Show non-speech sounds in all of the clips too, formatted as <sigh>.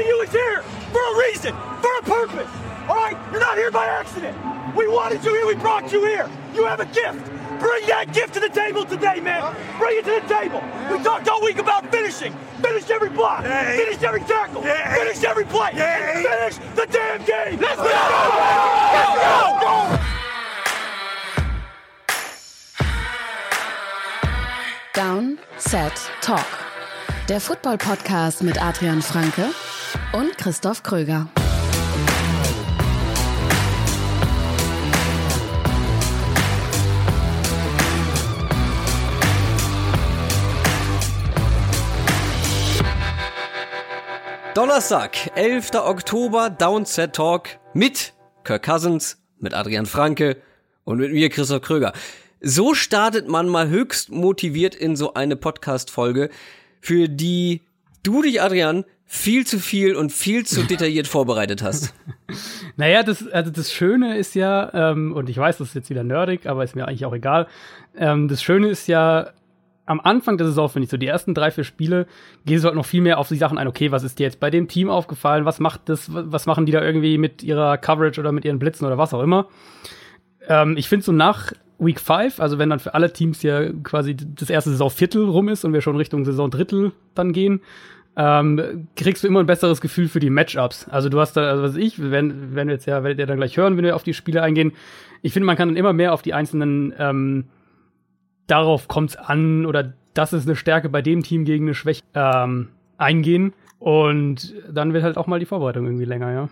of you is here for a reason, for a purpose. All right? You're not here by accident. We wanted you here. We brought you here. You have a gift. Bring that gift to the table today, man. Bring it to the table. We talked all week about finishing. Finish every block. Finish every tackle. Finish every play. And finish the damn game. Let's go. Let's go. Down, Set, Talk. Der Football-Podcast mit Adrian Franke und Christoph Kröger. Donnerstag, 11. Oktober, Downset Talk mit Kirk Cousins, mit Adrian Franke und mit mir, Christoph Kröger. So startet man mal höchst motiviert in so eine Podcast-Folge, für die du dich, Adrian, viel zu viel und viel zu detailliert <laughs> vorbereitet hast. Naja, das, also das Schöne ist ja, ähm, und ich weiß, das ist jetzt wieder nerdig, aber ist mir eigentlich auch egal. Ähm, das Schöne ist ja, am Anfang der Saison, finde ich, so die ersten drei, vier Spiele, gehst du halt noch viel mehr auf die Sachen ein, okay, was ist dir jetzt bei dem Team aufgefallen, was macht das, was machen die da irgendwie mit ihrer Coverage oder mit ihren Blitzen oder was auch immer. Ähm, ich finde so nach Week 5, also wenn dann für alle Teams ja quasi das erste Saisonviertel rum ist und wir schon Richtung Saisondrittel dann gehen, ähm, kriegst du immer ein besseres Gefühl für die Matchups. Also du hast da, also was ich, wenn, wenn wir jetzt ja, werdet ihr dann gleich hören, wenn wir auf die Spiele eingehen. Ich finde, man kann dann immer mehr auf die einzelnen, ähm, darauf kommt's an oder das ist eine Stärke bei dem Team gegen eine Schwäche ähm, eingehen. Und dann wird halt auch mal die Vorbereitung irgendwie länger, ja.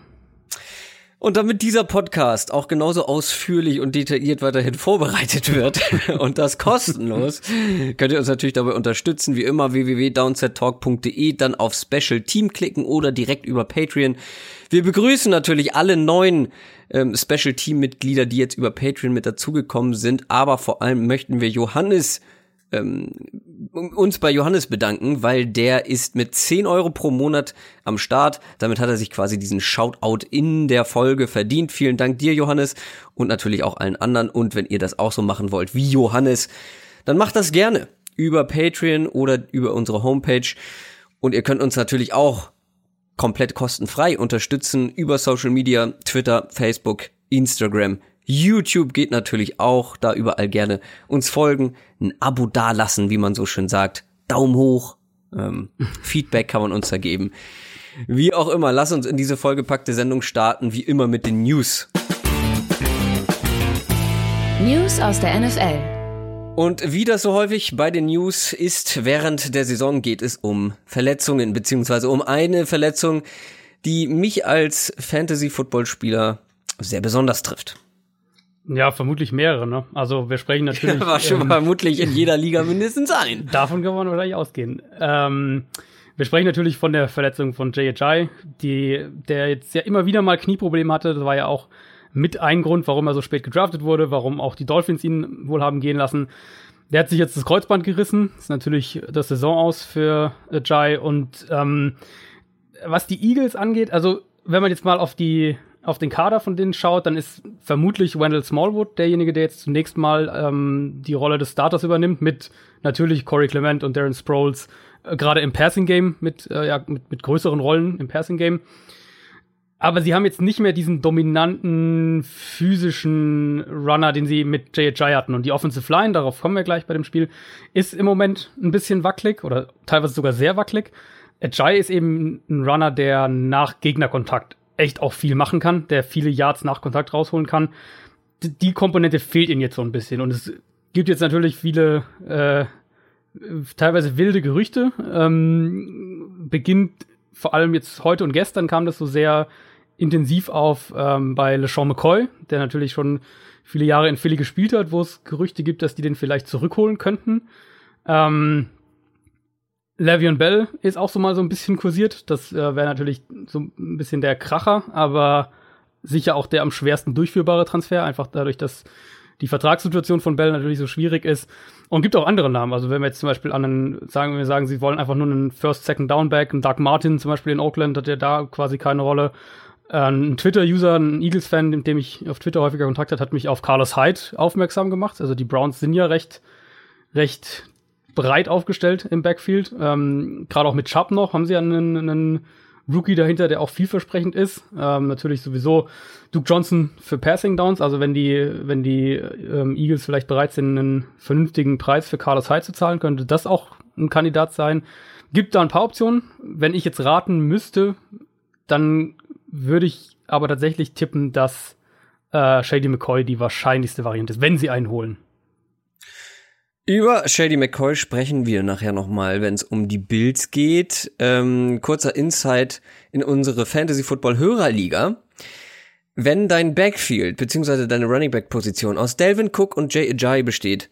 Und damit dieser Podcast auch genauso ausführlich und detailliert weiterhin vorbereitet wird <laughs> und das kostenlos, könnt ihr uns natürlich dabei unterstützen, wie immer www.downsettalk.de, dann auf Special Team klicken oder direkt über Patreon. Wir begrüßen natürlich alle neuen ähm, Special Team Mitglieder, die jetzt über Patreon mit dazugekommen sind, aber vor allem möchten wir Johannes ähm, uns bei Johannes bedanken, weil der ist mit 10 Euro pro Monat am Start. Damit hat er sich quasi diesen Shoutout in der Folge verdient. Vielen Dank dir, Johannes, und natürlich auch allen anderen. Und wenn ihr das auch so machen wollt wie Johannes, dann macht das gerne über Patreon oder über unsere Homepage. Und ihr könnt uns natürlich auch komplett kostenfrei unterstützen über Social Media, Twitter, Facebook, Instagram, YouTube geht natürlich auch, da überall gerne uns folgen, ein Abo dalassen, wie man so schön sagt, Daumen hoch, ähm, <laughs> Feedback kann man uns da geben. Wie auch immer, lass uns in diese vollgepackte Sendung starten, wie immer mit den News. News aus der NFL. Und wie das so häufig bei den News ist, während der Saison geht es um Verletzungen, beziehungsweise um eine Verletzung, die mich als Fantasy-Football-Spieler sehr besonders trifft. Ja, vermutlich mehrere, ne? Also wir sprechen natürlich. Ja, war schon ähm, vermutlich in jeder Liga mindestens ein. Davon kann man wahrscheinlich ausgehen. Ähm, wir sprechen natürlich von der Verletzung von JHI, die, der jetzt ja immer wieder mal Knieprobleme hatte. Das war ja auch mit ein Grund, warum er so spät gedraftet wurde, warum auch die Dolphins ihn wohl haben gehen lassen. Der hat sich jetzt das Kreuzband gerissen. ist natürlich das Saison aus für Jai. Und ähm, was die Eagles angeht, also wenn man jetzt mal auf die auf den Kader von denen schaut, dann ist vermutlich Wendell Smallwood derjenige, der jetzt zunächst mal ähm, die Rolle des Starters übernimmt, mit natürlich Corey Clement und Darren Sproles, äh, gerade im Passing Game, mit, äh, ja, mit, mit größeren Rollen im Passing Game. Aber sie haben jetzt nicht mehr diesen dominanten physischen Runner, den sie mit JHI hatten. Und die Offensive Line, darauf kommen wir gleich bei dem Spiel, ist im Moment ein bisschen wackelig oder teilweise sogar sehr wackelig. Ajay ist eben ein Runner, der nach Gegnerkontakt echt auch viel machen kann, der viele Yards nach Kontakt rausholen kann. D die Komponente fehlt ihm jetzt so ein bisschen. Und es gibt jetzt natürlich viele, äh, teilweise wilde Gerüchte. Ähm, beginnt vor allem jetzt heute und gestern kam das so sehr intensiv auf ähm, bei LeSean McCoy, der natürlich schon viele Jahre in Philly gespielt hat, wo es Gerüchte gibt, dass die den vielleicht zurückholen könnten. Ähm, Le'Veon Bell ist auch so mal so ein bisschen kursiert. Das äh, wäre natürlich so ein bisschen der Kracher, aber sicher auch der am schwersten durchführbare Transfer, einfach dadurch, dass die Vertragssituation von Bell natürlich so schwierig ist. Und gibt auch andere Namen. Also wenn wir jetzt zum Beispiel an einen, sagen wir sagen, sie wollen einfach nur einen First, Second Downback, einen Doug Martin zum Beispiel in Oakland, hat ja da quasi keine Rolle. Äh, ein Twitter-User, ein Eagles-Fan, mit dem ich auf Twitter häufiger Kontakt hat, hat mich auf Carlos Hyde aufmerksam gemacht. Also die Browns sind ja recht, recht breit aufgestellt im Backfield. Ähm, Gerade auch mit Chubb noch haben sie einen, einen Rookie dahinter, der auch vielversprechend ist. Ähm, natürlich sowieso Duke Johnson für Passing Downs. Also wenn die, wenn die ähm, Eagles vielleicht bereit sind, einen vernünftigen Preis für Carlos Hyde zu zahlen, könnte das auch ein Kandidat sein. Gibt da ein paar Optionen. Wenn ich jetzt raten müsste, dann würde ich aber tatsächlich tippen, dass äh, Shady McCoy die wahrscheinlichste Variante ist, wenn sie einen holen. Über Shady McCoy sprechen wir nachher nochmal, wenn es um die Bills geht. Ähm, kurzer Insight in unsere Fantasy Football Hörerliga. Wenn dein Backfield beziehungsweise deine Running Back Position aus Delvin Cook und Jay Ajayi besteht,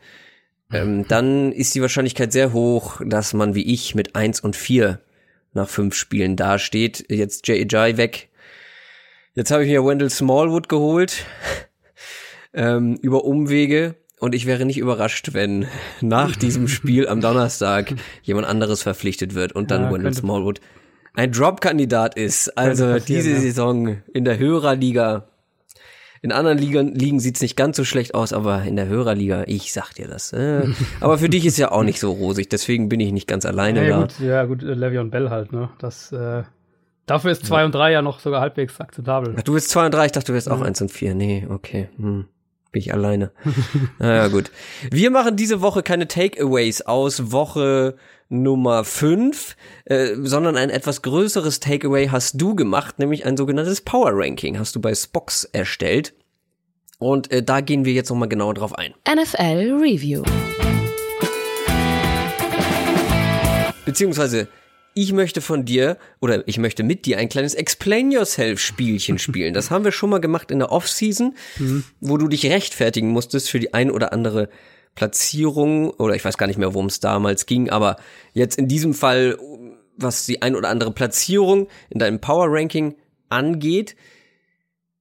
ähm, dann ist die Wahrscheinlichkeit sehr hoch, dass man wie ich mit eins und vier nach fünf Spielen dasteht. Jetzt Jay Ajayi weg. Jetzt habe ich mir Wendell Smallwood geholt <laughs> ähm, über Umwege und ich wäre nicht überrascht, wenn nach <laughs> diesem Spiel am Donnerstag jemand anderes verpflichtet wird und dann ja, Wendell Smallwood ein Drop-Kandidat ist. Also diese ja. Saison in der Hörerliga. In anderen Ligen, Ligen sieht's nicht ganz so schlecht aus, aber in der Hörerliga, ich sag dir das. Äh. <laughs> aber für dich ist ja auch nicht so rosig, deswegen bin ich nicht ganz alleine ja, da. Gut, ja gut, äh, Le'Veon Bell halt, ne? Das, äh, dafür ist 2 ja. und 3 ja noch sogar halbwegs akzeptabel. Ach, du bist 2 und 3, ich dachte, du wärst auch 1 und 4. Nee, okay. Hm bin ich alleine. <laughs> naja, gut. Wir machen diese Woche keine Takeaways aus Woche Nummer 5, äh, sondern ein etwas größeres Takeaway hast du gemacht, nämlich ein sogenanntes Power Ranking hast du bei Spox erstellt. Und äh, da gehen wir jetzt nochmal genauer drauf ein. NFL Review. Beziehungsweise ich möchte von dir oder ich möchte mit dir ein kleines Explain Yourself Spielchen spielen. Das haben wir schon mal gemacht in der Offseason, mhm. wo du dich rechtfertigen musstest für die ein oder andere Platzierung oder ich weiß gar nicht mehr, worum es damals ging, aber jetzt in diesem Fall, was die ein oder andere Platzierung in deinem Power Ranking angeht,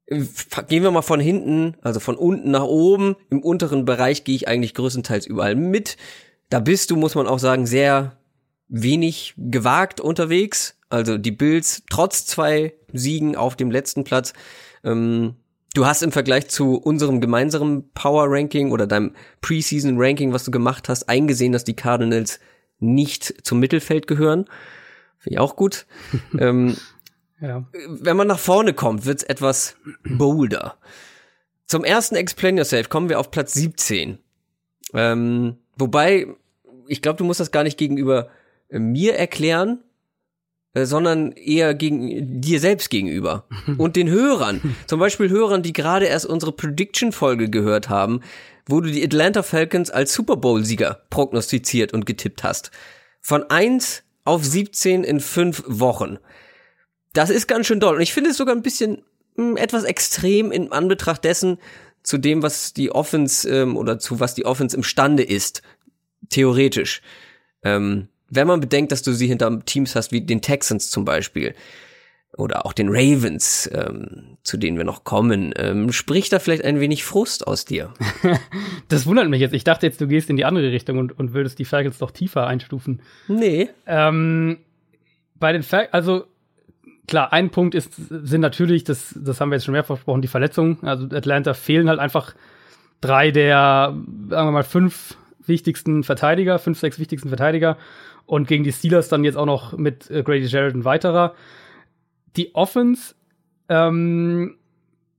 gehen wir mal von hinten, also von unten nach oben. Im unteren Bereich gehe ich eigentlich größtenteils überall mit. Da bist du, muss man auch sagen, sehr wenig gewagt unterwegs. Also die Bills trotz zwei Siegen auf dem letzten Platz. Ähm, du hast im Vergleich zu unserem gemeinsamen Power Ranking oder deinem Preseason Ranking, was du gemacht hast, eingesehen, dass die Cardinals nicht zum Mittelfeld gehören. Finde ich auch gut. <laughs> ähm, ja. Wenn man nach vorne kommt, wird's etwas bolder. Zum ersten Explain Yourself kommen wir auf Platz 17. Ähm, wobei, ich glaube, du musst das gar nicht gegenüber mir erklären, äh, sondern eher gegen dir selbst gegenüber <laughs> und den Hörern. Zum Beispiel Hörern, die gerade erst unsere Prediction-Folge gehört haben, wo du die Atlanta Falcons als Super Bowl-Sieger prognostiziert und getippt hast. Von eins auf 17 in fünf Wochen. Das ist ganz schön doll. Und ich finde es sogar ein bisschen mh, hm, etwas extrem in Anbetracht dessen, zu dem, was die Offense ähm, oder zu was die Offense imstande ist. Theoretisch. Ähm, wenn man bedenkt, dass du sie hinter Teams hast wie den Texans zum Beispiel oder auch den Ravens, ähm, zu denen wir noch kommen, ähm, spricht da vielleicht ein wenig Frust aus dir? <laughs> das wundert mich jetzt. Ich dachte jetzt, du gehst in die andere Richtung und, und würdest die Falcons doch tiefer einstufen. Nee. Ähm, bei den Falcons, also klar, ein Punkt ist, sind natürlich, das, das haben wir jetzt schon mehrfach versprochen, die Verletzungen. Also Atlanta fehlen halt einfach drei der, sagen wir mal, fünf wichtigsten Verteidiger, fünf, sechs wichtigsten Verteidiger und gegen die Steelers dann jetzt auch noch mit äh, Grady Jarrett ein weiterer. Die Offense, ähm,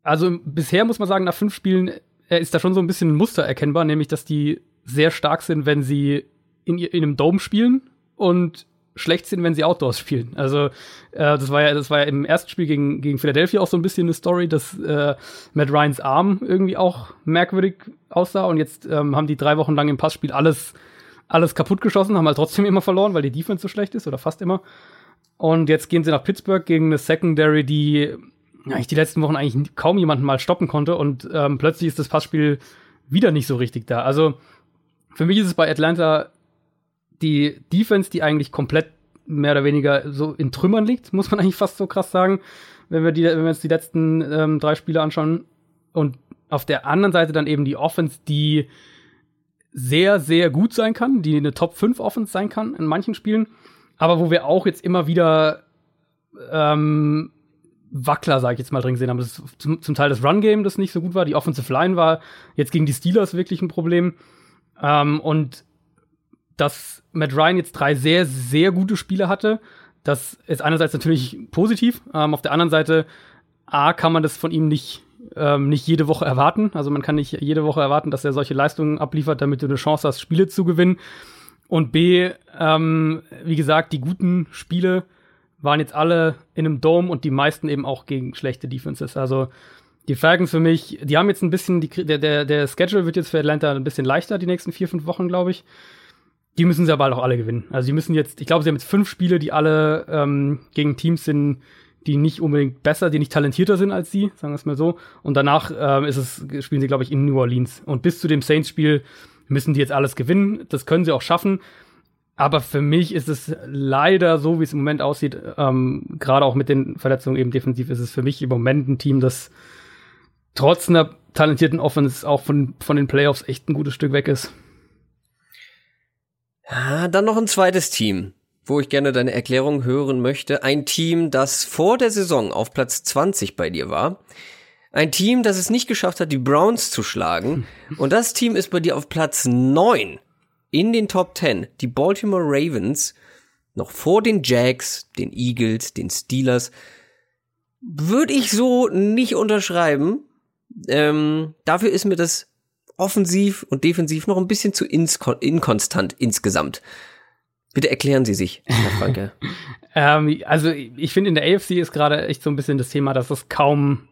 also bisher muss man sagen, nach fünf Spielen äh, ist da schon so ein bisschen ein Muster erkennbar, nämlich dass die sehr stark sind, wenn sie in, in einem Dome spielen und schlecht sind, wenn sie Outdoors spielen. Also äh, das war ja, das war ja im ersten Spiel gegen, gegen Philadelphia auch so ein bisschen eine Story, dass äh, Matt Ryans Arm irgendwie auch merkwürdig aussah und jetzt ähm, haben die drei Wochen lang im Passspiel alles alles kaputt geschossen, haben halt trotzdem immer verloren, weil die Defense so schlecht ist oder fast immer. Und jetzt gehen sie nach Pittsburgh gegen eine Secondary, die eigentlich die letzten Wochen eigentlich kaum jemanden mal stoppen konnte und ähm, plötzlich ist das Passspiel wieder nicht so richtig da. Also für mich ist es bei Atlanta die Defense, die eigentlich komplett mehr oder weniger so in Trümmern liegt, muss man <laughs> eigentlich fast so krass sagen, wenn wir, die, wenn wir uns die letzten ähm, drei Spiele anschauen. Und auf der anderen Seite dann eben die Offense, die sehr, sehr gut sein kann, die eine Top 5 Offense sein kann in manchen Spielen, aber wo wir auch jetzt immer wieder ähm, Wackler, sage ich jetzt mal, drin gesehen haben. Das ist zum, zum Teil das Run-Game, das nicht so gut war. Die Offensive Line war jetzt gegen die Steelers wirklich ein Problem. Ähm, und dass Matt Ryan jetzt drei sehr, sehr gute Spiele hatte, Das ist einerseits natürlich positiv, ähm, auf der anderen Seite A, kann man das von ihm nicht, ähm, nicht jede Woche erwarten. Also man kann nicht jede Woche erwarten, dass er solche Leistungen abliefert, damit du eine Chance hast, Spiele zu gewinnen. Und B, ähm, wie gesagt, die guten Spiele waren jetzt alle in einem Dome und die meisten eben auch gegen schlechte Defenses. Also die Falcons für mich, die haben jetzt ein bisschen, die, der, der, der Schedule wird jetzt für Atlanta ein bisschen leichter, die nächsten vier, fünf Wochen, glaube ich. Die müssen sie aber auch alle gewinnen. Also die müssen jetzt, ich glaube, sie haben jetzt fünf Spiele, die alle ähm, gegen Teams sind, die nicht unbedingt besser, die nicht talentierter sind als sie, sagen wir es mal so. Und danach ähm, ist es, spielen sie, glaube ich, in New Orleans. Und bis zu dem Saints-Spiel müssen die jetzt alles gewinnen. Das können sie auch schaffen. Aber für mich ist es leider so, wie es im Moment aussieht, ähm, gerade auch mit den Verletzungen eben defensiv, ist es für mich im Moment ein Team, das trotz einer talentierten Offense auch von, von den Playoffs echt ein gutes Stück weg ist. Ja, dann noch ein zweites Team, wo ich gerne deine Erklärung hören möchte. Ein Team, das vor der Saison auf Platz 20 bei dir war. Ein Team, das es nicht geschafft hat, die Browns zu schlagen. <laughs> Und das Team ist bei dir auf Platz 9 in den Top 10. Die Baltimore Ravens, noch vor den Jags, den Eagles, den Steelers. Würde ich so nicht unterschreiben. Ähm, dafür ist mir das offensiv und defensiv noch ein bisschen zu inkonstant insgesamt. Bitte erklären Sie sich, Herr <laughs> Franke. ähm, also ich finde, in der AFC ist gerade echt so ein bisschen das Thema, dass es kaum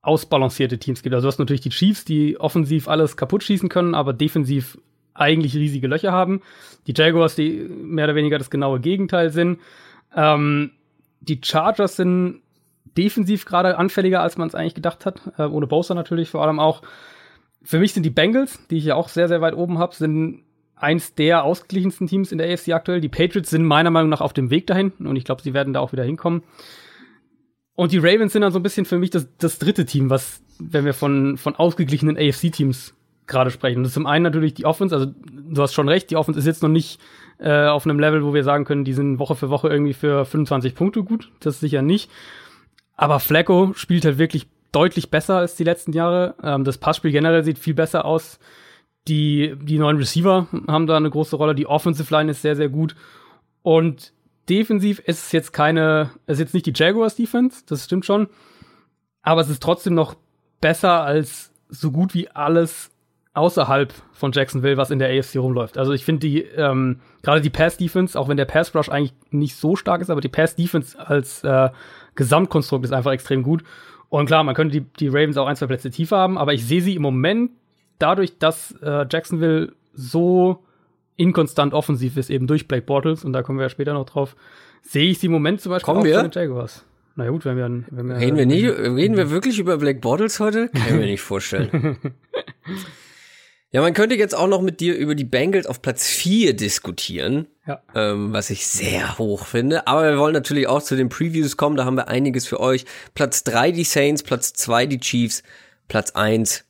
ausbalancierte Teams gibt. Also du hast natürlich die Chiefs, die offensiv alles kaputt schießen können, aber defensiv eigentlich riesige Löcher haben. Die Jaguars, die mehr oder weniger das genaue Gegenteil sind. Ähm, die Chargers sind defensiv gerade anfälliger, als man es eigentlich gedacht hat. Äh, ohne Bowser natürlich vor allem auch. Für mich sind die Bengals, die ich ja auch sehr, sehr weit oben habe, sind eins der ausgeglichensten Teams in der AFC aktuell. Die Patriots sind meiner Meinung nach auf dem Weg dahin und ich glaube, sie werden da auch wieder hinkommen. Und die Ravens sind dann so ein bisschen für mich das, das dritte Team, was, wenn wir von, von ausgeglichenen AFC-Teams gerade sprechen. Das ist zum einen natürlich die Offense, also du hast schon recht, die Offense ist jetzt noch nicht äh, auf einem Level, wo wir sagen können, die sind Woche für Woche irgendwie für 25 Punkte gut. Das ist sicher nicht. Aber Flacco spielt halt wirklich deutlich besser als die letzten Jahre. Ähm, das Passspiel generell sieht viel besser aus. Die, die neuen Receiver haben da eine große Rolle. Die Offensive Line ist sehr, sehr gut. Und defensiv ist es jetzt keine, ist jetzt nicht die Jaguars Defense, das stimmt schon. Aber es ist trotzdem noch besser als so gut wie alles außerhalb von Jacksonville, was in der AFC rumläuft. Also ich finde die, ähm, gerade die Pass-Defense, auch wenn der Pass-Rush eigentlich nicht so stark ist, aber die Pass-Defense als äh, Gesamtkonstrukt ist einfach extrem gut. Und klar, man könnte die, die Ravens auch ein, zwei Plätze tiefer haben, aber ich sehe sie im Moment dadurch, dass äh, Jacksonville so inkonstant offensiv ist, eben durch Blake Bortles, und da kommen wir ja später noch drauf, sehe ich sie im Moment zum Beispiel kommen auch wir? den Jaguars. Na ja, gut, wenn wir, wenn wir reden wir nie, reden wir wirklich über Black Bortles heute? Kann ich mir nicht vorstellen. <laughs> ja, man könnte jetzt auch noch mit dir über die Bengals auf Platz 4 diskutieren, ja. ähm, was ich sehr hoch finde. Aber wir wollen natürlich auch zu den Previews kommen, da haben wir einiges für euch. Platz 3 die Saints, Platz 2 die Chiefs, Platz 1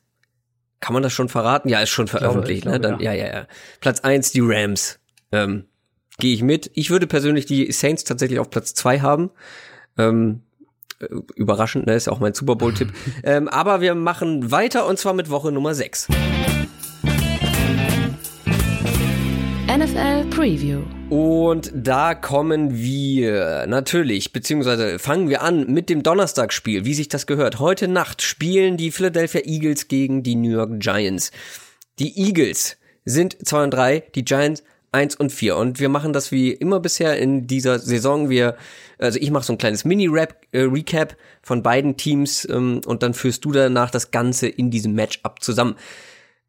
kann man das schon verraten? Ja, ist schon veröffentlicht, glaube, ne? Dann, ja. ja, ja, ja. Platz eins die Rams. Ähm, Gehe ich mit. Ich würde persönlich die Saints tatsächlich auf Platz zwei haben. Ähm, äh, überraschend, ne? Ist auch mein Super Bowl-Tipp. <laughs> ähm, aber wir machen weiter und zwar mit Woche Nummer sechs. Preview. Und da kommen wir natürlich, beziehungsweise fangen wir an mit dem Donnerstagsspiel, wie sich das gehört. Heute Nacht spielen die Philadelphia Eagles gegen die New York Giants. Die Eagles sind 2 und 3, die Giants 1 und 4. Und wir machen das wie immer bisher in dieser Saison. Wir, also ich mache so ein kleines Mini-Recap äh, von beiden Teams ähm, und dann führst du danach das Ganze in diesem Matchup zusammen.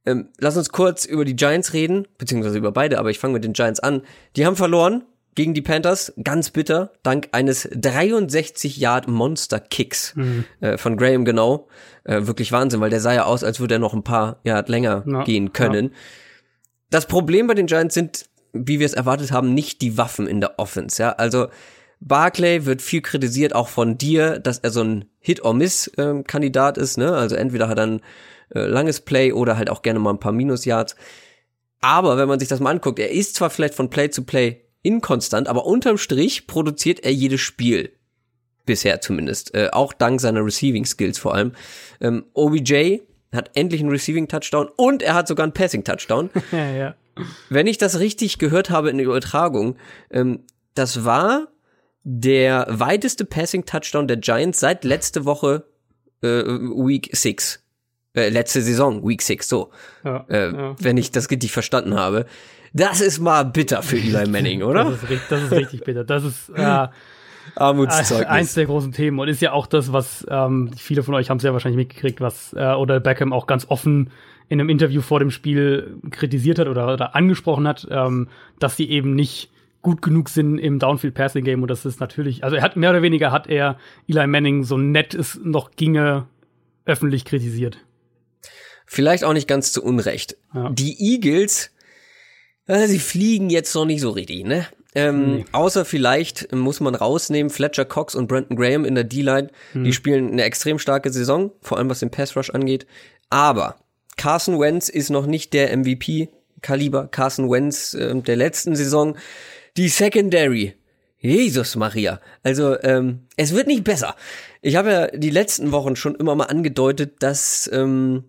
Ähm, lass uns kurz über die Giants reden, beziehungsweise über beide, aber ich fange mit den Giants an. Die haben verloren gegen die Panthers, ganz bitter, dank eines 63 Yard Monster Kicks mhm. äh, von Graham genau. Äh, wirklich Wahnsinn, weil der sah ja aus, als würde er noch ein paar Yard länger ja, gehen können. Ja. Das Problem bei den Giants sind, wie wir es erwartet haben, nicht die Waffen in der Offense, ja. Also Barclay wird viel kritisiert, auch von dir, dass er so ein Hit-or-Miss-Kandidat ähm, ist, ne? Also entweder hat er ein äh, langes Play oder halt auch gerne mal ein paar Minus-Yards. Aber wenn man sich das mal anguckt, er ist zwar vielleicht von Play zu Play inkonstant, aber unterm Strich produziert er jedes Spiel. Bisher zumindest. Äh, auch dank seiner Receiving Skills vor allem. Ähm, OBJ hat endlich einen Receiving Touchdown und er hat sogar einen Passing Touchdown. <laughs> ja, ja. Wenn ich das richtig gehört habe in der Übertragung, ähm, das war der weiteste Passing-Touchdown der Giants seit letzte Woche äh, Week 6. Äh, letzte Saison, Week 6, so. Ja, äh, ja. Wenn ich das richtig verstanden habe. Das ist mal bitter für Eli Manning, oder? das, ist, das ist richtig bitter. Das ist äh, <laughs> Armutszeugnis. eins der großen Themen und ist ja auch das, was ähm, viele von euch haben es ja wahrscheinlich mitgekriegt, was äh, oder Beckham auch ganz offen in einem Interview vor dem Spiel kritisiert hat oder, oder angesprochen hat, ähm, dass sie eben nicht gut genug sind im Downfield Passing Game und das ist natürlich, also er hat mehr oder weniger hat er Eli Manning so nett es noch ginge öffentlich kritisiert. Vielleicht auch nicht ganz zu Unrecht. Ja. Die Eagles, äh, sie fliegen jetzt noch nicht so richtig, ne? Ähm, nee. Außer vielleicht muss man rausnehmen, Fletcher Cox und Brandon Graham in der D-Line. Hm. Die spielen eine extrem starke Saison, vor allem was den Pass Rush angeht. Aber Carson Wentz ist noch nicht der MVP-Kaliber. Carson Wentz äh, der letzten Saison. Die Secondary. Jesus Maria. Also, ähm, es wird nicht besser. Ich habe ja die letzten Wochen schon immer mal angedeutet, dass ähm,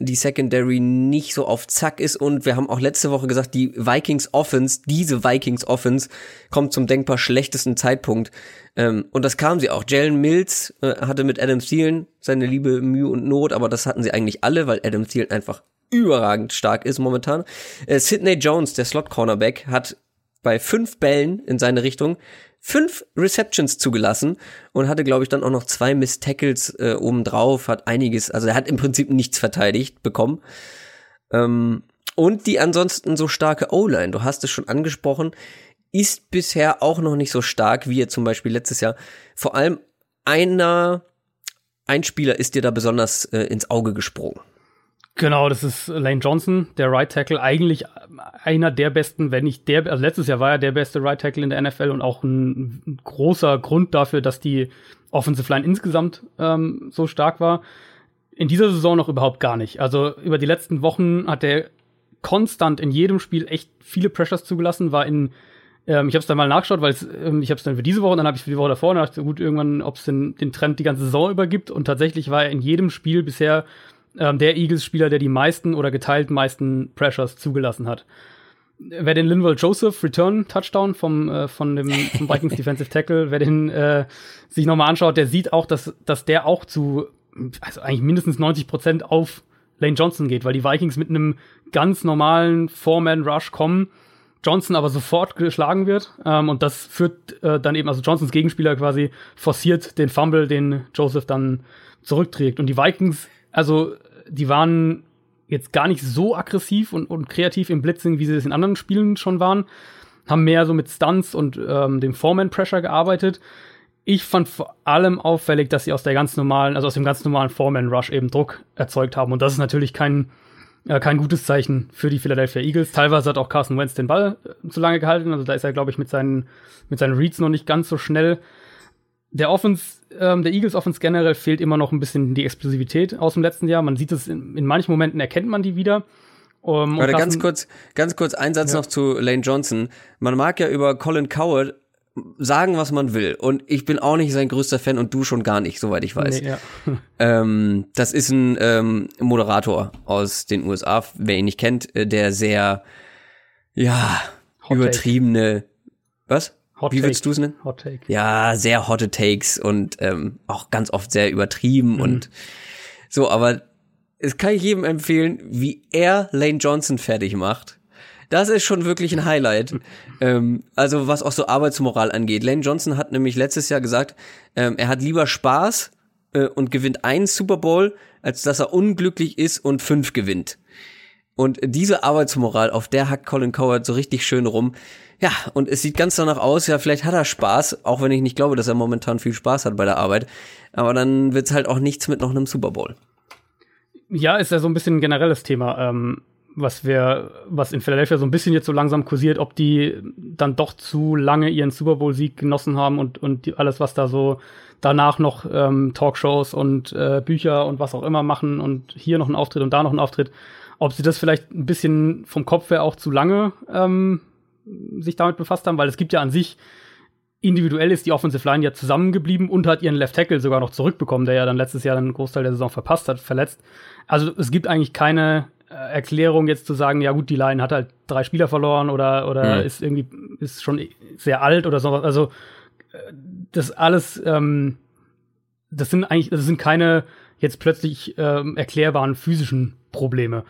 die Secondary nicht so auf Zack ist und wir haben auch letzte Woche gesagt, die Vikings Offense, diese Vikings Offense kommt zum denkbar schlechtesten Zeitpunkt. Ähm, und das kam sie auch. Jalen Mills äh, hatte mit Adam Thielen seine liebe Mühe und Not, aber das hatten sie eigentlich alle, weil Adam Thielen einfach überragend stark ist momentan. Äh, Sidney Jones, der Slot Cornerback, hat bei fünf Bällen in seine Richtung fünf Receptions zugelassen und hatte, glaube ich, dann auch noch zwei Miss Tackles äh, obendrauf, hat einiges, also er hat im Prinzip nichts verteidigt bekommen. Ähm, und die ansonsten so starke O-Line, du hast es schon angesprochen, ist bisher auch noch nicht so stark wie zum Beispiel letztes Jahr. Vor allem einer, ein Spieler ist dir da besonders äh, ins Auge gesprungen. Genau, das ist Lane Johnson, der Right Tackle, eigentlich einer der besten, wenn nicht der, also letztes Jahr war er der beste Right Tackle in der NFL und auch ein großer Grund dafür, dass die Offensive Line insgesamt ähm, so stark war. In dieser Saison noch überhaupt gar nicht. Also über die letzten Wochen hat er konstant in jedem Spiel echt viele Pressures zugelassen, war in ähm, ich habe es dann mal nachgeschaut, weil ähm, ich habe es dann für diese Woche, dann habe ich für die Woche davor, und dachte gut, irgendwann, ob es den, den Trend die ganze Saison übergibt. Und tatsächlich war er in jedem Spiel bisher ähm, der Eagles-Spieler, der die meisten oder geteilt meisten Pressures zugelassen hat. Wer den Linval Joseph Return Touchdown vom, äh, von dem vom Vikings <laughs> Defensive Tackle, wer den äh, sich nochmal anschaut, der sieht auch, dass, dass der auch zu, also eigentlich mindestens 90 Prozent auf Lane Johnson geht, weil die Vikings mit einem ganz normalen Four-Man-Rush kommen, Johnson aber sofort geschlagen wird. Ähm, und das führt äh, dann eben, also Johnsons Gegenspieler quasi forciert den Fumble, den Joseph dann zurückträgt. Und die Vikings also die waren jetzt gar nicht so aggressiv und, und kreativ im Blitzing, wie sie es in anderen Spielen schon waren. Haben mehr so mit Stunts und ähm, dem Foreman-Pressure gearbeitet. Ich fand vor allem auffällig, dass sie aus der ganz normalen, also aus dem ganz normalen Foreman-Rush eben Druck erzeugt haben. Und das ist natürlich kein, äh, kein gutes Zeichen für die Philadelphia Eagles. Teilweise hat auch Carson Wentz den Ball äh, zu lange gehalten. Also da ist er, glaube ich, mit seinen, mit seinen Reads noch nicht ganz so schnell der Offense, ähm, der Eagles Offense generell fehlt immer noch ein bisschen die Explosivität aus dem letzten Jahr. Man sieht es in, in manchen Momenten erkennt man die wieder. Um, Warte, ganz kurz, ganz kurz ein Satz ja. noch zu Lane Johnson. Man mag ja über Colin Coward sagen, was man will. Und ich bin auch nicht sein größter Fan und du schon gar nicht, soweit ich weiß. Nee, ja. <laughs> ähm, das ist ein ähm, Moderator aus den USA, wer ihn nicht kennt, äh, der sehr, ja, Hot übertriebene, was? Hot Wie würdest du es nennen? Hot Take. Ja, sehr hotte Takes und ähm, auch ganz oft sehr übertrieben mhm. und so, aber es kann ich jedem empfehlen, wie er Lane Johnson fertig macht. Das ist schon wirklich ein Highlight. <laughs> ähm, also was auch so Arbeitsmoral angeht. Lane Johnson hat nämlich letztes Jahr gesagt, ähm, er hat lieber Spaß äh, und gewinnt einen Super Bowl, als dass er unglücklich ist und fünf gewinnt. Und diese Arbeitsmoral, auf der hackt Colin Coward so richtig schön rum. Ja, und es sieht ganz danach aus, ja, vielleicht hat er Spaß, auch wenn ich nicht glaube, dass er momentan viel Spaß hat bei der Arbeit. Aber dann wird's halt auch nichts mit noch einem Super Bowl. Ja, ist ja so ein bisschen ein generelles Thema, ähm, was wir, was in Philadelphia so ein bisschen jetzt so langsam kursiert, ob die dann doch zu lange ihren Super Bowl-Sieg genossen haben und, und die, alles, was da so danach noch ähm, Talkshows und äh, Bücher und was auch immer machen und hier noch ein Auftritt und da noch ein Auftritt, ob sie das vielleicht ein bisschen vom Kopf her auch zu lange ähm, sich damit befasst haben, weil es gibt ja an sich individuell ist die Offensive Line ja zusammengeblieben und hat ihren Left Tackle sogar noch zurückbekommen, der ja dann letztes Jahr einen Großteil der Saison verpasst hat, verletzt. Also es gibt eigentlich keine äh, Erklärung jetzt zu sagen, ja gut, die Line hat halt drei Spieler verloren oder oder mhm. ist irgendwie ist schon sehr alt oder sowas. Also das alles, ähm, das sind eigentlich, das sind keine jetzt plötzlich ähm, erklärbaren physischen Probleme.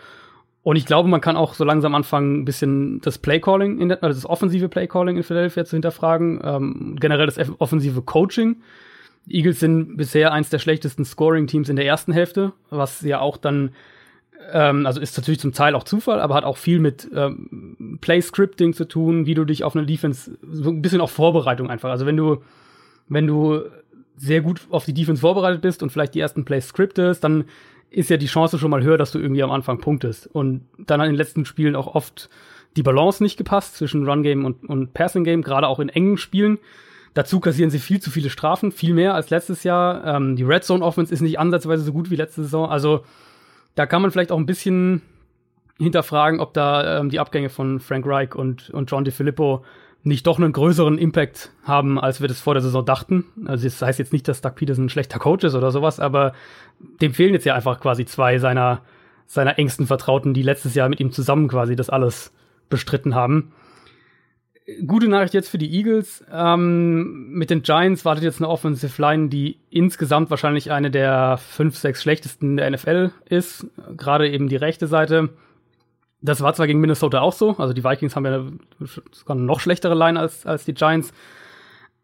Und ich glaube, man kann auch so langsam anfangen, ein bisschen das Playcalling, also das offensive Playcalling in Philadelphia zu hinterfragen, ähm, generell das offensive Coaching. Die Eagles sind bisher eins der schlechtesten Scoring-Teams in der ersten Hälfte, was ja auch dann, ähm, also ist natürlich zum Teil auch Zufall, aber hat auch viel mit ähm, Play-Scripting zu tun, wie du dich auf eine Defense, so ein bisschen auch Vorbereitung einfach. Also wenn du, wenn du sehr gut auf die Defense vorbereitet bist und vielleicht die ersten Plays scriptest, dann ist ja die Chance schon mal höher, dass du irgendwie am Anfang punktest. Und dann hat in den letzten Spielen auch oft die Balance nicht gepasst zwischen Run Game und, und Passing Game, gerade auch in engen Spielen. Dazu kassieren sie viel zu viele Strafen, viel mehr als letztes Jahr. Ähm, die Red Zone Offense ist nicht ansatzweise so gut wie letzte Saison. Also da kann man vielleicht auch ein bisschen hinterfragen, ob da ähm, die Abgänge von Frank Reich und, und John DeFilippo nicht doch einen größeren Impact haben, als wir das vor der Saison dachten. Also das heißt jetzt nicht, dass Doug Peterson ein schlechter Coach ist oder sowas, aber dem fehlen jetzt ja einfach quasi zwei seiner, seiner engsten Vertrauten, die letztes Jahr mit ihm zusammen quasi das alles bestritten haben. Gute Nachricht jetzt für die Eagles. Ähm, mit den Giants wartet jetzt eine Offensive Line, die insgesamt wahrscheinlich eine der fünf, sechs schlechtesten der NFL ist. Gerade eben die rechte Seite. Das war zwar gegen Minnesota auch so, also die Vikings haben ja sogar eine noch schlechtere Line als, als die Giants.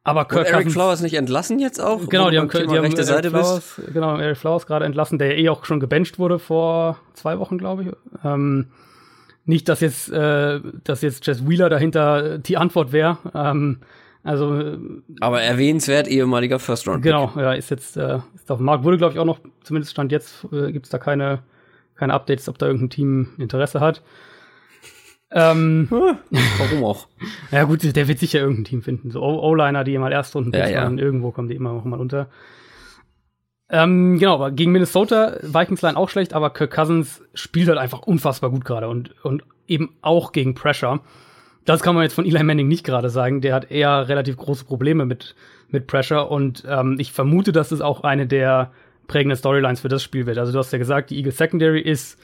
Aber Kirk Und Eric Flowers nicht entlassen jetzt auch? Genau, die haben, die haben rechte Seite Flowers, bist. Genau, Eric Flowers gerade entlassen, der eh auch schon gebencht wurde vor zwei Wochen, glaube ich. Ähm, nicht, dass jetzt, äh, dass jetzt Jess Wheeler dahinter die Antwort wäre. Ähm, also, aber erwähnenswert ehemaliger First Round. Genau, ja, ist jetzt äh, ist auf dem Markt. Wurde, glaube ich, auch noch, zumindest stand jetzt, äh, gibt es da keine keine Updates, ob da irgendein Team Interesse hat. Ähm, <laughs> Warum auch? <laughs> ja gut, der wird sicher irgendein Team finden. So O-Liner, die mal Erstrunden ja, ja. irgendwo kommen die immer noch mal unter. Ähm, genau, aber gegen Minnesota, Vikings Line auch schlecht, aber Kirk Cousins spielt halt einfach unfassbar gut gerade und, und eben auch gegen Pressure. Das kann man jetzt von Eli Manning nicht gerade sagen. Der hat eher relativ große Probleme mit, mit Pressure und ähm, ich vermute, dass es auch eine der prägende Storylines für das Spiel wird. Also du hast ja gesagt, die Eagles Secondary ist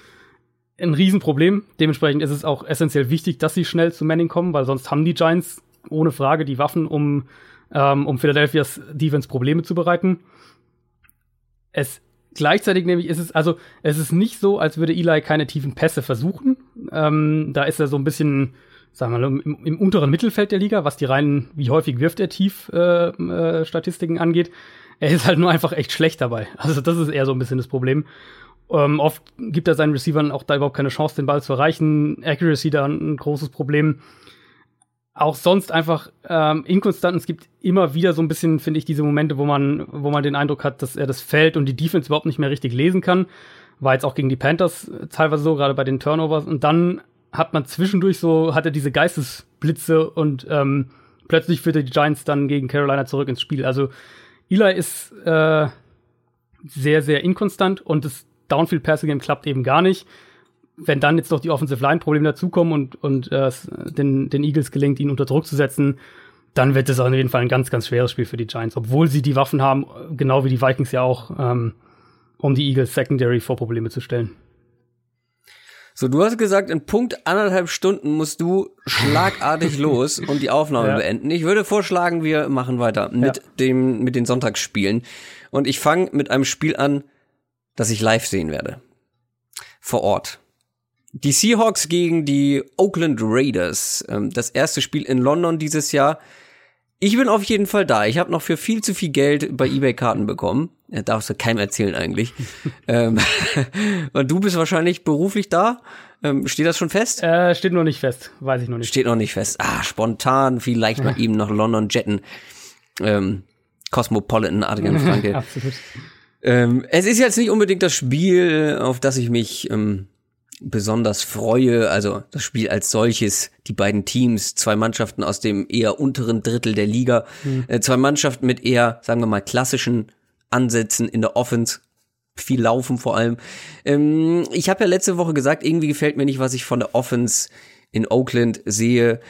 ein Riesenproblem. Dementsprechend ist es auch essentiell wichtig, dass sie schnell zu Manning kommen, weil sonst haben die Giants ohne Frage die Waffen, um, ähm, um Philadelphias Defense Probleme zu bereiten. Es gleichzeitig nämlich ist es, also es ist nicht so, als würde Eli keine tiefen Pässe versuchen. Ähm, da ist er so ein bisschen, sagen wir mal, im, im, unteren Mittelfeld der Liga, was die reinen, wie häufig wirft er tief äh, äh, Statistiken angeht. Er ist halt nur einfach echt schlecht dabei. Also das ist eher so ein bisschen das Problem. Ähm, oft gibt er seinen Receivern auch da überhaupt keine Chance, den Ball zu erreichen. Accuracy da ein großes Problem. Auch sonst einfach ähm, inkonstant. Es gibt immer wieder so ein bisschen, finde ich, diese Momente, wo man, wo man den Eindruck hat, dass er das Feld und die Defense überhaupt nicht mehr richtig lesen kann. War jetzt auch gegen die Panthers teilweise so, gerade bei den Turnovers. Und dann hat man zwischendurch so, hat er diese Geistesblitze und ähm, plötzlich führte die Giants dann gegen Carolina zurück ins Spiel. Also Eli ist äh, sehr, sehr inkonstant und das Downfield Passing Game klappt eben gar nicht. Wenn dann jetzt noch die Offensive Line Probleme dazukommen und, und äh, den, den Eagles gelingt, ihn unter Druck zu setzen, dann wird es auf jeden Fall ein ganz, ganz schweres Spiel für die Giants, obwohl sie die Waffen haben, genau wie die Vikings ja auch, ähm, um die Eagles Secondary vor Probleme zu stellen. So, du hast gesagt, in Punkt anderthalb Stunden musst du schlagartig <laughs> los und die Aufnahme ja. beenden. Ich würde vorschlagen, wir machen weiter mit ja. dem, mit den Sonntagsspielen. Und ich fange mit einem Spiel an, das ich live sehen werde. Vor Ort. Die Seahawks gegen die Oakland Raiders. Ähm, das erste Spiel in London dieses Jahr. Ich bin auf jeden Fall da. Ich habe noch für viel zu viel Geld bei eBay Karten bekommen. Ja, darfst du keinem erzählen eigentlich. ähm, <laughs> und du bist wahrscheinlich beruflich da. Ähm, steht das schon fest? Äh, steht noch nicht fest. Weiß ich noch nicht. Steht noch nicht fest. Ah, spontan, vielleicht mal eben nach London jetten. Ähm, Cosmopolitan, Adrian <laughs> Franke. Absolut. Ähm, es ist jetzt nicht unbedingt das Spiel, auf das ich mich ähm, besonders freue, also das Spiel als solches, die beiden Teams, zwei Mannschaften aus dem eher unteren Drittel der Liga, mhm. äh, zwei Mannschaften mit eher, sagen wir mal, klassischen Ansätzen in der Offense, viel Laufen vor allem. Ähm, ich habe ja letzte Woche gesagt, irgendwie gefällt mir nicht, was ich von der Offense in Oakland sehe.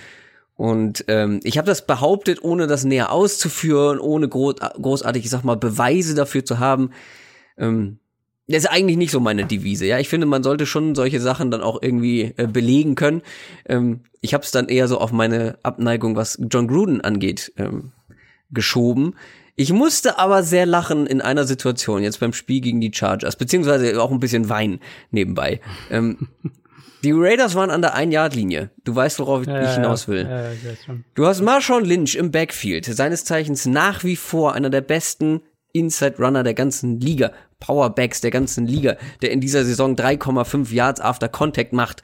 Und ähm, ich habe das behauptet, ohne das näher auszuführen, ohne groß, großartig, ich sag mal, Beweise dafür zu haben. Ähm, das ist eigentlich nicht so meine Devise. Ja, ich finde, man sollte schon solche Sachen dann auch irgendwie äh, belegen können. Ähm, ich habe es dann eher so auf meine Abneigung, was John Gruden angeht, ähm, geschoben. Ich musste aber sehr lachen in einer Situation, jetzt beim Spiel gegen die Chargers, beziehungsweise auch ein bisschen weinen nebenbei. ähm, die Raiders waren an der Ein-Yard-Linie. Du weißt, worauf Ja, ich hinaus will. Ja, ja. Du hast Marshawn Lynch im Backfield, seines Zeichens nach wie vor einer der besten Inside Runner der ganzen Liga, Powerbacks der ganzen Liga, der in dieser Saison 3,5 Yards after Contact macht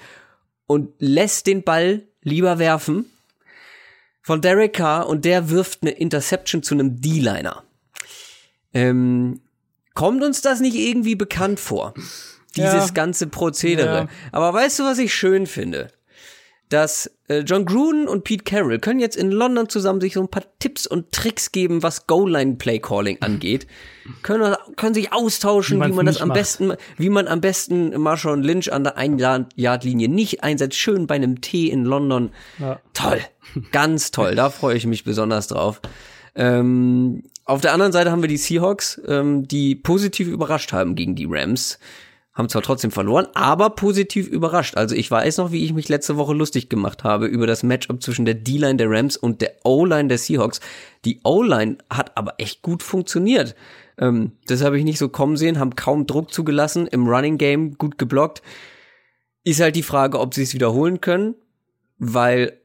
und lässt den Ball lieber werfen von Derek Carr und der wirft eine Interception zu einem D-Liner. Ähm, kommt uns das nicht irgendwie bekannt vor? Dieses Ja. ganze Prozedere. Ja. Aber weißt du, was ich schön finde? Dass äh, John Gruden und Pete Carroll können jetzt in London zusammen sich so ein paar Tipps und Tricks geben, was Goal-Line-Play-Calling angeht. können, können sich austauschen, Wie wie, man das am macht. besten, wie man am besten Marshawn Lynch an der Ein-Yard-Linie nicht einsetzt. Schön bei einem Tee in London. Ja. Toll. <laughs> Ganz toll. Da freue ich mich besonders drauf. Ähm, auf der anderen Seite haben wir die Seahawks, ähm, die positiv überrascht haben gegen die Rams. Haben zwar trotzdem verloren, aber positiv überrascht. Also ich weiß noch, wie ich mich letzte Woche lustig gemacht habe über das Matchup zwischen der D-Line der Rams und der O-Line der Seahawks. Die O-Line hat aber echt gut funktioniert. Ähm, das habe ich nicht so kommen sehen, haben kaum Druck zugelassen, im Running Game gut geblockt. Ist halt die Frage, ob sie es wiederholen können, weil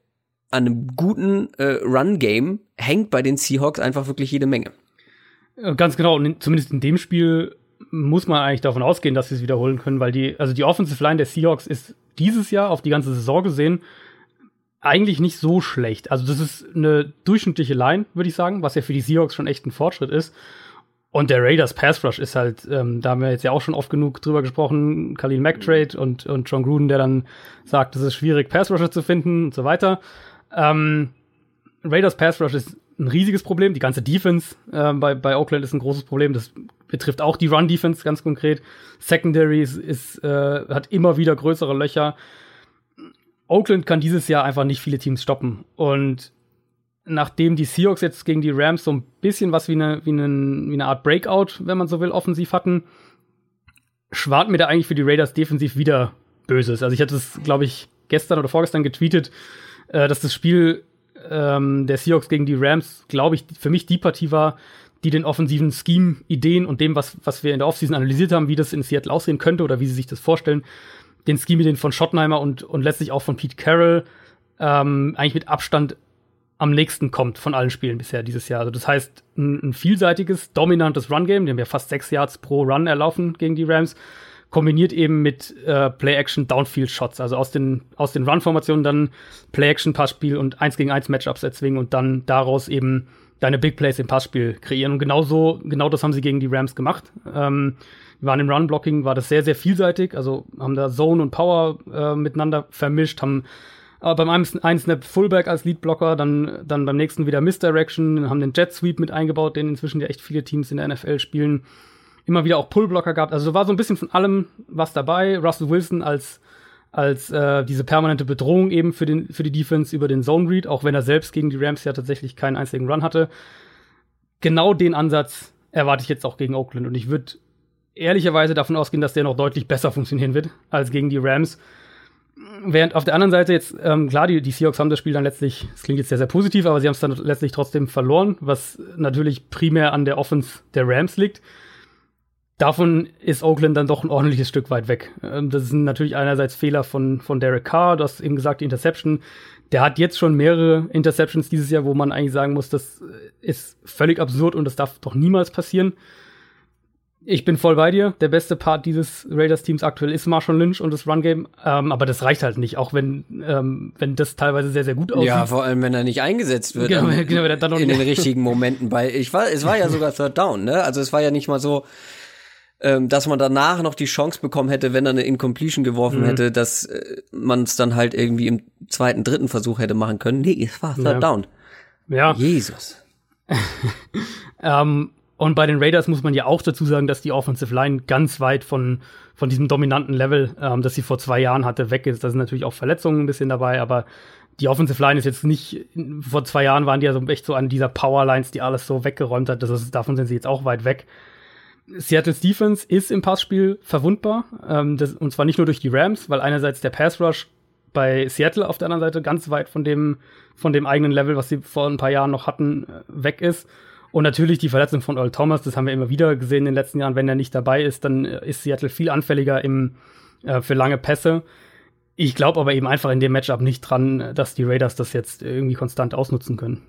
an einem guten äh, Run-Game hängt bei den Seahawks einfach wirklich jede Menge. Äh, Ganz genau, und in, zumindest in dem Spiel muss man eigentlich davon ausgehen, dass sie es wiederholen können, weil die, also die Offensive Line der Seahawks ist dieses Jahr auf die ganze Saison gesehen eigentlich nicht so schlecht. Also das ist eine durchschnittliche Line, würde ich sagen, was ja für die Seahawks schon echt ein Fortschritt ist. Und der Raiders Pass Rush ist halt, ähm, da haben wir jetzt ja auch schon oft genug drüber gesprochen, Khalil McTrade und, und John Gruden, der dann sagt, es ist schwierig, Pass Rusher zu finden und so weiter. Ähm, Raiders Pass Rush ist ein riesiges Problem. Die ganze Defense ähm, bei, bei Oakland ist ein großes Problem. Das betrifft auch die Run Defense ganz konkret. Secondary ist, ist, äh, hat immer wieder größere Löcher. Oakland kann dieses Jahr einfach nicht viele Teams stoppen. Und nachdem die Seahawks jetzt gegen die Rams so ein bisschen was wie eine, wie eine, wie eine Art Breakout, wenn man so will, offensiv hatten, schwart mir da eigentlich für die Raiders defensiv wieder Böses. Also ich hatte es, glaube ich, gestern oder vorgestern getweetet, äh, dass das Spiel ähm, der Seahawks gegen die Rams, glaube ich, für mich die Partie war, die den offensiven Scheme, Ideen und dem, was, was wir in der Offseason analysiert haben, wie das in Seattle aussehen könnte oder wie sie sich das vorstellen, den Scheme-Ideen von Schottenheimer und, und letztlich auch von Pete Carroll ähm, eigentlich mit Abstand am nächsten kommt von allen Spielen bisher dieses Jahr. Also das heißt, ein, ein vielseitiges, dominantes Run-Game, dem wir fast sechs Yards pro Run erlaufen gegen die Rams, kombiniert eben mit äh, Play-Action-Downfield-Shots, also aus den, aus den Run-Formationen dann Play-Action-Passspiel und 1 gegen 1 Matchups erzwingen und dann daraus eben deine Big Plays im Passspiel kreieren. Und genau so, genau das haben sie gegen die Rams gemacht. Ähm, wir waren im Run-Blocking, war das sehr, sehr vielseitig, also haben da Zone und Power äh, miteinander vermischt, haben aber beim einen, einen Snap Fullback als Leadblocker, dann, dann beim nächsten wieder Misdirection, haben den Jet Sweep mit eingebaut, den inzwischen ja echt viele Teams in der NFL spielen. Immer wieder auch Pullblocker gehabt. Also war so ein bisschen von allem was dabei. Russell Wilson als, als äh, diese permanente Bedrohung eben für, den, für die Defense über den Zone Read, auch wenn er selbst gegen die Rams ja tatsächlich keinen einzigen Run hatte. Genau den Ansatz erwarte ich jetzt auch gegen Oakland. Und ich würde ehrlicherweise davon ausgehen, dass der noch deutlich besser funktionieren wird als gegen die Rams. Während auf der anderen Seite jetzt, ähm, klar, die, die Seahawks haben das Spiel dann letztlich, es klingt jetzt sehr, sehr positiv, aber sie haben es dann letztlich trotzdem verloren, was natürlich primär an der Offense der Rams liegt. Davon ist Oakland dann doch ein ordentliches Stück weit weg. Ähm, das sind natürlich einerseits Fehler von, von Derek Carr, du hast eben gesagt, die Interception. Der hat jetzt schon mehrere Interceptions dieses Jahr, wo man eigentlich sagen muss, das ist völlig absurd und das darf doch niemals passieren. Ich bin voll bei dir. Der beste Part dieses Raiders-Teams aktuell ist Marshall Lynch und das Run-Game. Ähm, aber das reicht halt nicht, auch wenn, ähm, wenn das teilweise sehr, sehr gut aussieht. Ja, vor allem, wenn er nicht eingesetzt wird Genau, am- <laughs> genau, in den richtigen Momenten bei. Ich war, es war ja sogar Third Down, ne? Also es war ja nicht mal so, ähm, dass man danach noch die Chance bekommen hätte, wenn er eine Incompletion geworfen Mhm. hätte, dass äh, man es dann halt irgendwie im zweiten, dritten Versuch hätte machen können. Nee, es war Third Ja. Down. ja. Jesus. <laughs> Ähm, und bei den Raiders muss man ja auch dazu sagen, dass die Offensive Line ganz weit von, von diesem dominanten Level, ähm, das sie vor zwei Jahren hatte, weg ist. Da sind natürlich auch Verletzungen ein bisschen dabei, aber die Offensive Line ist jetzt nicht, vor zwei Jahren waren die ja so echt so an dieser Powerlines, die alles so weggeräumt hat. Das ist, davon sind sie jetzt auch weit weg. Seattle's Defense ist im Passspiel verwundbar. Ähm, das, und zwar nicht nur durch die Rams, weil einerseits der Pass Rush bei Seattle auf der anderen Seite ganz weit von dem, von dem eigenen Level, was sie vor ein paar Jahren noch hatten, äh, weg ist. Und natürlich die Verletzung von Earl Thomas, das haben wir immer wieder gesehen in den letzten Jahren. Wenn er nicht dabei ist, dann äh, ist Seattle viel anfälliger im, äh, für lange Pässe. Ich glaube aber eben einfach in dem Matchup nicht dran, dass die Raiders das jetzt irgendwie konstant ausnutzen können.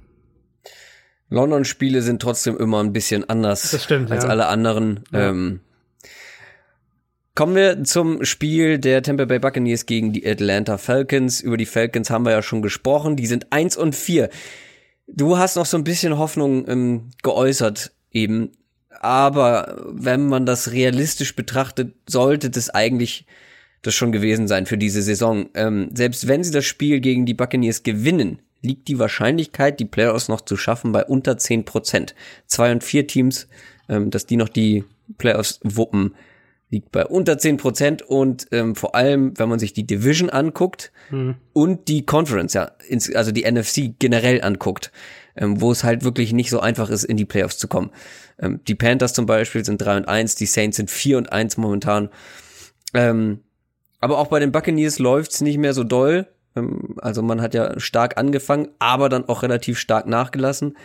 London-Spiele sind trotzdem immer ein bisschen anders stimmt, als ja. alle anderen. Ja. Ähm, kommen wir zum Spiel der Tampa Bay Buccaneers gegen die Atlanta Falcons. Über die Falcons haben wir ja schon gesprochen. Die sind eins und vier. Du hast noch so ein bisschen Hoffnung ähm, geäußert eben. Aber wenn man das realistisch betrachtet, sollte das eigentlich das schon gewesen sein für diese Saison. Ähm, selbst wenn sie das Spiel gegen die Buccaneers gewinnen, liegt die Wahrscheinlichkeit, die Playoffs noch zu schaffen, bei unter 10 Prozent. Zwei und vier Teams, ähm, dass die noch die Playoffs wuppen, liegt bei unter 10 Prozent und ähm, vor allem, wenn man sich die Division anguckt und die Conference, ja, ins, also die NFC generell anguckt, ähm, wo es halt wirklich nicht so einfach ist, in die Playoffs zu kommen. Ähm, die Panthers zum Beispiel sind 3 und 1, die Saints sind 4 und 1 momentan. Ähm, aber auch bei den Buccaneers läuft's nicht mehr so doll. Ähm, Also man hat ja stark angefangen, aber dann auch relativ stark nachgelassen.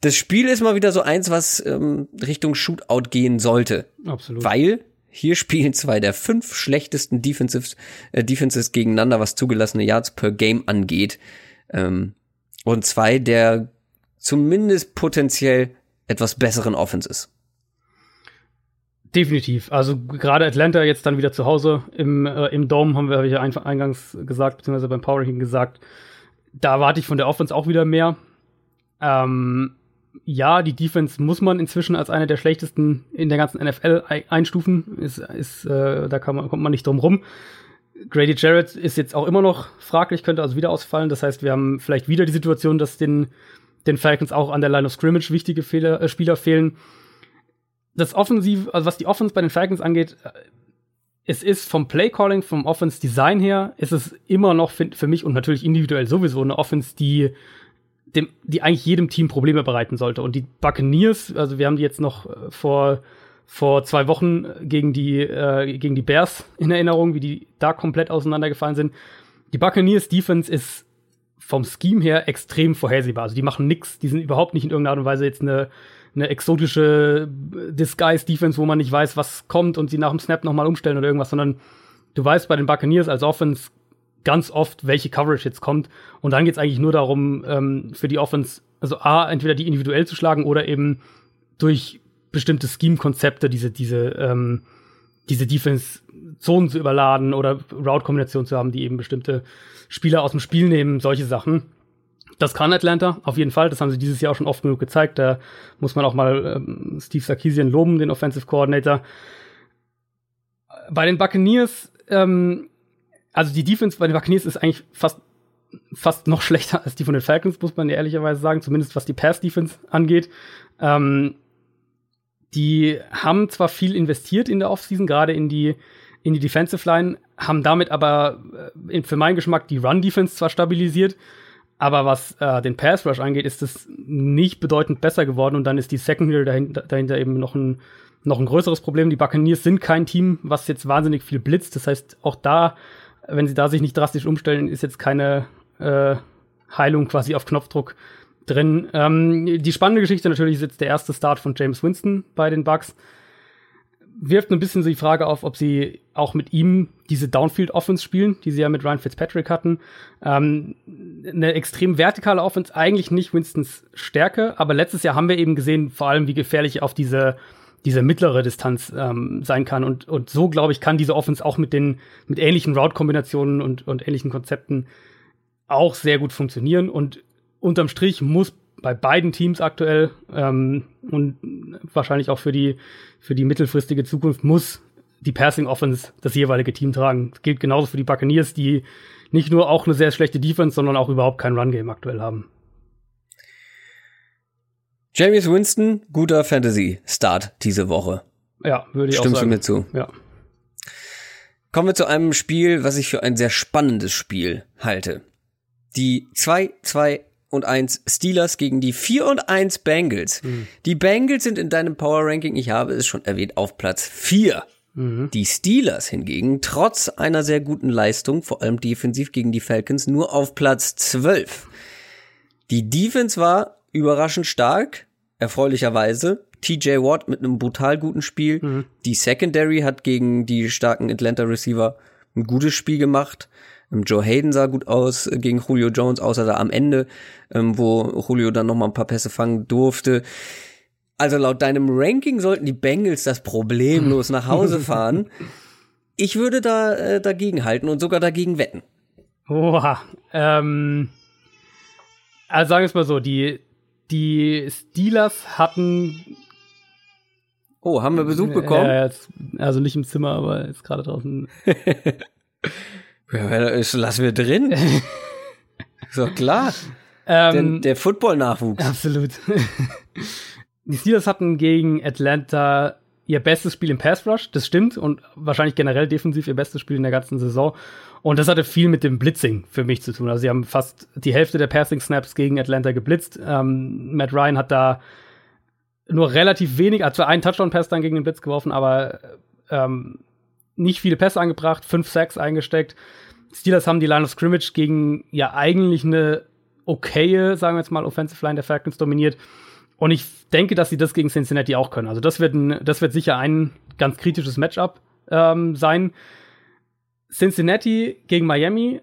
Das Spiel ist mal wieder so eins, was ähm, Richtung Shootout gehen sollte. Absolut. Weil hier spielen zwei der fünf schlechtesten Defensives, äh, Defenses gegeneinander, was zugelassene Yards per Game angeht. Ähm, und zwei der zumindest potenziell etwas besseren Offenses. Definitiv. Also gerade Atlanta jetzt dann wieder zu Hause im, äh, im Dome, haben wir hab ich ja ein, eingangs gesagt, beziehungsweise beim Power Ranking gesagt. Da erwarte ich von der Offense auch wieder mehr. Ähm, ja, die Defense muss man inzwischen als eine der schlechtesten in der ganzen NFL ei- einstufen. Ist, ist, äh, da kann man, kommt man nicht drum rum. Grady Jarrett ist jetzt auch immer noch fraglich, könnte also wieder ausfallen. Das heißt, wir haben vielleicht wieder die Situation, dass den, den Falcons auch an der Line of Scrimmage wichtige Fehler, äh, Spieler fehlen das Offensiv, also was die Offense bei den Falcons angeht, äh, es ist vom Playcalling, vom Offense Design her, ist es immer noch für, für mich und natürlich individuell sowieso eine Offense, die dem, die eigentlich jedem Team Probleme bereiten sollte. Und die Buccaneers, also wir haben die jetzt noch äh, vor vor zwei Wochen gegen die äh, gegen die Bears in Erinnerung, wie die da komplett auseinandergefallen sind. Die Buccaneers Defense ist vom Scheme her extrem vorhersehbar. Also die machen nix, die sind überhaupt nicht in irgendeiner Art und Weise jetzt eine eine exotische Disguise-Defense, wo man nicht weiß, was kommt und sie nach dem Snap nochmal umstellen oder irgendwas, sondern du weißt bei den Buccaneers als Offense ganz oft, welche Coverage jetzt kommt. Und dann geht's eigentlich nur darum, ähm, für die Offense, also A, entweder die individuell zu schlagen oder eben durch bestimmte Scheme-Konzepte diese, diese, ähm, diese Defense-Zonen zu überladen oder Route-Kombinationen zu haben, die eben bestimmte Spieler aus dem Spiel nehmen, solche Sachen. Das kann Atlanta, auf jeden Fall. Das haben sie dieses Jahr auch schon oft genug gezeigt. Da muss man auch mal ähm, Steve Sarkisian loben, den Offensive Coordinator. Bei den Buccaneers, ähm, also die Defense bei den Buccaneers ist eigentlich fast, fast noch <laughs> schlechter als die von den Falcons, muss man ehrlicherweise sagen, zumindest was die Pass-Defense angeht. Ähm, die haben zwar viel investiert in der Offseason, gerade in die, in die Defensive Line, haben damit aber äh, für meinen Geschmack die Run-Defense zwar stabilisiert, aber was äh, den Pass Rush angeht, ist es nicht bedeutend besser geworden und dann ist die Secondary dahinter, dahinter eben noch ein, noch ein größeres Problem. Die Buccaneers sind kein Team, was jetzt wahnsinnig viel blitzt. Das heißt, auch da, wenn sie da sich nicht drastisch umstellen, ist jetzt keine äh, Heilung quasi auf Knopfdruck drin. Ähm, die spannende Geschichte natürlich ist jetzt der erste Start von James Winston bei den Bucks. Wirft ein bisschen so die Frage auf, ob sie auch mit ihm diese Downfield-Offense spielen, die sie ja mit Ryan Fitzpatrick hatten. Ähm, eine extrem vertikale Offense, eigentlich nicht Winstons Stärke, aber letztes Jahr haben wir eben gesehen, vor allem wie gefährlich auf diese diese mittlere Distanz ähm, sein kann. Und, und so, glaube ich, kann diese Offense auch mit den mit ähnlichen Route-Kombinationen und, und ähnlichen Konzepten auch sehr gut funktionieren. Und unterm Strich muss bei beiden Teams aktuell ähm, und wahrscheinlich auch für die für die mittelfristige Zukunft muss die Passing Offense das jeweilige Team tragen. Das gilt genauso für die Buccaneers, die nicht nur auch eine sehr schlechte Defense, sondern auch überhaupt kein Run Game aktuell haben. James Winston, guter Fantasy-Start diese Woche. Ja, würde ich Stimmst auch du sagen. mir zu? Ja. Kommen wir zu einem Spiel, was ich für ein sehr spannendes Spiel halte. Die 2, 2 und 1 Steelers gegen die 4 und 1 Bengals. Die Bengals sind in deinem Power Ranking, ich habe es schon erwähnt, auf Platz 4. Mhm. Die Steelers hingegen, trotz einer sehr guten Leistung, vor allem defensiv gegen die Falcons, nur auf Platz 12. Die Defense war überraschend stark, erfreulicherweise. TJ Watt mit einem brutal guten Spiel. Mhm. Die Secondary hat gegen die starken Atlanta Receiver ein gutes Spiel gemacht. Ähm, Joe Hayden sah gut aus äh, gegen Julio Jones, außer da am Ende, ähm, wo Julio dann noch mal ein paar Pässe fangen durfte. Also laut deinem Ranking sollten die Bengals das problemlos nach Hause <laughs> fahren. Ich würde da äh, dagegen halten und sogar dagegen wetten. Oha. Ähm, also sagen wir es mal so, die, die Steelers hatten. Oh, haben wir Besuch bekommen? Äh, jetzt, also nicht im Zimmer, aber jetzt gerade draußen. <laughs> ja, ist, lassen wir drin. <laughs> ist doch klar. Ähm, der, der Football-Nachwuchs. Absolut. <laughs> die Steelers hatten gegen Atlanta ihr bestes Spiel im Pass Rush, das stimmt, und wahrscheinlich generell defensiv ihr bestes Spiel in der ganzen Saison. Und das hatte viel mit dem Blitzing für mich zu tun. Also sie haben fast die Hälfte der Passing Snaps gegen Atlanta geblitzt. Ähm, Matt Ryan hat da nur relativ wenig, also einen Touchdown-Pass dann gegen den Blitz geworfen, aber ähm, nicht viele Pässe angebracht, fünf Sacks eingesteckt. Steelers haben die Line of Scrimmage gegen ja eigentlich eine okaye, sagen wir jetzt mal, Offensive Line der Falcons dominiert. Und ich denke, dass sie das gegen Cincinnati auch können. Also das wird, ein, das wird sicher ein ganz kritisches Matchup ähm, sein. Cincinnati gegen Miami,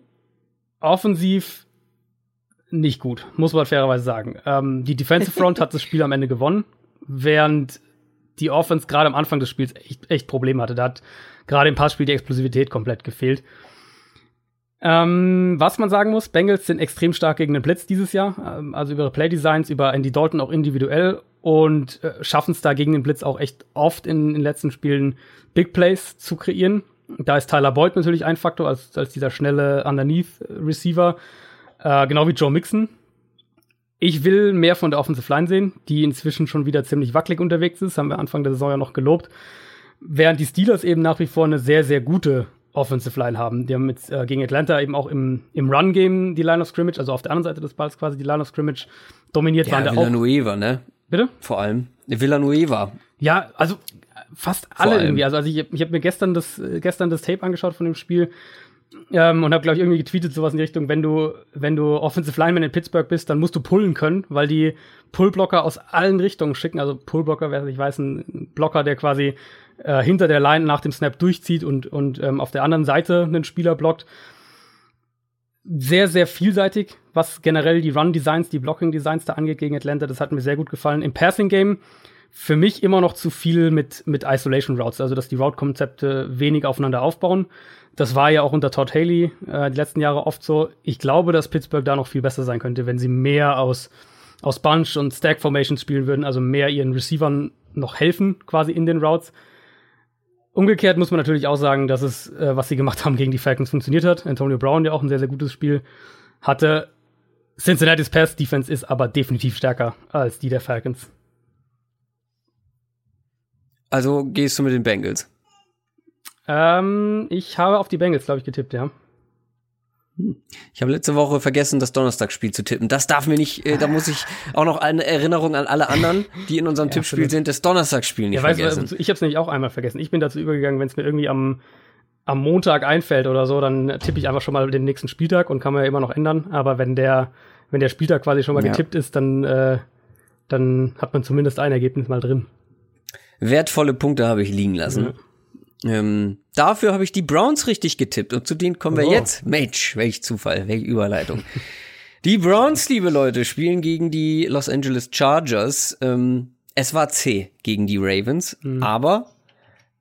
offensiv nicht gut, muss man fairerweise sagen. Ähm, die Defensive Front hat das Spiel am Ende gewonnen, während die Offense gerade am Anfang des Spiels echt, echt Probleme hatte. Da hat gerade im Passspiel die Explosivität komplett gefehlt. Ähm, was man sagen muss, Bengals sind extrem stark gegen den Blitz dieses Jahr, ähm, also über ihre Playdesigns, über Andy Dalton auch individuell und äh, schaffen es da gegen den Blitz auch echt oft in, den letzten Spielen Big Plays zu kreieren. Da ist Tyler Boyd natürlich ein Faktor als, als dieser schnelle Underneath-Receiver, äh, genau wie Joe Mixon. Ich will mehr von der Offensive Line sehen, die inzwischen schon wieder ziemlich wackelig unterwegs ist, haben wir Anfang der Saison ja noch gelobt. Während die Steelers eben nach wie vor eine sehr, sehr gute Offensive Line haben. Die haben mit, äh, gegen Atlanta eben auch im, im Run-Game die Line of Scrimmage, also auf der anderen Seite des Balls quasi die Line of Scrimmage dominiert ja, waren. Villanueva, ne? Bitte? Vor allem. Villanueva. Ja, also fast alle irgendwie. Also, also ich, ich habe mir gestern das, gestern das Tape angeschaut von dem Spiel ähm, und habe, glaube ich, irgendwie getweetet, sowas in die Richtung, wenn du, wenn du Offensive Lineman in Pittsburgh bist, dann musst du pullen können, weil die Pullblocker aus allen Richtungen schicken. Also Pullblocker, wer ich weiß, ein Blocker, der quasi äh, hinter der Line nach dem Snap durchzieht und, und ähm, auf der anderen Seite einen Spieler blockt. Sehr, sehr vielseitig, was generell die Run-Designs, die Blocking-Designs da angeht gegen Atlanta. Das hat mir sehr gut gefallen. Im Passing-Game für mich immer noch zu viel mit, mit Isolation Routes, also dass die Route-Konzepte wenig aufeinander aufbauen. Das war ja auch unter Todd Haley äh, die letzten Jahre oft so. Ich glaube, dass Pittsburgh da noch viel besser sein könnte, wenn sie mehr aus, aus Bunch und Stack Formations spielen würden, also mehr ihren Receivern noch helfen, quasi in den Routes. Umgekehrt muss man natürlich auch sagen, dass es, äh, was sie gemacht haben gegen die Falcons, funktioniert hat. Antonio Brown, der auch ein sehr, sehr gutes Spiel hatte. Cincinnati's Pass Defense ist aber definitiv stärker als die der Falcons. Also gehst du mit den Bengals? Ähm, ich habe auf die Bengals, glaube ich, getippt, ja. Ich habe letzte Woche vergessen, das Donnerstagsspiel zu tippen. Das darf mir nicht, äh, da muss ich auch noch eine Erinnerung an alle anderen, die in unserem ja, Tippspiel sind, das Donnerstagsspiel nicht ja, vergessen. Weißt du, ich habe es nämlich auch einmal vergessen. Ich bin dazu übergegangen, wenn es mir irgendwie am, am Montag einfällt oder so, dann tippe ich einfach schon mal den nächsten Spieltag und kann man ja immer noch ändern. Aber wenn der, wenn der Spieltag quasi schon mal ja. getippt ist, dann, äh, dann hat man zumindest ein Ergebnis mal drin. Wertvolle Punkte habe ich liegen lassen. Ja. Ähm, dafür habe ich die Browns richtig getippt und zu denen kommen wir oh. jetzt. Mensch, welch Zufall, welche Überleitung. <laughs> die Browns, liebe Leute, spielen gegen die Los Angeles Chargers. Ähm, es war C gegen die Ravens, mhm. aber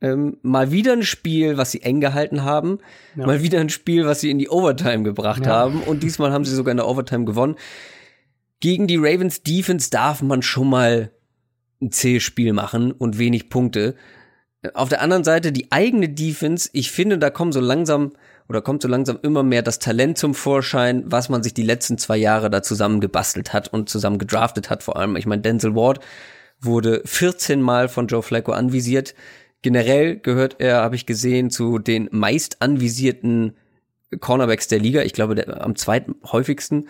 ähm, mal wieder ein Spiel, was sie eng gehalten haben, ja. mal wieder ein Spiel, was sie in die Overtime gebracht ja. haben und diesmal haben sie sogar in der Overtime gewonnen. Gegen die Ravens Defense darf man schon mal ein C-Spiel machen und wenig Punkte. Auf der anderen Seite die eigene Defense, ich finde, da kommen so langsam oder kommt so langsam immer mehr das Talent zum Vorschein, was man sich die letzten zwei Jahre da zusammen gebastelt hat und zusammen gedraftet hat vor allem. Ich meine, Denzel Ward wurde 14 Mal von Joe Flacco anvisiert. Generell gehört er, habe ich gesehen, zu den meist anvisierten Cornerbacks der Liga. Ich glaube, der, am zweiten häufigsten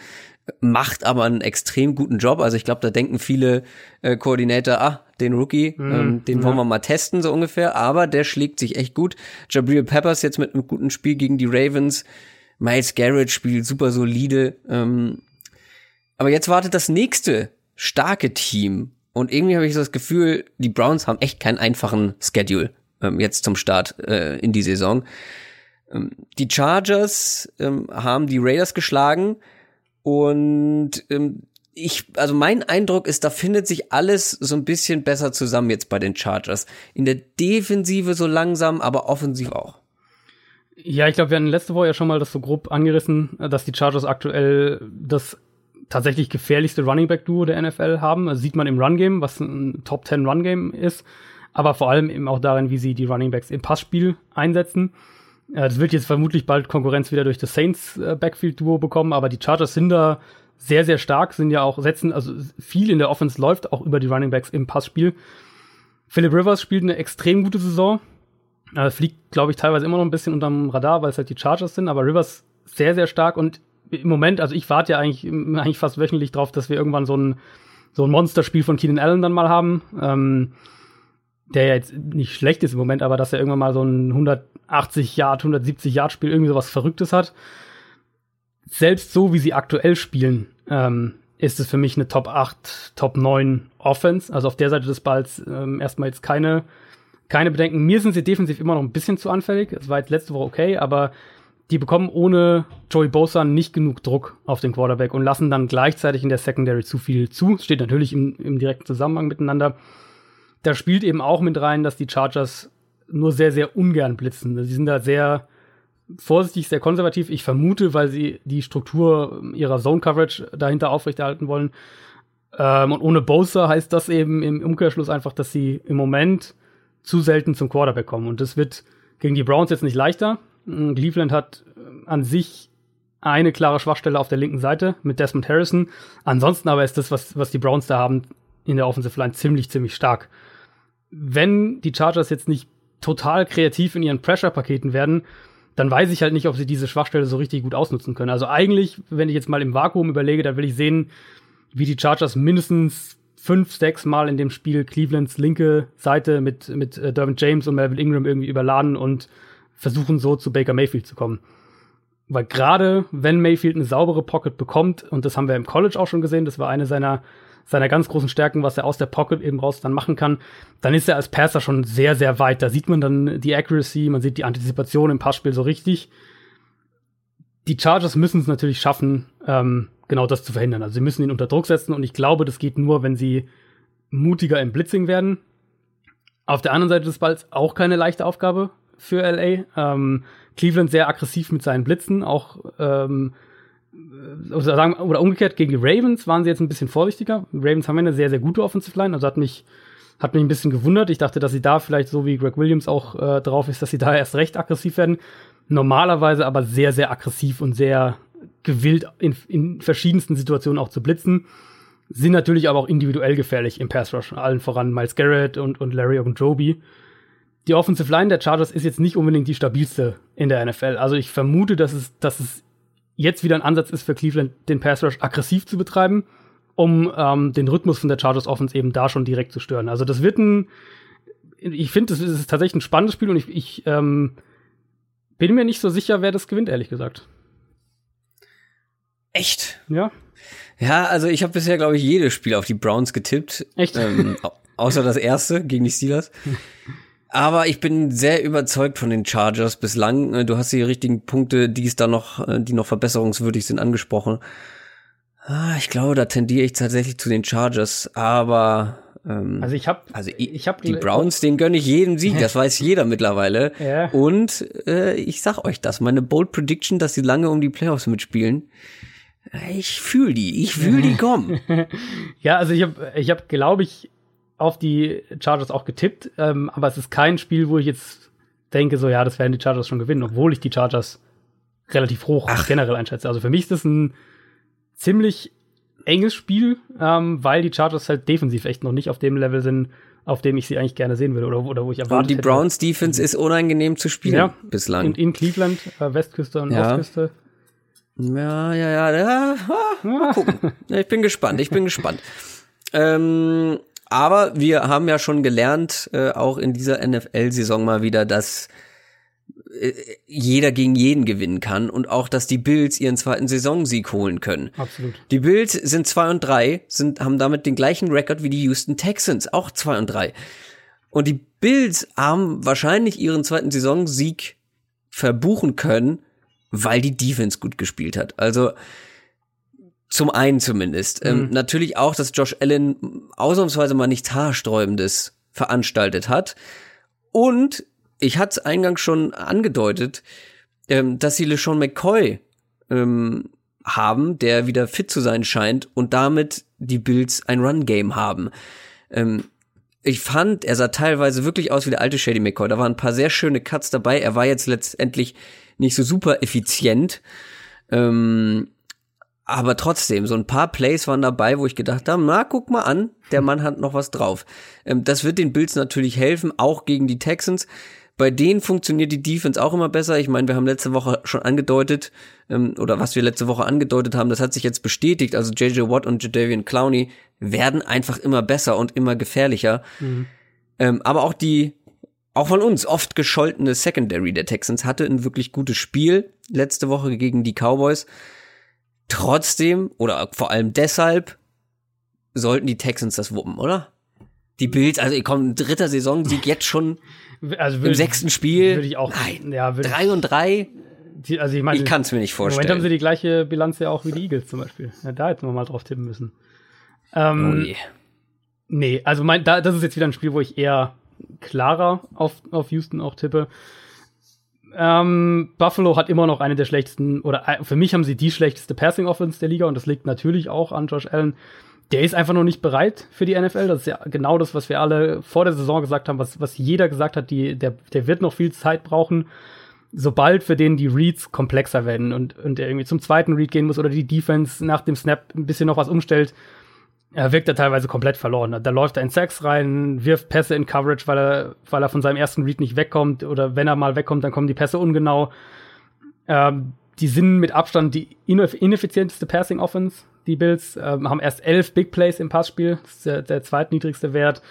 macht aber einen extrem guten Job. Also ich glaube, da denken viele äh, Koordinator, ah, den Rookie. Mm, ähm, den ja. wollen wir mal testen, so ungefähr. Aber der schlägt sich echt gut. Jabril Peppers jetzt mit einem guten Spiel gegen die Ravens. Miles Garrett spielt super solide. Ähm, aber jetzt wartet das nächste starke Team. Und irgendwie habe ich so das Gefühl, die Browns haben echt keinen einfachen Schedule ähm, jetzt zum Start äh, in die Saison. Ähm, die Chargers ähm, haben die Raiders geschlagen und ähm, ich, also mein Eindruck ist, da findet sich alles so ein bisschen besser zusammen jetzt bei den Chargers. In der Defensive so langsam, aber offensiv auch. Ja, ich glaube, wir hatten letzte Woche ja schon mal das so grob angerissen, dass die Chargers aktuell das tatsächlich gefährlichste Running Back Duo der NFL haben. Also sieht man im Run Game, was ein Top 10 Run Game ist, aber vor allem eben auch darin, wie sie die Running Backs im Passspiel einsetzen. Das wird jetzt vermutlich bald Konkurrenz wieder durch das Saints äh, Backfield Duo bekommen, aber die Chargers sind da sehr, sehr stark, sind ja auch, setzen, also viel in der Offense läuft auch über die Running Backs im Passspiel. Philip Rivers spielt eine extrem gute Saison. Äh, fliegt, glaube ich, teilweise immer noch ein bisschen unterm Radar, weil es halt die Chargers sind, aber Rivers sehr, sehr stark und im Moment, also ich warte ja eigentlich, eigentlich fast wöchentlich drauf, dass wir irgendwann so ein, so ein Monsterspiel von Keenan Allen dann mal haben. Ähm, der ja jetzt nicht schlecht ist im Moment, aber dass er irgendwann mal so ein 180 Yard, 170 Yard Spiel irgendwie sowas Verrücktes hat. Selbst so, wie sie aktuell spielen, ähm, ist es für mich eine Top 8, Top 9 Offense. Also auf der Seite des Balls ähm, erstmal jetzt keine, keine Bedenken. Mir sind sie defensiv immer noch ein bisschen zu anfällig. Es war jetzt letzte Woche okay, aber die bekommen ohne Joey Bosa nicht genug Druck auf den Quarterback und lassen dann gleichzeitig in der Secondary zu viel zu. Steht natürlich im, im direkten Zusammenhang miteinander. Da spielt eben auch mit rein, dass die Chargers nur sehr, sehr ungern blitzen. Sie sind da sehr vorsichtig, sehr konservativ. Ich vermute, weil sie die Struktur ihrer Zone Coverage dahinter aufrechterhalten wollen. Ähm, und ohne Bosa heißt das eben im Umkehrschluss einfach, dass sie im Moment zu selten zum Quarterback kommen. Und das wird gegen die Browns jetzt nicht leichter. Hm, Cleveland hat äh, an sich eine klare Schwachstelle auf der linken Seite mit Desmond Harrison. Ansonsten aber ist das, was, was die Browns da haben, in der Offensive Line ziemlich, ziemlich stark. Wenn die Chargers jetzt nicht total kreativ in ihren Pressure-Paketen werden, dann weiß ich halt nicht, ob sie diese Schwachstelle so richtig gut ausnutzen können. Also eigentlich, wenn ich jetzt mal im Vakuum überlege, dann will ich sehen, wie die Chargers mindestens fünf, sechs Mal in dem Spiel Clevelands linke Seite mit, mit äh, Derwin James und Melvin Ingram irgendwie überladen und versuchen so zu Baker Mayfield zu kommen. Weil gerade wenn Mayfield eine saubere Pocket bekommt, und das haben wir im College auch schon gesehen, das war eine seiner, seiner ganz großen Stärken, was er aus der Pocket eben raus dann machen kann, dann ist er als Passer schon sehr, sehr weit. Da sieht man dann die Accuracy, man sieht die Antizipation im Passspiel so richtig. Die Chargers müssen es natürlich schaffen, ähm, genau das zu verhindern. Also sie müssen ihn unter Druck setzen und ich glaube, das geht nur, wenn sie mutiger im Blitzing werden. Auf der anderen Seite des Balls auch keine leichte Aufgabe für LA. Ähm, Cleveland sehr aggressiv mit seinen Blitzen, auch ähm, oder, sagen, oder umgekehrt gegen die Ravens waren sie jetzt ein bisschen vorsichtiger. Die Ravens haben eine sehr, sehr gute Offensive Line, also hat mich, hat mich ein bisschen gewundert. Ich dachte, dass sie da vielleicht so wie Greg Williams auch äh, drauf ist, dass sie da <laughs> erst recht aggressiv werden. Normalerweise aber sehr, sehr aggressiv und sehr gewillt in, in verschiedensten Situationen auch zu blitzen. Sind natürlich aber auch individuell gefährlich im Pass Rush, allen voran Miles Garrett und, und Larry Ogunjobi die Offensive Line der Chargers ist jetzt nicht unbedingt die stabilste in der NFL. Also ich vermute, dass es, dass es jetzt wieder ein Ansatz ist für Cleveland, den Pass Rush aggressiv zu betreiben, um ähm, den Rhythmus von der Chargers Offense eben da schon direkt zu stören. Also das wird ein, ich finde, das ist tatsächlich ein spannendes Spiel und ich, ich ähm, bin mir nicht so sicher, wer das gewinnt, ehrlich gesagt. Echt? Ja. Ja, also ich habe bisher, glaube ich, jedes Spiel auf die Browns getippt. Echt? Ähm, außer das erste gegen die Steelers. <laughs> Aber ich bin sehr überzeugt von den Chargers bislang. Äh, du hast die richtigen Punkte, die es da noch, äh, die noch verbesserungswürdig sind, angesprochen. Ah, ich glaube, da tendiere ich tatsächlich zu den Chargers, aber ähm, also ich habe also ich, ich hab die Browns, den gönne ich jeden Sieg, das weiß <laughs> jeder mittlerweile. Ja. Und äh, ich sag euch das, meine Bold Prediction, dass sie lange um die Playoffs mitspielen. Ich fühle die, ich fühle die <laughs> kommen. ja, also ich habe, ich habe, glaube ich, auf die Chargers auch getippt, ähm, aber es ist kein Spiel, wo ich jetzt denke, so ja, das werden die Chargers schon gewinnen, obwohl ich die Chargers relativ hoch Ach. generell einschätze. Also für mich ist das ein ziemlich enges Spiel, ähm, weil die Chargers halt defensiv echt noch nicht auf dem Level sind, auf dem ich sie eigentlich gerne sehen würde oder, oder wo ich erwarte. Und die Browns Defense ist unangenehm zu spielen ja, bislang. In, in Cleveland, äh, Westküste und ja. Ostküste. Ja, ja, ja, ja. Ah, mal <laughs> gucken. ich bin gespannt, ich bin gespannt. Ähm, aber wir haben ja schon gelernt, äh, auch in dieser NFL-Saison mal wieder, dass äh, jeder gegen jeden gewinnen kann und auch, dass die Bills ihren zweiten Saisonsieg holen können. Absolut. Die Bills sind zwei und drei, sind, haben damit den gleichen Rekord wie die Houston Texans, auch zwei und drei. Und die Bills haben wahrscheinlich ihren zweiten Saisonsieg verbuchen können, weil die Defense gut gespielt hat. Also zum einen zumindest. Ähm, mhm. natürlich auch, dass Josh Allen ausnahmsweise mal nichts Haarsträubendes veranstaltet hat. Und ich hatte es eingangs schon angedeutet, ähm, dass sie LeSean McCoy ähm, haben, der wieder fit zu sein scheint und damit die Bills ein Run-Game haben. Ähm, ich fand, er sah teilweise wirklich aus wie der alte Shady McCoy. Da waren ein paar sehr schöne Cuts dabei. Er war jetzt letztendlich nicht so super effizient. Ähm, aber trotzdem, so ein paar Plays waren dabei, wo ich gedacht habe, na, guck mal an, der Mann hat noch was drauf. Ähm, das wird den Bills natürlich helfen, auch gegen die Texans. Bei denen funktioniert die Defense auch immer besser. Ich meine, wir haben letzte Woche schon angedeutet, ähm, oder was wir letzte Woche angedeutet haben, das hat sich jetzt bestätigt. Also JJ Watt und Jadavian Clowney werden einfach immer besser und immer gefährlicher. Mhm. Ähm, aber auch die, auch von uns oft gescholtene Secondary der Texans hatte ein wirklich gutes Spiel letzte Woche gegen die Cowboys. Trotzdem, oder vor allem deshalb, sollten die Texans das wuppen, oder? Die Bills, also ihr kommt dritter Saisonsieg jetzt schon also würd, im sechsten Spiel. Würde ich auch. Nein, ja, drei und drei. Die, also ich meine, ich kann es mir nicht vorstellen. Im Moment haben sie die gleiche Bilanz ja auch wie die Eagles zum Beispiel. Ja, da hätten wir mal drauf tippen müssen. Ähm, oh je. Nee, also mein, da, das ist jetzt wieder ein Spiel, wo ich eher klarer auf, auf Houston auch tippe. Ähm, Buffalo hat immer noch eine der schlechtesten, oder äh, für mich haben sie die schlechteste Passing Offense der Liga und das liegt natürlich auch an Josh Allen der ist einfach noch nicht bereit für die NFL. Das ist ja genau das, was wir alle vor der Saison gesagt haben, was, was jeder gesagt hat, die, der, der wird noch viel Zeit brauchen. Sobald für den die Reads komplexer werden und, und er irgendwie zum zweiten Read gehen muss oder die Defense nach dem Snap ein bisschen noch was umstellt, er wirkt er teilweise komplett verloren. Da läuft er in Sacks rein, wirft Pässe in Coverage, weil er, weil er von seinem ersten Read nicht wegkommt oder wenn er mal wegkommt, dann kommen die Pässe ungenau. Ähm, die sind mit Abstand die ineffizienteste Passing Offense die Bills ähm, haben erst elf Big Plays im Passspiel. Das ist der, der zweitniedrigste Wert.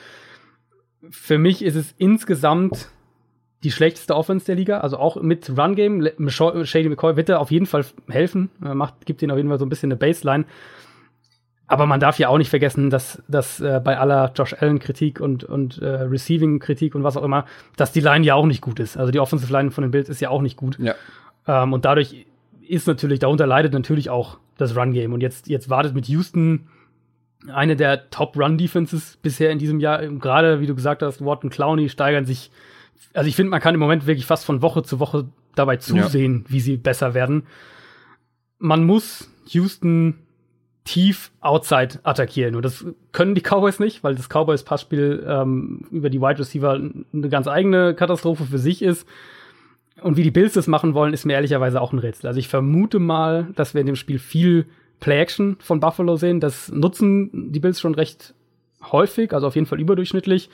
Für mich ist es insgesamt die schlechteste Offense der Liga, also auch mit Run Game. Shady McCoy wird da auf jeden Fall helfen, macht, gibt ihnen auf jeden Fall so ein bisschen eine Baseline. Aber man darf ja auch nicht vergessen, dass, dass äh, bei aller Josh Allen Kritik und, und äh, Receiving Kritik und was auch immer, dass die Line ja auch nicht gut ist. Also die Offensive Line von den Bills ist ja auch nicht gut. Ja. Ähm, und dadurch ist natürlich, darunter leidet natürlich auch das Run-Game. Und jetzt, jetzt wartet mit Houston eine der Top-Run-Defenses bisher in diesem Jahr. Gerade, wie du gesagt hast, und Clowney steigern sich. Also ich finde, man kann im Moment wirklich fast von Woche zu Woche dabei zusehen, ja. wie sie besser werden. Man muss Houston tief outside attackieren. Und das können die Cowboys nicht, weil das Cowboys-Passspiel ähm, über die Wide Receiver eine ganz eigene Katastrophe für sich ist. Und wie die Bills das machen wollen, ist mir ehrlicherweise auch ein Rätsel. Also ich vermute mal, dass wir in dem Spiel viel Play-Action von Buffalo sehen. Das nutzen die Bills schon recht häufig, also auf jeden Fall überdurchschnittlich.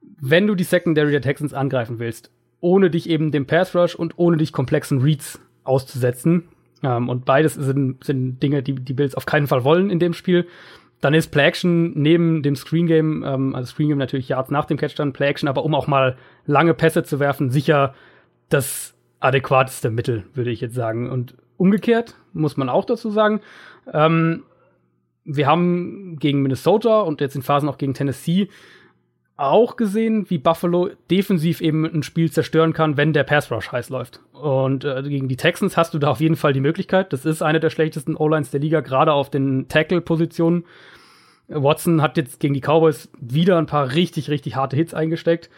Wenn du die Secondary der Texans angreifen willst, ohne dich eben dem Pass Rush und ohne dich komplexen Reads auszusetzen, ähm, und beides sind, sind Dinge, die die Bills auf keinen Fall wollen in dem Spiel, dann ist Play Action neben dem Screen Game, ähm, also Screen Game natürlich Yards nach dem Catch dann Play Action, aber um auch mal lange Pässe zu werfen, sicher das adäquateste Mittel, würde ich jetzt sagen. Und umgekehrt muss man auch dazu sagen, ähm, wir haben gegen Minnesota und jetzt in Phasen auch gegen Tennessee auch gesehen, wie Buffalo defensiv eben ein Spiel zerstören kann, wenn der Pass Rush heiß läuft. Und äh, gegen die Texans hast du da auf jeden Fall die Möglichkeit. Das ist eine der schlechtesten O-Lines der Liga, gerade auf den Tackle-Positionen. Watson hat jetzt gegen die Cowboys wieder ein paar richtig, richtig harte Hits eingesteckt.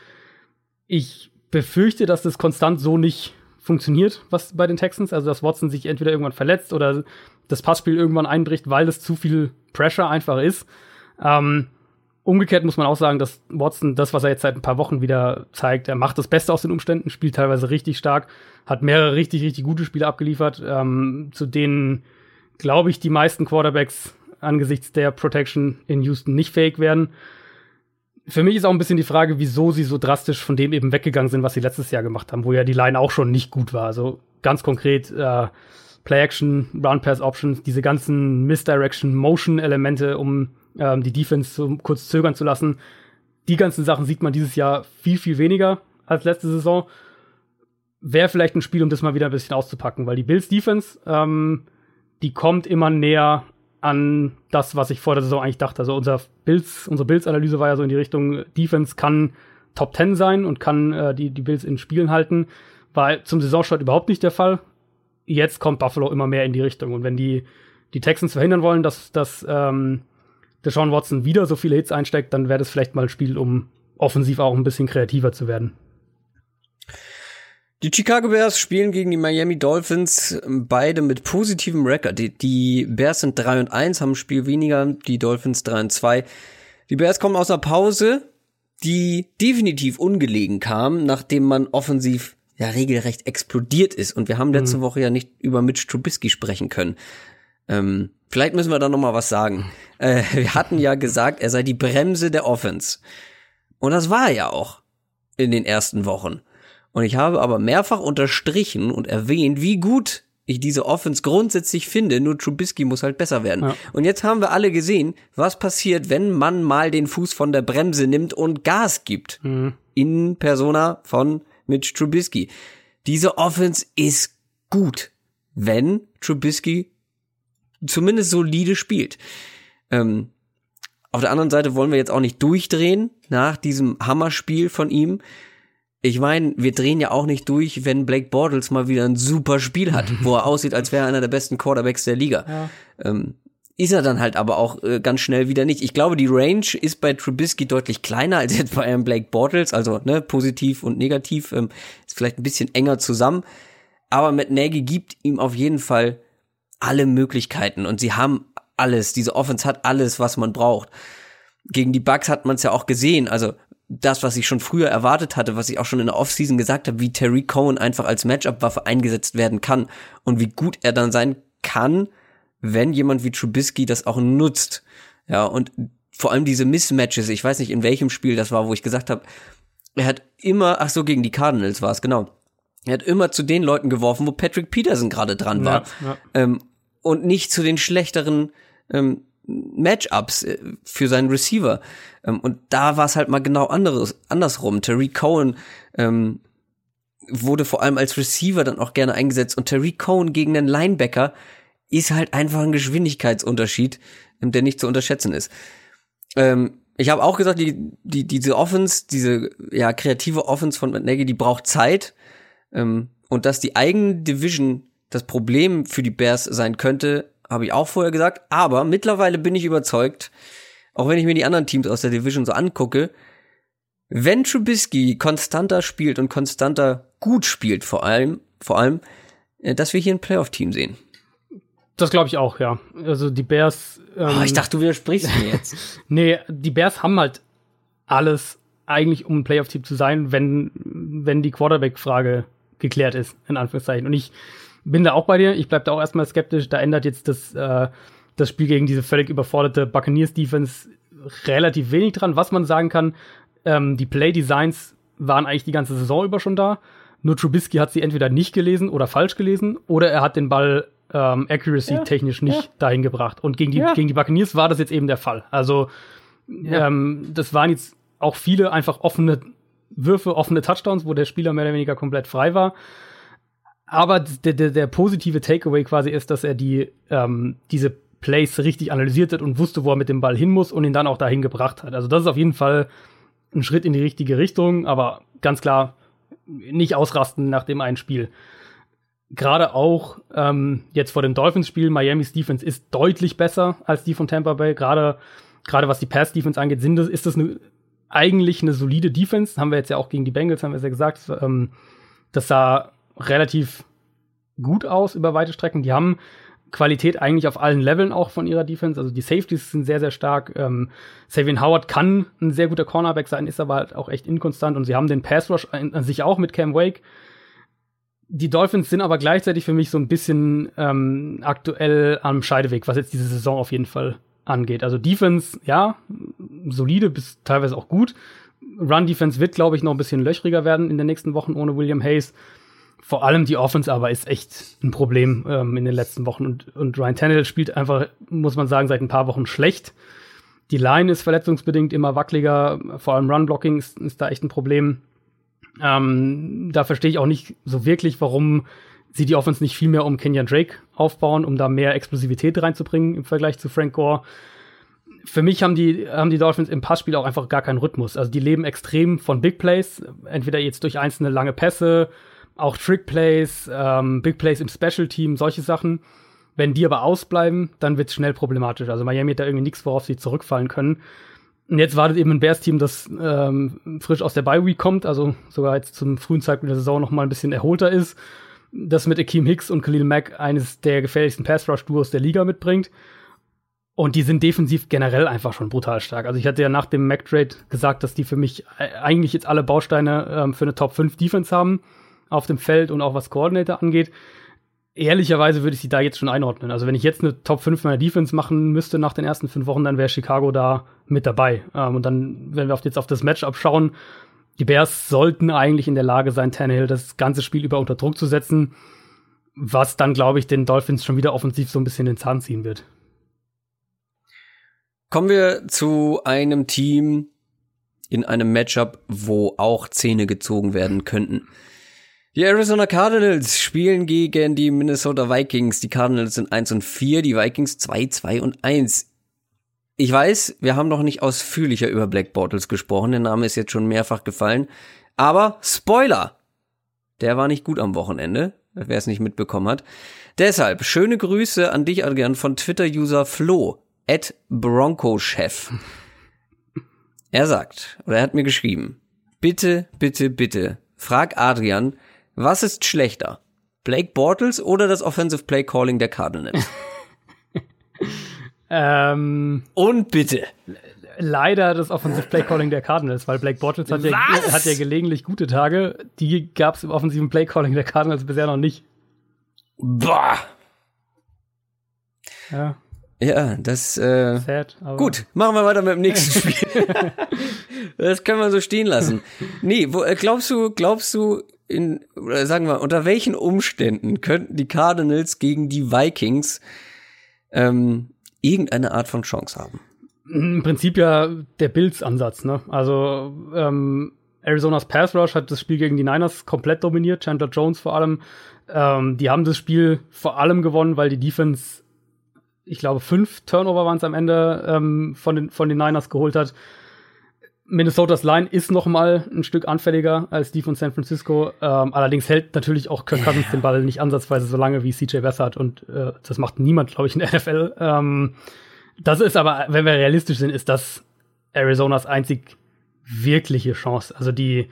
Ich befürchte, dass das konstant so nicht funktioniert, was bei den Texans. Also, dass Watson sich entweder irgendwann verletzt oder das Passspiel irgendwann einbricht, weil das zu viel Pressure einfach ist. Ähm, umgekehrt muss man auch sagen, dass Watson das, was er jetzt seit ein paar Wochen wieder zeigt, er macht das Beste aus den Umständen, spielt teilweise richtig stark, hat mehrere richtig, richtig gute Spiele abgeliefert, ähm, zu denen, glaube ich, die meisten Quarterbacks angesichts der Protection in Houston nicht fähig werden für mich ist auch ein bisschen die Frage, wieso sie so drastisch von dem eben weggegangen sind, was sie letztes Jahr gemacht haben, wo ja die Line auch schon nicht gut war. Also ganz konkret äh, Play Action, Round Pass Options, diese ganzen Misdirection, Motion Elemente, um ähm, die Defense so kurz zögern zu lassen. Die ganzen Sachen sieht man dieses Jahr viel, viel weniger als letzte Saison. Wäre vielleicht ein Spiel, um das mal wieder ein bisschen auszupacken, weil die Bills Defense, ähm, die kommt immer näher an das, was ich vor der Saison eigentlich dachte. Also unser Bills, unsere Bills-Analyse war ja so in die Richtung, Defense kann Top 10 sein und kann äh, die, die Bills in Spielen halten. War zum Saisonstart überhaupt nicht der Fall. Jetzt kommt Buffalo immer mehr in die Richtung. Und wenn die, die Texans verhindern wollen, dass, dass ähm, Deshaun Watson wieder so viele Hits einsteckt, dann wäre das vielleicht mal ein Spiel, um offensiv auch ein bisschen kreativer zu werden. Die Chicago Bears spielen gegen die Miami Dolphins, beide mit positivem Rekord. Die, die, Bears sind 3 und 1, haben ein Spiel weniger, die Dolphins 3 und 2. Die Bears kommen aus einer Pause, die definitiv ungelegen kam, nachdem man offensiv ja regelrecht explodiert ist. Und wir haben letzte mhm. Woche ja nicht über Mitch Trubisky sprechen können. Ähm, vielleicht müssen wir da noch mal was sagen. Äh, wir hatten ja gesagt, er sei die Bremse der Offense. Und das war er ja auch in den ersten Wochen. Und ich habe aber mehrfach unterstrichen und erwähnt, wie gut ich diese Offense grundsätzlich finde, nur Trubisky muss halt besser werden. Ja. Und jetzt haben wir alle gesehen, was passiert, wenn man mal den Fuß von der Bremse nimmt und Gas gibt. Mhm. In Persona von Mitch Trubisky. Diese Offense ist gut, wenn Trubisky zumindest solide spielt. Ähm, auf der anderen Seite wollen wir jetzt auch nicht durchdrehen nach diesem Hammerspiel von ihm. Ich meine, wir drehen ja auch nicht durch, wenn Blake Bortles mal wieder ein super Spiel hat, wo er <laughs> aussieht, als wäre er einer der besten Quarterbacks der Liga. Ja. Ähm, ist er dann halt aber auch äh, ganz schnell wieder nicht. Ich glaube, die Range ist bei Trubisky deutlich kleiner als jetzt bei einem Blake Bortles, also ne, positiv und negativ, ähm, ist vielleicht ein bisschen enger zusammen. Aber Matt Nagy gibt ihm auf jeden Fall alle Möglichkeiten und sie haben alles. Diese Offense hat alles, was man braucht. Gegen die Bucks hat man es ja auch gesehen. Also das, was ich schon früher erwartet hatte, was ich auch schon in der Offseason gesagt habe, wie Terry Cohen einfach als Matchup-Waffe eingesetzt werden kann und wie gut er dann sein kann, wenn jemand wie Trubisky das auch nutzt. Ja, und vor allem diese Mismatches, ich weiß nicht, in welchem Spiel das war, wo ich gesagt habe, er hat immer, ach so, gegen die Cardinals war es, genau. Er hat immer zu den Leuten geworfen, wo Patrick Peterson gerade dran war. Ja, ja. Ähm, und nicht zu den schlechteren ähm, Matchups äh, für seinen Receiver. Ähm, und da war es halt mal genau anderes, andersrum. Terry Cohen ähm, wurde vor allem als Receiver dann auch gerne eingesetzt und Terry Cohen gegen einen Linebacker ist halt einfach ein Geschwindigkeitsunterschied, ähm, der nicht zu unterschätzen ist. Ähm, ich habe auch gesagt, die, die, diese Offense, diese ja kreative Offense von Matt Nagy, die braucht Zeit. Ähm, und dass die eigene Division das Problem für die Bears sein könnte, habe ich auch vorher gesagt. Aber mittlerweile bin ich überzeugt, auch wenn ich mir die anderen Teams aus der Division so angucke, wenn Trubisky konstanter spielt und konstanter gut spielt, vor allem, vor allem, äh, dass wir hier ein Playoff-Team sehen. Das glaube ich auch, ja. Also die Bears. Ähm, oh, ich dachte, du widersprichst mir jetzt. <laughs> nee, die Bears haben halt alles eigentlich, um ein Playoff-Team zu sein, wenn, wenn die Quarterback-Frage geklärt ist, in Anführungszeichen. Und ich bin da auch bei dir. Ich bleib da auch erstmal skeptisch. Da ändert jetzt das, äh, das Spiel gegen diese völlig überforderte Buccaneers-Defense relativ wenig dran. Was man sagen kann, ähm, die Play-Designs waren eigentlich die ganze Saison über schon da. Nur Trubisky hat sie entweder nicht gelesen oder falsch gelesen oder er hat den Ball ähm, accuracy-technisch ja, nicht ja. dahin gebracht. Und gegen die, ja. gegen die Buccaneers war das jetzt eben der Fall. Also, ähm, das waren jetzt auch viele einfach offene Würfe, offene Touchdowns, wo der Spieler mehr oder weniger komplett frei war. Aber der, der, der positive Takeaway quasi ist, dass er die, ähm, diese Plays richtig analysiert hat und wusste, wo er mit dem Ball hin muss und ihn dann auch dahin gebracht hat. Also das ist auf jeden Fall ein Schritt in die richtige Richtung, aber ganz klar nicht ausrasten nach dem einen Spiel. Gerade auch ähm, jetzt vor dem Dolphins-Spiel, Miami's Defense ist deutlich besser als die von Tampa Bay. Gerade was die Pass-Defense angeht, sind das, ist das eine, eigentlich eine solide Defense. Haben wir jetzt ja auch gegen die Bengals, haben wir ja gesagt. Ähm, das sah relativ gut aus über weite Strecken. Die haben Qualität eigentlich auf allen Leveln auch von ihrer Defense. Also die Safeties sind sehr, sehr stark. Ähm, Savian Howard kann ein sehr guter Cornerback sein, ist aber halt auch echt inkonstant. Und sie haben den Pass Rush an sich auch mit Cam Wake. Die Dolphins sind aber gleichzeitig für mich so ein bisschen ähm, aktuell am Scheideweg, was jetzt diese Saison auf jeden Fall angeht. Also Defense, ja, solide bis teilweise auch gut. Run Defense wird, glaube ich, noch ein bisschen löchriger werden in den nächsten Wochen ohne William Hayes. Vor allem die Offense aber ist echt ein Problem ähm, in den letzten Wochen. Und, und Ryan Tannehill spielt einfach, muss man sagen, seit ein paar Wochen schlecht. Die Line ist verletzungsbedingt immer wackeliger, vor allem Run-Blocking ist, ist, da echt ein Problem. Ähm, da verstehe ich auch nicht so wirklich, warum sie die Offense nicht viel mehr um Kenyan Drake aufbauen, um da mehr Explosivität reinzubringen im Vergleich zu Frank Gore. Für mich haben die, haben die Dolphins im Passspiel auch einfach gar keinen Rhythmus. Also die leben extrem von Big Plays, entweder jetzt durch einzelne lange Pässe, auch Trick Plays, ähm, Big Plays im Special Team, solche Sachen. Wenn die aber ausbleiben, dann wird es schnell problematisch. Also Miami hat da irgendwie nichts, worauf sie zurückfallen können. Und jetzt wartet eben ein Bears-Team, das ähm, frisch aus der Bye-Week kommt, also sogar jetzt zum frühen Zeitpunkt der Saison noch mal ein bisschen erholter ist, das mit Akeem Hicks und Khalil Mack eines der gefährlichsten Pass-Rush-Duos der Liga mitbringt. Und die sind defensiv generell einfach schon brutal stark. Also ich hatte ja nach dem Mac-Trade gesagt, dass die für mich eigentlich jetzt alle Bausteine ähm, für eine Top-5-Defense haben auf dem Feld und auch was Coordinator angeht ehrlicherweise würde ich sie da jetzt schon einordnen. Also wenn ich jetzt eine Top 5 meiner Defense machen müsste nach den ersten fünf Wochen, dann wäre Chicago da mit dabei. Ähm, und dann, wenn wir jetzt auf das Matchup schauen, die Bears sollten eigentlich in der Lage sein, Tannehill das ganze Spiel über unter Druck zu setzen, was dann, glaube ich, den Dolphins schon wieder offensiv so ein bisschen den Zahn ziehen wird. Kommen wir zu einem Team in einem Matchup, wo auch Zähne gezogen werden könnten. Die Arizona Cardinals spielen gegen die Minnesota Vikings. Die Cardinals sind 1 und 4, die Vikings 2, 2 und 1. Ich weiß, wir haben noch nicht ausführlicher über Black Bottles gesprochen. Der Name ist jetzt schon mehrfach gefallen. Aber Spoiler! Der war nicht gut am Wochenende, wer es nicht mitbekommen hat. Deshalb schöne Grüße an dich, Adrian, von Twitter-User Flo, at Bronco-Chef. Er sagt, oder er hat mir geschrieben, bitte, bitte, bitte, frag Adrian, was ist schlechter? Blake Bortles oder das Offensive Play Calling der Cardinals? <laughs> ähm, Und bitte. Leider das Offensive Play Calling der Cardinals, weil Blake Bortles hat ja, hat ja gelegentlich gute Tage. Die gab es im offensiven Play Calling der Cardinals bisher noch nicht. Bah. Ja. Ja, das äh, Sad, gut. Machen wir weiter mit dem nächsten <laughs> Spiel. das können wir so stehen lassen. Nee, wo, äh, glaubst du, glaubst du, in, oder sagen wir, unter welchen Umständen könnten die Cardinals gegen die Vikings ähm, irgendeine Art von Chance haben? Im Prinzip ja der Bills-Ansatz, ne? Also ähm, Arizonas Pass Rush hat das Spiel gegen die Niners komplett dominiert, Chandler Jones vor allem. Ähm, die haben das Spiel vor allem gewonnen, weil die Defense, ich glaube, fünf Turnover waren es am Ende ähm, von, den, von den Niners geholt hat. Minnesotas Line ist noch mal ein Stück anfälliger als die von San Francisco. Ähm, allerdings hält natürlich auch Kirk Cousins den Ball nicht ansatzweise so lange wie CJ Beathard und äh, das macht niemand, glaube ich, in der NFL. Ähm, das ist aber, wenn wir realistisch sind, ist das Arizonas einzig wirkliche Chance. Also die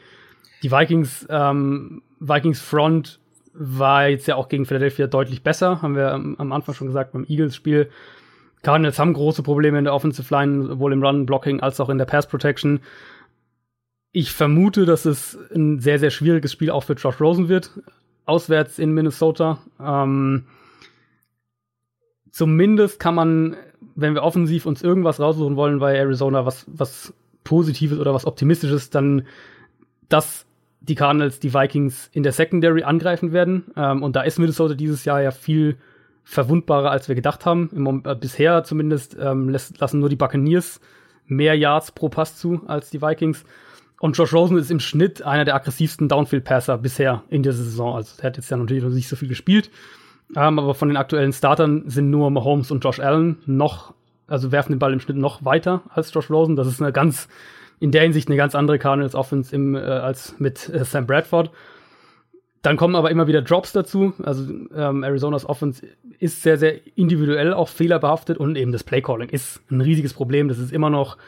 die Vikings ähm, Vikings Front war jetzt ja auch gegen Philadelphia deutlich besser, haben wir am, am Anfang schon gesagt beim Eagles Spiel. Cardinals haben große Probleme in der Offensive Line, sowohl im Run-Blocking als auch in der Pass-Protection. Ich vermute, dass es ein sehr, sehr schwieriges Spiel auch für Josh Rosen wird, auswärts in Minnesota. Ähm, zumindest kann man, wenn wir offensiv uns irgendwas raussuchen wollen bei Arizona, was, was Positives oder was Optimistisches, dann, dass die Cardinals die Vikings in der Secondary angreifen werden. Ähm, und da ist Minnesota dieses Jahr ja viel verwundbarer, als wir gedacht haben. Im, äh, bisher zumindest ähm, lässt, lassen nur die Buccaneers mehr Yards pro Pass zu als die Vikings. Und Josh Rosen ist im Schnitt einer der aggressivsten Downfield-Passer bisher in der Saison. Also er hat jetzt ja natürlich noch nicht so viel gespielt. Ähm, aber von den aktuellen Startern sind nur Mahomes und Josh Allen noch, also werfen den Ball im Schnitt noch weiter als Josh Rosen. Das ist eine ganz, in der Hinsicht eine ganz andere Cardinals Offense äh, als mit äh, Sam Bradford. Dann kommen aber immer wieder Drops dazu. Also ähm, Arizonas Offense ist sehr, sehr individuell auch fehlerbehaftet und eben das Playcalling ist ein riesiges Problem. Das ist immer noch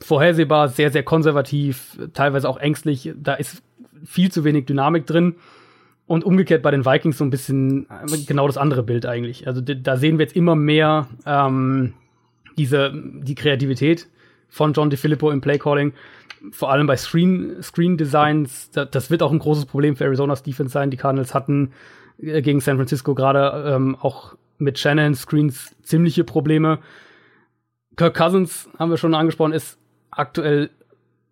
vorhersehbar, sehr, sehr konservativ, teilweise auch ängstlich. Da ist viel zu wenig Dynamik drin. Und umgekehrt bei den Vikings so ein bisschen äh, genau das andere Bild eigentlich. Also da sehen wir jetzt immer mehr ähm, diese, die Kreativität von John DeFilippo im Playcalling vor allem bei Screen, Screen Designs, da, das wird auch ein großes Problem für Arizona's Defense sein. Die Cardinals hatten äh, gegen San Francisco gerade ähm, auch mit Shannon Screens ziemliche Probleme. Kirk Cousins, haben wir schon angesprochen, ist aktuell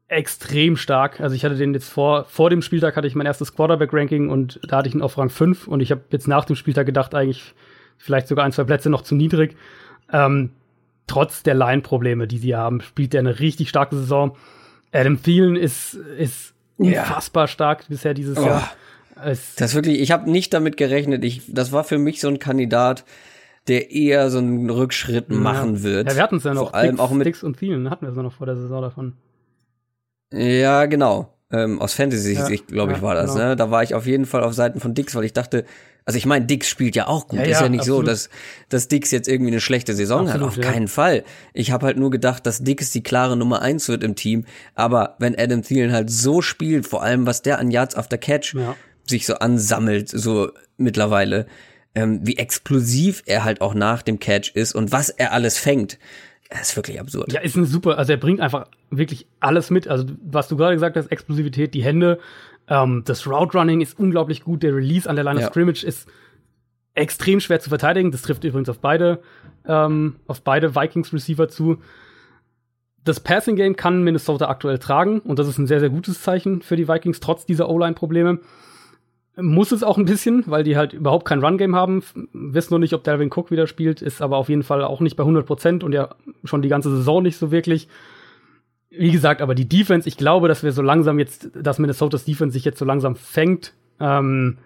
extrem stark. Also ich hatte den jetzt vor, vor dem Spieltag hatte ich mein erstes Quarterback-Ranking und da hatte ich ihn auf Rang 5 und ich habe jetzt nach dem Spieltag gedacht, eigentlich vielleicht sogar ein, zwei Plätze noch zu niedrig. Ähm, trotz der Line-Probleme, die sie haben, spielt er eine richtig starke Saison. Adam Thielen ist, ist unfassbar ja. stark bisher dieses oh. Jahr. Es das wirklich, ich habe nicht damit gerechnet. Ich, das war für mich so ein Kandidat, der eher so einen Rückschritt ja. machen wird. Ja, wir hatten es ja noch. Vor allem Dix, auch mit Dix und Thielen hatten wir es noch vor der Saison davon. Ja, genau. Ähm, aus Fantasy-Sicht, ja, glaube ich, war das. Genau. Ne? Da war ich auf jeden Fall auf Seiten von Dix, weil ich dachte, also ich meine, Dix spielt ja auch gut. Ja, ist ja, nicht absolut. so, dass, dass Dix jetzt irgendwie eine schlechte Saison absolut, hat. Auf keinen Fall. Ich habe halt nur gedacht, dass Dix die klare Nummer eins wird im Team. Aber wenn Adam Thielen halt so spielt, vor allem was der an Yards after Catch sich so ansammelt, so mittlerweile, ähm, wie explosiv er halt auch nach dem Catch ist und was er alles fängt. Das ist wirklich absurd. Ja, ist ein super, also er bringt einfach wirklich alles mit. Also, was du gerade gesagt hast, Explosivität, die Hände, ähm, das Route Running ist unglaublich gut, der Release an der Line ja. of Scrimmage ist extrem schwer zu verteidigen. Das trifft übrigens auf beide, ähm, auf beide Vikings-Receiver zu. Das Passing Game kann Minnesota aktuell tragen und das ist ein sehr, sehr gutes Zeichen für die Vikings, trotz dieser O-Line-Probleme. Muss es auch ein bisschen, weil die halt überhaupt kein Run-Game haben. Wissen noch nicht, ob Dalvin Cook wieder spielt, ist aber auf jeden Fall auch nicht bei 100 Prozent und ja schon die ganze Saison nicht so wirklich. Wie gesagt, aber die Defense, ich glaube, dass wir so langsam jetzt, dass Minnesotas Defense sich jetzt so langsam fängt. Ähm,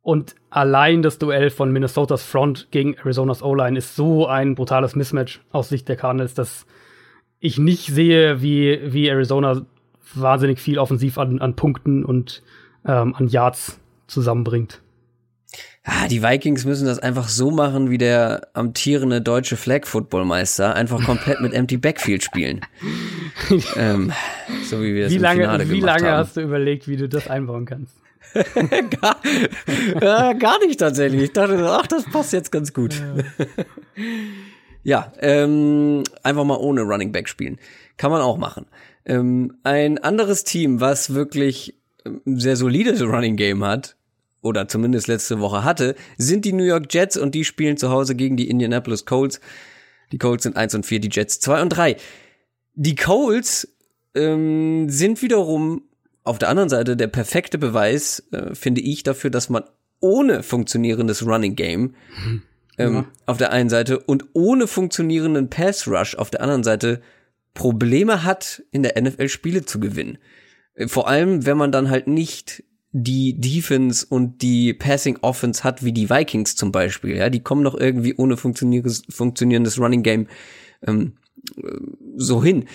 und allein das Duell von Minnesotas Front gegen Arizonas O-Line ist so ein brutales Mismatch aus Sicht der Cardinals, dass ich nicht sehe, wie, wie Arizona wahnsinnig viel offensiv an, an Punkten und ähm, an Yards zusammenbringt. Ah, die Vikings müssen das einfach so machen, wie der amtierende deutsche Flag-Football-Meister, einfach komplett mit Empty Backfield spielen. <laughs> ähm, so wie wir es wie im lange, Finale Wie lange haben. hast du überlegt, wie du das einbauen kannst? <laughs> gar, äh, gar nicht tatsächlich. Ich dachte, ach, das passt jetzt ganz gut. Ja, <laughs> ja ähm, einfach mal ohne Running Back spielen. Kann man auch machen. Ähm, ein anderes Team, was wirklich ein sehr solides Running Game hat, oder zumindest letzte Woche hatte, sind die New York Jets und die spielen zu Hause gegen die Indianapolis Colts. Die Colts sind 1 und 4, die Jets 2 und 3. Die Colts ähm, sind wiederum auf der anderen Seite der perfekte Beweis, äh, finde ich, dafür, dass man ohne funktionierendes Running Game ähm, ja. auf der einen Seite und ohne funktionierenden Pass Rush auf der anderen Seite Probleme hat, in der NFL Spiele zu gewinnen. Äh, vor allem, wenn man dann halt nicht die Defense und die Passing Offense hat, wie die Vikings zum Beispiel. Ja, die kommen noch irgendwie ohne funktionierendes, funktionierendes Running Game ähm, äh, so hin.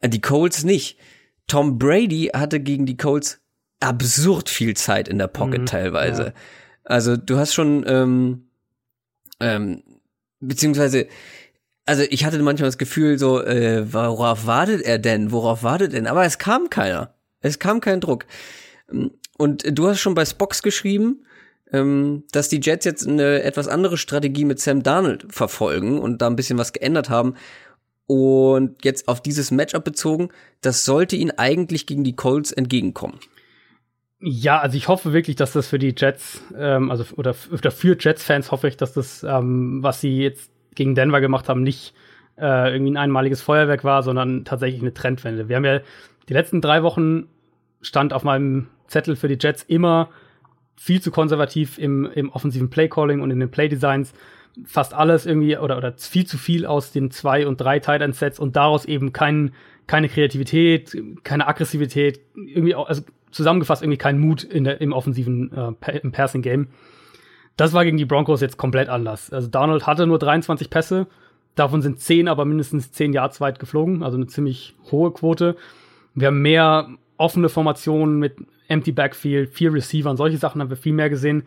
Äh, die Colts nicht. Tom Brady hatte gegen die Colts absurd viel Zeit in der Pocket mhm, teilweise. Ja. Also du hast schon ähm, ähm, beziehungsweise also ich hatte manchmal das Gefühl so, äh, worauf wartet er denn? Worauf wartet denn? Aber es kam keiner. Es kam kein Druck. Und du hast schon bei Spox geschrieben, ähm, dass die Jets jetzt eine etwas andere Strategie mit Sam Darnold verfolgen und da ein bisschen was geändert haben. Und jetzt auf dieses Matchup bezogen, das sollte ihnen eigentlich gegen die Colts entgegenkommen. Ja, also ich hoffe wirklich, dass das für die Jets, ähm, also oder, oder für Jets-Fans hoffe ich, dass das, ähm, was sie jetzt gegen Denver gemacht haben, nicht äh, irgendwie ein einmaliges Feuerwerk war, sondern tatsächlich eine Trendwende. Wir haben ja die letzten drei Wochen stand auf meinem Zettel für die Jets immer viel zu konservativ im, im offensiven Playcalling und in den Playdesigns. Fast alles irgendwie oder, oder viel zu viel aus den zwei und drei Tight Sets und daraus eben kein, keine Kreativität, keine Aggressivität, irgendwie auch, also zusammengefasst irgendwie kein Mut in der, im offensiven äh, im Passing Game. Das war gegen die Broncos jetzt komplett anders. Also Donald hatte nur 23 Pässe, davon sind 10 aber mindestens 10 Yards weit geflogen, also eine ziemlich hohe Quote. Wir haben mehr offene Formationen mit Empty Backfield, vier Receiver und solche Sachen haben wir viel mehr gesehen.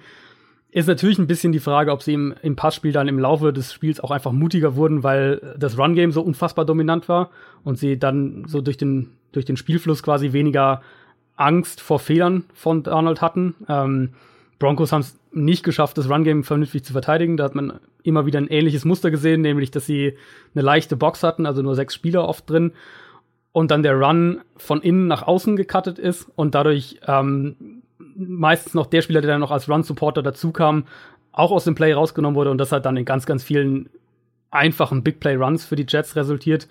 Ist natürlich ein bisschen die Frage, ob sie im, im Passspiel dann im Laufe des Spiels auch einfach mutiger wurden, weil das Run-Game so unfassbar dominant war und sie dann so durch den, durch den Spielfluss quasi weniger Angst vor Fehlern von Donald hatten. Ähm, Broncos haben es nicht geschafft, das Run-Game vernünftig zu verteidigen. Da hat man immer wieder ein ähnliches Muster gesehen, nämlich, dass sie eine leichte Box hatten, also nur sechs Spieler oft drin und dann der Run von innen nach außen gecuttet ist und dadurch ähm, meistens noch der Spieler, der dann noch als Run-Supporter dazu kam, auch aus dem Play rausgenommen wurde und das hat dann in ganz, ganz vielen einfachen Big Play Runs für die Jets resultiert.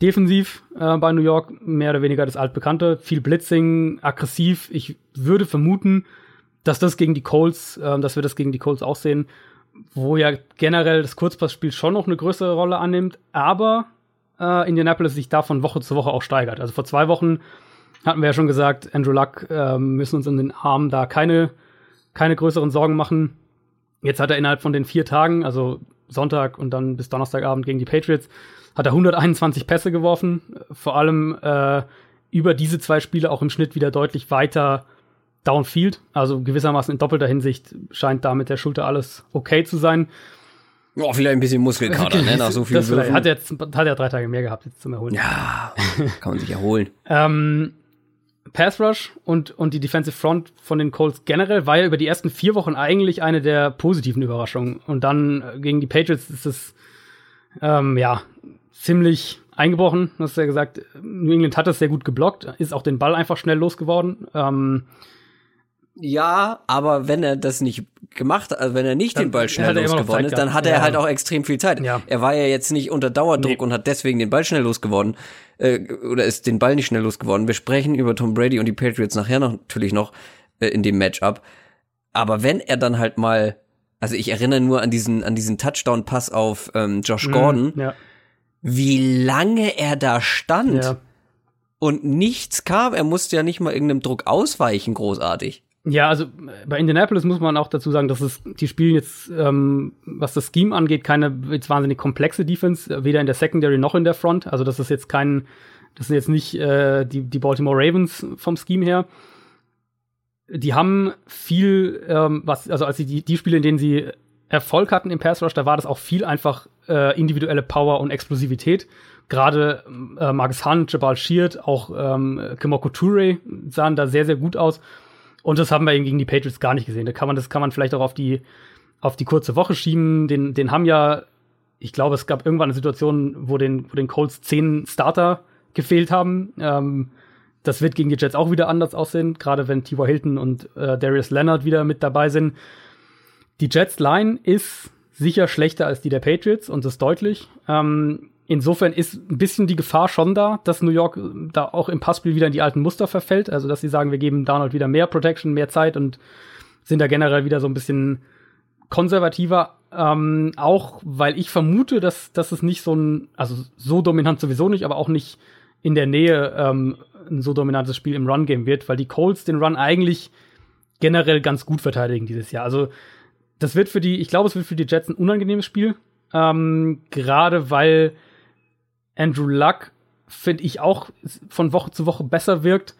Defensiv äh, bei New York mehr oder weniger das altbekannte, viel Blitzing, aggressiv. Ich würde vermuten, dass das gegen die Colts, äh, dass wir das gegen die Colts auch sehen. wo ja generell das Kurzpassspiel schon noch eine größere Rolle annimmt, aber äh, Indianapolis sich da von Woche zu Woche auch steigert. Also vor zwei Wochen hatten wir ja schon gesagt, Andrew Luck äh, müssen uns in den Armen da keine, keine größeren Sorgen machen. Jetzt hat er innerhalb von den vier Tagen, also Sonntag und dann bis Donnerstagabend gegen die Patriots, hat er 121 Pässe geworfen. Vor allem äh, über diese zwei Spiele auch im Schnitt wieder deutlich weiter downfield. Also gewissermaßen in doppelter Hinsicht scheint da mit der Schulter alles okay zu sein. Oh, vielleicht ein bisschen Muskelkater, ne, nach so <laughs> viel das Hat jetzt hat er drei Tage mehr gehabt jetzt zum Erholen. Ja, kann man sich erholen. <laughs> ähm, Pass Rush und, und die Defensive Front von den Colts generell war ja über die ersten vier Wochen eigentlich eine der positiven Überraschungen. Und dann gegen die Patriots ist es ähm, ja ziemlich eingebrochen. Du hast ja gesagt, New England hat das sehr gut geblockt, ist auch den Ball einfach schnell losgeworden. Ähm, ja, aber wenn er das nicht gemacht hat, also wenn er nicht dann den Ball schnell losgeworden ist, dann hat er ja. halt auch extrem viel Zeit. Ja. Er war ja jetzt nicht unter Dauerdruck nee. und hat deswegen den Ball schnell losgeworden äh, oder ist den Ball nicht schnell losgeworden. Wir sprechen über Tom Brady und die Patriots nachher noch, natürlich noch äh, in dem Matchup. Aber wenn er dann halt mal, also ich erinnere nur an diesen an diesen Touchdown Pass auf ähm, Josh mhm, Gordon, ja. wie lange er da stand. Ja. Und nichts kam, er musste ja nicht mal irgendeinem Druck ausweichen, großartig. Ja, also bei Indianapolis muss man auch dazu sagen, dass es die spielen jetzt, ähm, was das Scheme angeht, keine jetzt wahnsinnig komplexe Defense, weder in der Secondary noch in der Front. Also das ist jetzt kein, das sind jetzt nicht äh, die, die Baltimore Ravens vom Scheme her. Die haben viel, ähm, was, also als sie die, die Spiele, in denen sie Erfolg hatten im Pass Rush, da war das auch viel einfach äh, individuelle Power und Explosivität. Gerade äh, Marcus Hunt, Jabal Sheard, auch ähm, Kimoko Toure sahen da sehr, sehr gut aus. Und das haben wir eben gegen die Patriots gar nicht gesehen. Da kann man, das kann man vielleicht auch auf die, auf die kurze Woche schieben. Den, den haben ja, ich glaube, es gab irgendwann eine Situation, wo den, wo den Colts zehn Starter gefehlt haben. Ähm, das wird gegen die Jets auch wieder anders aussehen, gerade wenn T.Y. Hilton und äh, Darius Leonard wieder mit dabei sind. Die Jets Line ist sicher schlechter als die der Patriots und das deutlich. Ähm, Insofern ist ein bisschen die Gefahr schon da, dass New York da auch im Passspiel wieder in die alten Muster verfällt. Also, dass sie sagen, wir geben Donald wieder mehr Protection, mehr Zeit und sind da generell wieder so ein bisschen konservativer. Ähm, auch weil ich vermute, dass, dass es nicht so ein, also so dominant sowieso nicht, aber auch nicht in der Nähe ähm, ein so dominantes Spiel im Run-Game wird, weil die Colts den Run eigentlich generell ganz gut verteidigen dieses Jahr. Also, das wird für die, ich glaube, es wird für die Jets ein unangenehmes Spiel. Ähm, gerade weil Andrew Luck, finde ich, auch von Woche zu Woche besser wirkt.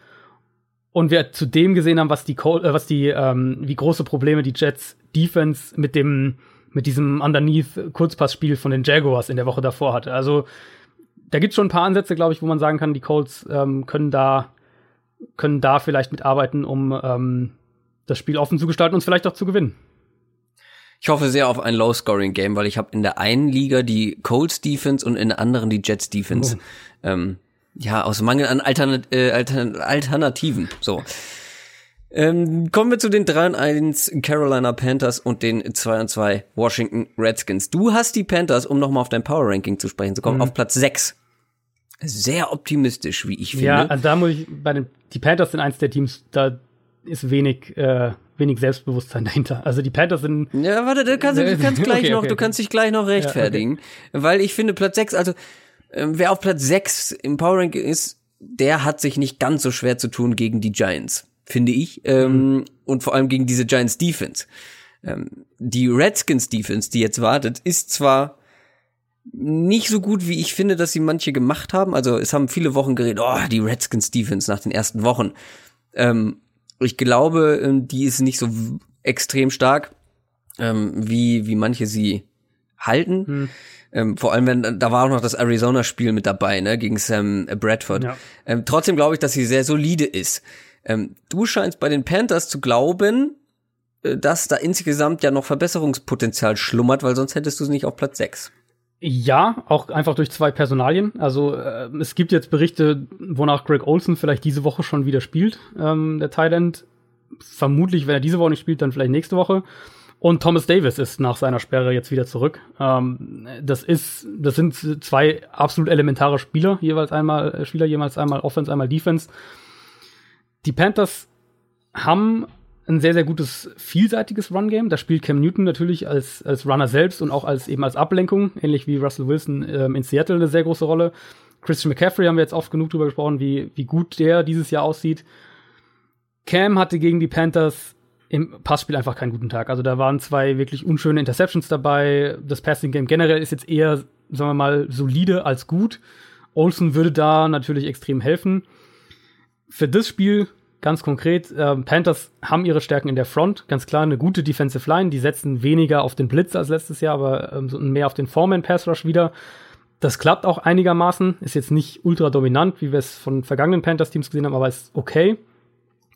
Und wir zudem gesehen haben, was die, äh, was die, ähm, wie große Probleme die Jets Defense mit dem, mit diesem Underneath Kurzpassspiel von den Jaguars in der Woche davor hatte. Also, da gibt es schon ein paar Ansätze, glaube ich, wo man sagen kann, die Colts ähm, können da, können da vielleicht mitarbeiten, um ähm, das Spiel offen zu gestalten und es vielleicht auch zu gewinnen. Ich hoffe sehr auf ein Low-Scoring-Game, weil ich habe in der einen Liga die Colts Defense und in der anderen die Jets Defense. Oh. Ähm, ja, aus Mangel an Alternat äh, Altern Alternativen. So. Ähm, kommen wir zu den 3 und 1 Carolina Panthers und den 2 und 2 Washington Redskins. Du hast die Panthers, um nochmal auf dein Power Ranking zu sprechen zu kommen, mhm. auf Platz 6. Sehr optimistisch, wie ich finde. Ja, also da muss ich bei den die Panthers sind eins der Teams, da ist wenig äh, wenig Selbstbewusstsein dahinter. Also die Panthers sind. Ja, warte, du kannst, du kannst gleich <laughs> okay, noch, okay, du kannst dich gleich noch rechtfertigen. Ja, okay. Weil ich finde, Platz 6, also äh, wer auf Platz 6 im Power Ranking ist, der hat sich nicht ganz so schwer zu tun gegen die Giants, finde ich. Ähm, mhm. Und vor allem gegen diese Giants Defense. Ähm, die Redskins Defense, die jetzt wartet, ist zwar nicht so gut, wie ich finde, dass sie manche gemacht haben. Also es haben viele Wochen geredet, oh, die Redskins Defense nach den ersten Wochen. Ähm, ich glaube, ähm, die ist nicht so extrem stark, ähm, wie, wie manche sie halten. Hm. Ähm, vor allem, wenn da war auch noch das Arizona-Spiel mit dabei, ne, gegen Sam Bradford. Ja. Ähm, trotzdem glaube ich, dass sie sehr solide ist. Ähm, du scheinst bei den Panthers zu glauben, äh, dass da insgesamt ja noch Verbesserungspotenzial schlummert, weil sonst hättest du es nicht auf Platz 6. Ja, auch einfach durch zwei Personalien. Also äh, es gibt jetzt Berichte, wonach Greg Olson vielleicht diese Woche schon wieder spielt, ähm, der Thailand. Vermutlich, wenn er diese Woche nicht spielt, dann vielleicht nächste Woche. Und Thomas Davis ist nach seiner Sperre jetzt wieder zurück. Ähm, das ist, das sind zwei absolut elementare Spieler, jeweils einmal äh, Spieler, jeweils einmal Offense, einmal Defense. Die Panthers haben ein sehr, sehr gutes, vielseitiges Run-Game. Da spielt Cam Newton natürlich als, als Runner selbst und auch als eben als Ablenkung, ähnlich wie Russell Wilson ähm, in Seattle eine sehr große Rolle. Christian McCaffrey haben wir jetzt oft genug drüber gesprochen, wie, wie gut der dieses Jahr aussieht. Cam hatte gegen die Panthers im Passspiel einfach keinen guten Tag. Also da waren zwei wirklich unschöne Interceptions dabei. Das Passing Game generell ist jetzt eher, sagen wir mal, solide als gut. Olsen würde da natürlich extrem helfen. Für das Spiel ganz konkret, äh, Panthers haben ihre Stärken in der Front, ganz klar eine gute Defensive Line, die setzen weniger auf den Blitz als letztes Jahr, aber ähm, mehr auf den Foreman Pass Rush wieder. Das klappt auch einigermaßen, ist jetzt nicht ultra dominant, wie wir es von vergangenen Panthers Teams gesehen haben, aber ist okay.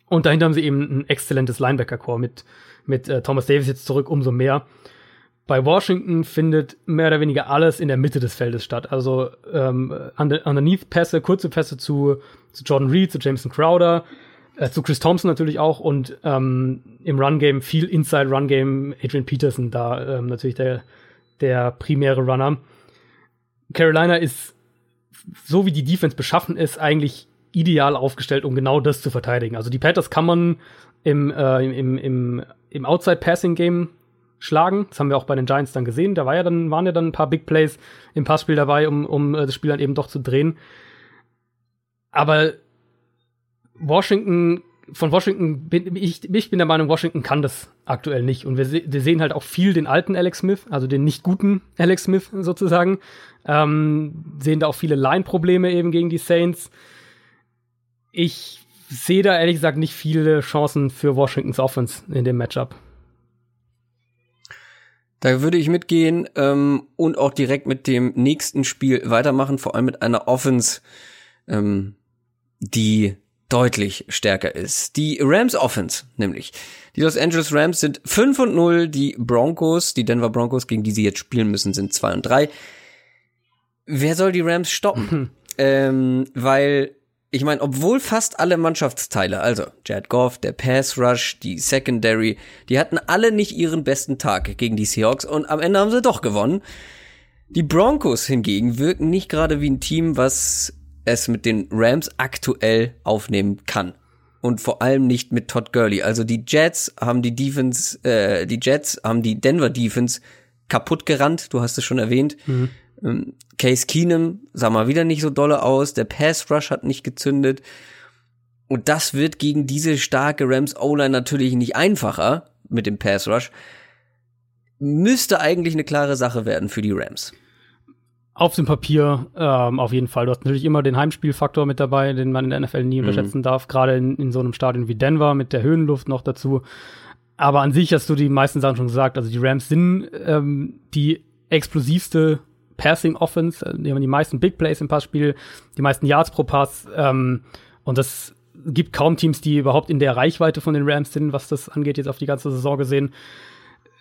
Und dahinter haben sie eben ein exzellentes Linebacker-Core mit, mit äh, Thomas Davis jetzt zurück, umso mehr. Bei Washington findet mehr oder weniger alles in der Mitte des Feldes statt. Also ähm, Underneath-Pässe, kurze Pässe zu, zu Jordan Reed, zu Jameson Crowder, äh, zu Chris Thompson natürlich auch und ähm, im Run-Game viel Inside-Run-Game, Adrian Peterson da ähm, natürlich der, der primäre Runner. Carolina ist, so wie die Defense beschaffen ist, eigentlich ideal aufgestellt, um genau das zu verteidigen. Also die Panthers kann man im, äh, im, im, im Outside-Passing-Game schlagen. Das haben wir auch bei den Giants dann gesehen. Da war ja dann, waren ja dann ein paar Big Plays im Passspiel dabei, um, um äh, das Spiel dann eben doch zu drehen. Aber Washington, von Washington bin ich, ich bin der Meinung, Washington kann das aktuell nicht. Und wir, wir sehen halt auch viel den alten Alex Smith, also den nicht guten Alex Smith sozusagen. Ähm, sehen da auch viele Line-Probleme eben gegen die Saints. Ich sehe da ehrlich gesagt nicht viele Chancen für Washingtons Offense in dem Matchup. Da würde ich mitgehen ähm, und auch direkt mit dem nächsten Spiel weitermachen, vor allem mit einer Offense, ähm, die deutlich stärker ist. Die Rams Offense, nämlich. Die Los Angeles Rams sind 5 und 0, die Broncos, die Denver Broncos, gegen die sie jetzt spielen müssen, sind 2 und 3. Wer soll die Rams stoppen? ähm, weil, ich meine, obwohl fast alle Mannschaftsteile, also Jared Goff, der Pass Rush, die Secondary, die hatten alle nicht ihren besten Tag gegen die Seahawks und am Ende haben sie doch gewonnen. Die Broncos hingegen wirken nicht gerade wie ein Team, was es mit den Rams aktuell aufnehmen kann. Und vor allem nicht mit Todd Gurley. Also die Jets haben die Defense, äh, die Jets haben die Denver Defense kaputt gerannt, du hast es schon erwähnt. Mhm. Ähm, Case Keenum sah mal wieder nicht so dolle aus, der Pass Rush hat nicht gezündet. Und das wird gegen diese starke Rams O-Line natürlich nicht einfacher mit dem Pass Rush. Müsste eigentlich eine klare Sache werden für die Rams. Auf dem Papier ähm, auf jeden Fall. Du hast natürlich immer den Heimspielfaktor mit dabei, den man in der NFL nie mhm. unterschätzen darf. Gerade in, in so einem Stadion wie Denver mit der Höhenluft noch dazu. Aber an sich hast du die meisten Sachen schon gesagt. Also die Rams sind ähm, die explosivste Passing Offense. Also die haben die meisten Big Plays im Passspiel, die meisten Yards pro Pass. Ähm, und das gibt kaum Teams, die überhaupt in der Reichweite von den Rams sind, was das angeht, jetzt auf die ganze Saison gesehen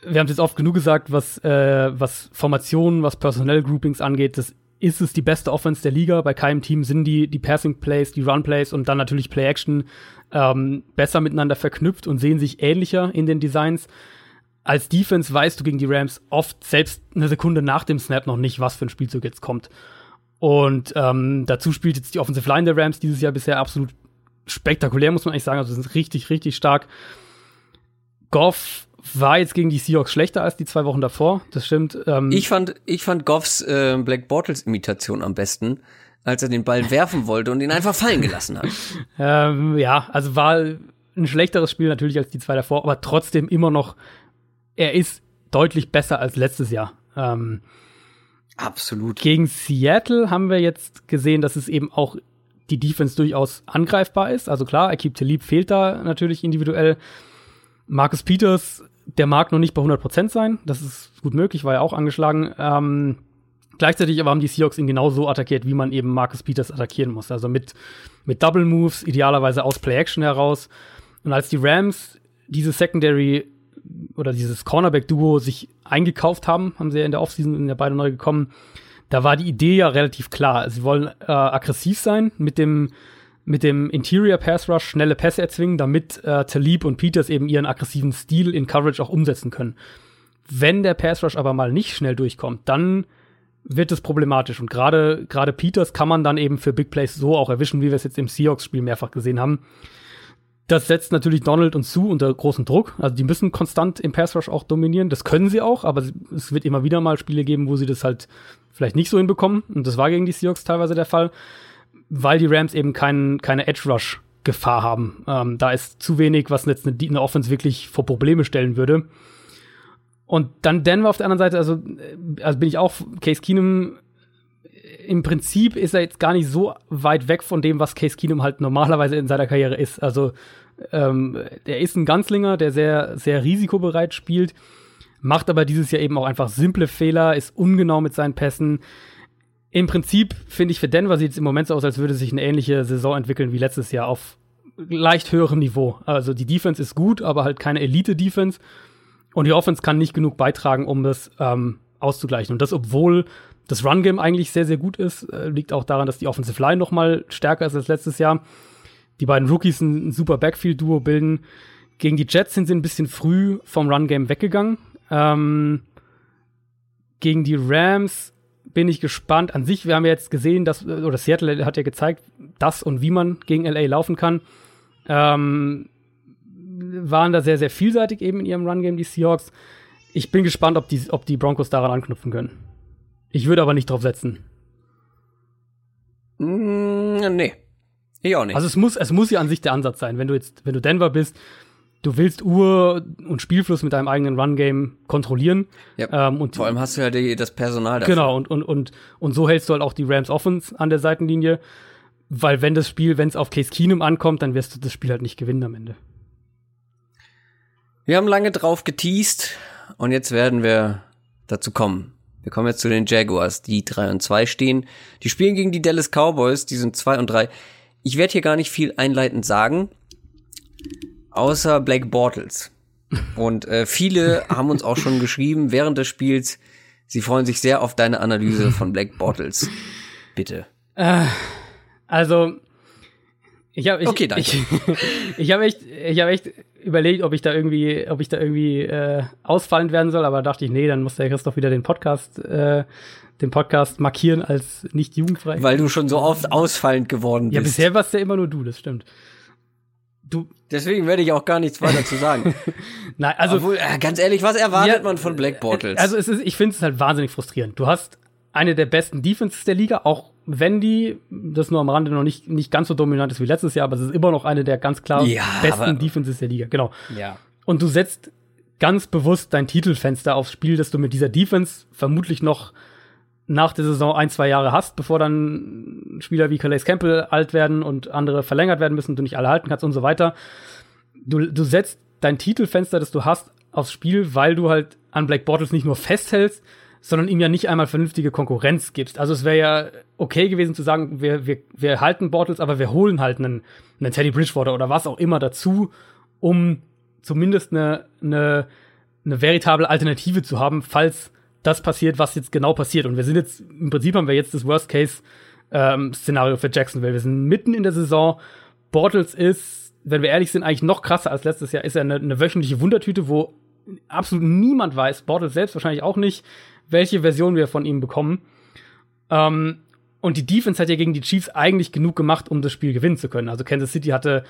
wir haben es jetzt oft genug gesagt, was, äh, was Formationen, was Personnel-Groupings angeht, das ist es die beste Offense der Liga. Bei keinem Team sind die, die Passing-Plays, die Run-Plays und dann natürlich Play-Action ähm, besser miteinander verknüpft und sehen sich ähnlicher in den Designs. Als Defense weißt du gegen die Rams oft selbst eine Sekunde nach dem Snap noch nicht, was für ein Spielzug jetzt kommt. Und ähm, dazu spielt jetzt die Offensive Line der Rams dieses Jahr bisher absolut spektakulär, muss man eigentlich sagen. Also sind richtig, richtig stark. Goff war jetzt gegen die Seahawks schlechter als die zwei Wochen davor. Das stimmt. Ähm ich fand, ich fand Goffs äh, Black Bortles Imitation am besten, als er den Ball <laughs> werfen wollte und ihn einfach fallen gelassen hat. <laughs> ähm, ja, also war ein schlechteres Spiel natürlich als die zwei davor, aber trotzdem immer noch, er ist deutlich besser als letztes Jahr. Ähm, Absolut. Gegen Seattle haben wir jetzt gesehen, dass es eben auch die Defense durchaus angreifbar ist. Also klar, Akib Talib fehlt da natürlich individuell. Marcus Peters der mag noch nicht bei 100% sein. Das ist gut möglich, war ja auch angeschlagen. Ähm, gleichzeitig aber haben die Seahawks ihn genau so attackiert, wie man eben Marcus Peters attackieren muss. Also mit, mit Double Moves, idealerweise aus Play-Action heraus. Und als die Rams diese Secondary oder dieses Cornerback-Duo sich eingekauft haben, haben sie ja in der Offseason in der beide neu gekommen, da war die Idee ja relativ klar. Sie wollen äh, aggressiv sein mit dem mit dem Interior Pass Rush schnelle Pässe erzwingen, damit äh, Talib und Peters eben ihren aggressiven Stil in Coverage auch umsetzen können. Wenn der Pass Rush aber mal nicht schnell durchkommt, dann wird es problematisch. Und gerade gerade Peters kann man dann eben für Big Plays so auch erwischen, wie wir es jetzt im Seahawks-Spiel mehrfach gesehen haben. Das setzt natürlich Donald und Sue unter großen Druck. Also die müssen konstant im Pass Rush auch dominieren. Das können sie auch, aber es wird immer wieder mal Spiele geben, wo sie das halt vielleicht nicht so hinbekommen. Und das war gegen die Seahawks teilweise der Fall, weil die Rams eben kein, keine Edge Rush Gefahr haben. Ähm, da ist zu wenig, was jetzt eine, eine Offense wirklich vor Probleme stellen würde. Und dann Denver auf der anderen Seite, also, äh, also bin ich auch Case Keenum im Prinzip ist er jetzt gar nicht so weit weg von dem, was Case Keenum halt normalerweise in seiner Karriere ist. Also ähm, er ist ein Ganzlinger, der sehr, sehr risikobereit spielt, macht aber dieses Jahr eben auch einfach simple Fehler, ist ungenau mit seinen Pässen. Im Prinzip finde ich für Denver sieht es im Moment so aus, als würde sich eine ähnliche Saison entwickeln wie letztes Jahr auf leicht höherem Niveau. Also die Defense ist gut, aber halt keine Elite-Defense. Und die Offense kann nicht genug beitragen, um das ähm, auszugleichen. Und das, obwohl das Run-Game eigentlich sehr, sehr gut ist. Äh, liegt auch daran, dass die Offensive Line noch mal stärker ist als letztes Jahr. Die beiden Rookies ein, ein super Backfield-Duo bilden. Gegen die Jets sind sie ein bisschen früh vom Run-Game weggegangen. Ähm, gegen die Rams bin ich gespannt. An sich, wir haben ja jetzt gesehen, dass, oder Seattle hat ja gezeigt, dass und wie man gegen LA laufen kann. Ähm, waren da sehr, sehr vielseitig eben in ihrem Run-Game, die Seahawks. Ich bin gespannt, ob die, ob die Broncos daran anknüpfen können. Ich würde aber nicht drauf setzen. Mm, nee. Ich auch nicht. Also es muss, es muss ja an sich der Ansatz sein. Wenn du jetzt, wenn du Denver bist, du willst Uhr und Spielfluss mit deinem eigenen Run-Game kontrollieren. Ja. Ähm, und Vor allem hast du ja die, das Personal dafür. Genau, und, und, und, und so hältst du halt auch die Rams Offense an der Seitenlinie. Weil wenn das Spiel, wenn es auf Case Keenum ankommt, dann wirst du das Spiel halt nicht gewinnen am Ende. Wir haben lange drauf geteased und jetzt werden wir dazu kommen. Wir kommen jetzt zu den Jaguars, die 3 und 2 stehen. Die spielen gegen die Dallas Cowboys, die sind 2 und 3. Ich werde hier gar nicht viel einleitend sagen, außer Blake Bortles. Und äh, viele haben uns auch schon geschrieben während des Spiels, sie freuen sich sehr auf deine Analyse von Blake Bortles. Bitte. Äh, also, ich habe ich, okay, danke. <laughs> ich, ich habe echt, ich habe echt überlegt, ob ich da irgendwie, ob ich da irgendwie äh, ausfallend werden soll, aber dachte ich, nee, dann muss der Christoph wieder den Podcast, äh, den Podcast markieren als nicht jugendfrei. Weil du schon so oft ausfallend geworden bist. Ja, bisher warst ja immer nur du, das stimmt. Du. Deswegen werde ich auch gar nichts weiter zu sagen. <laughs> Nein, also Obwohl, äh, ganz ehrlich, was erwartet ja, man von Black Bortles? Also es ist, ich finde es halt wahnsinnig frustrierend. Du hast eine der besten Defenses der Liga, auch wenn die, das nur am Rande noch nicht, nicht ganz so dominant ist wie letztes Jahr, aber es ist immer noch eine der ganz klar ja, besten Defenses der Liga. Genau. Ja. Und du setzt ganz bewusst dein Titelfenster aufs Spiel, dass du mit dieser Defense vermutlich noch nach der Saison ein, zwei Jahre hast, bevor dann Spieler wie Calais Campbell alt werden und andere verlängert werden müssen du nicht alle halten kannst und so weiter. Du, du setzt dein Titelfenster, das du hast, aufs Spiel, weil du halt an Black Bottles nicht nur festhältst, sondern ihm ja nicht einmal vernünftige Konkurrenz gibst. Also es wäre ja okay gewesen zu sagen, wir, wir, wir halten Bortles, aber wir holen halt einen, einen Teddy Bridgewater oder was auch immer dazu, um zumindest eine, eine, eine veritable Alternative zu haben, falls das passiert, was jetzt genau passiert. Und wir sind jetzt, im Prinzip haben wir jetzt das Worst-Case-Szenario ähm, für Jacksonville. Wir sind mitten in der Saison. Bortles ist, wenn wir ehrlich sind, eigentlich noch krasser als letztes Jahr. Ist er eine, eine wöchentliche Wundertüte, wo absolut niemand weiß, Bortles selbst wahrscheinlich auch nicht, welche Version wir von ihm bekommen. Ähm, und die Defense hat ja gegen die Chiefs eigentlich genug gemacht, um das Spiel gewinnen zu können. Also Kansas City hatte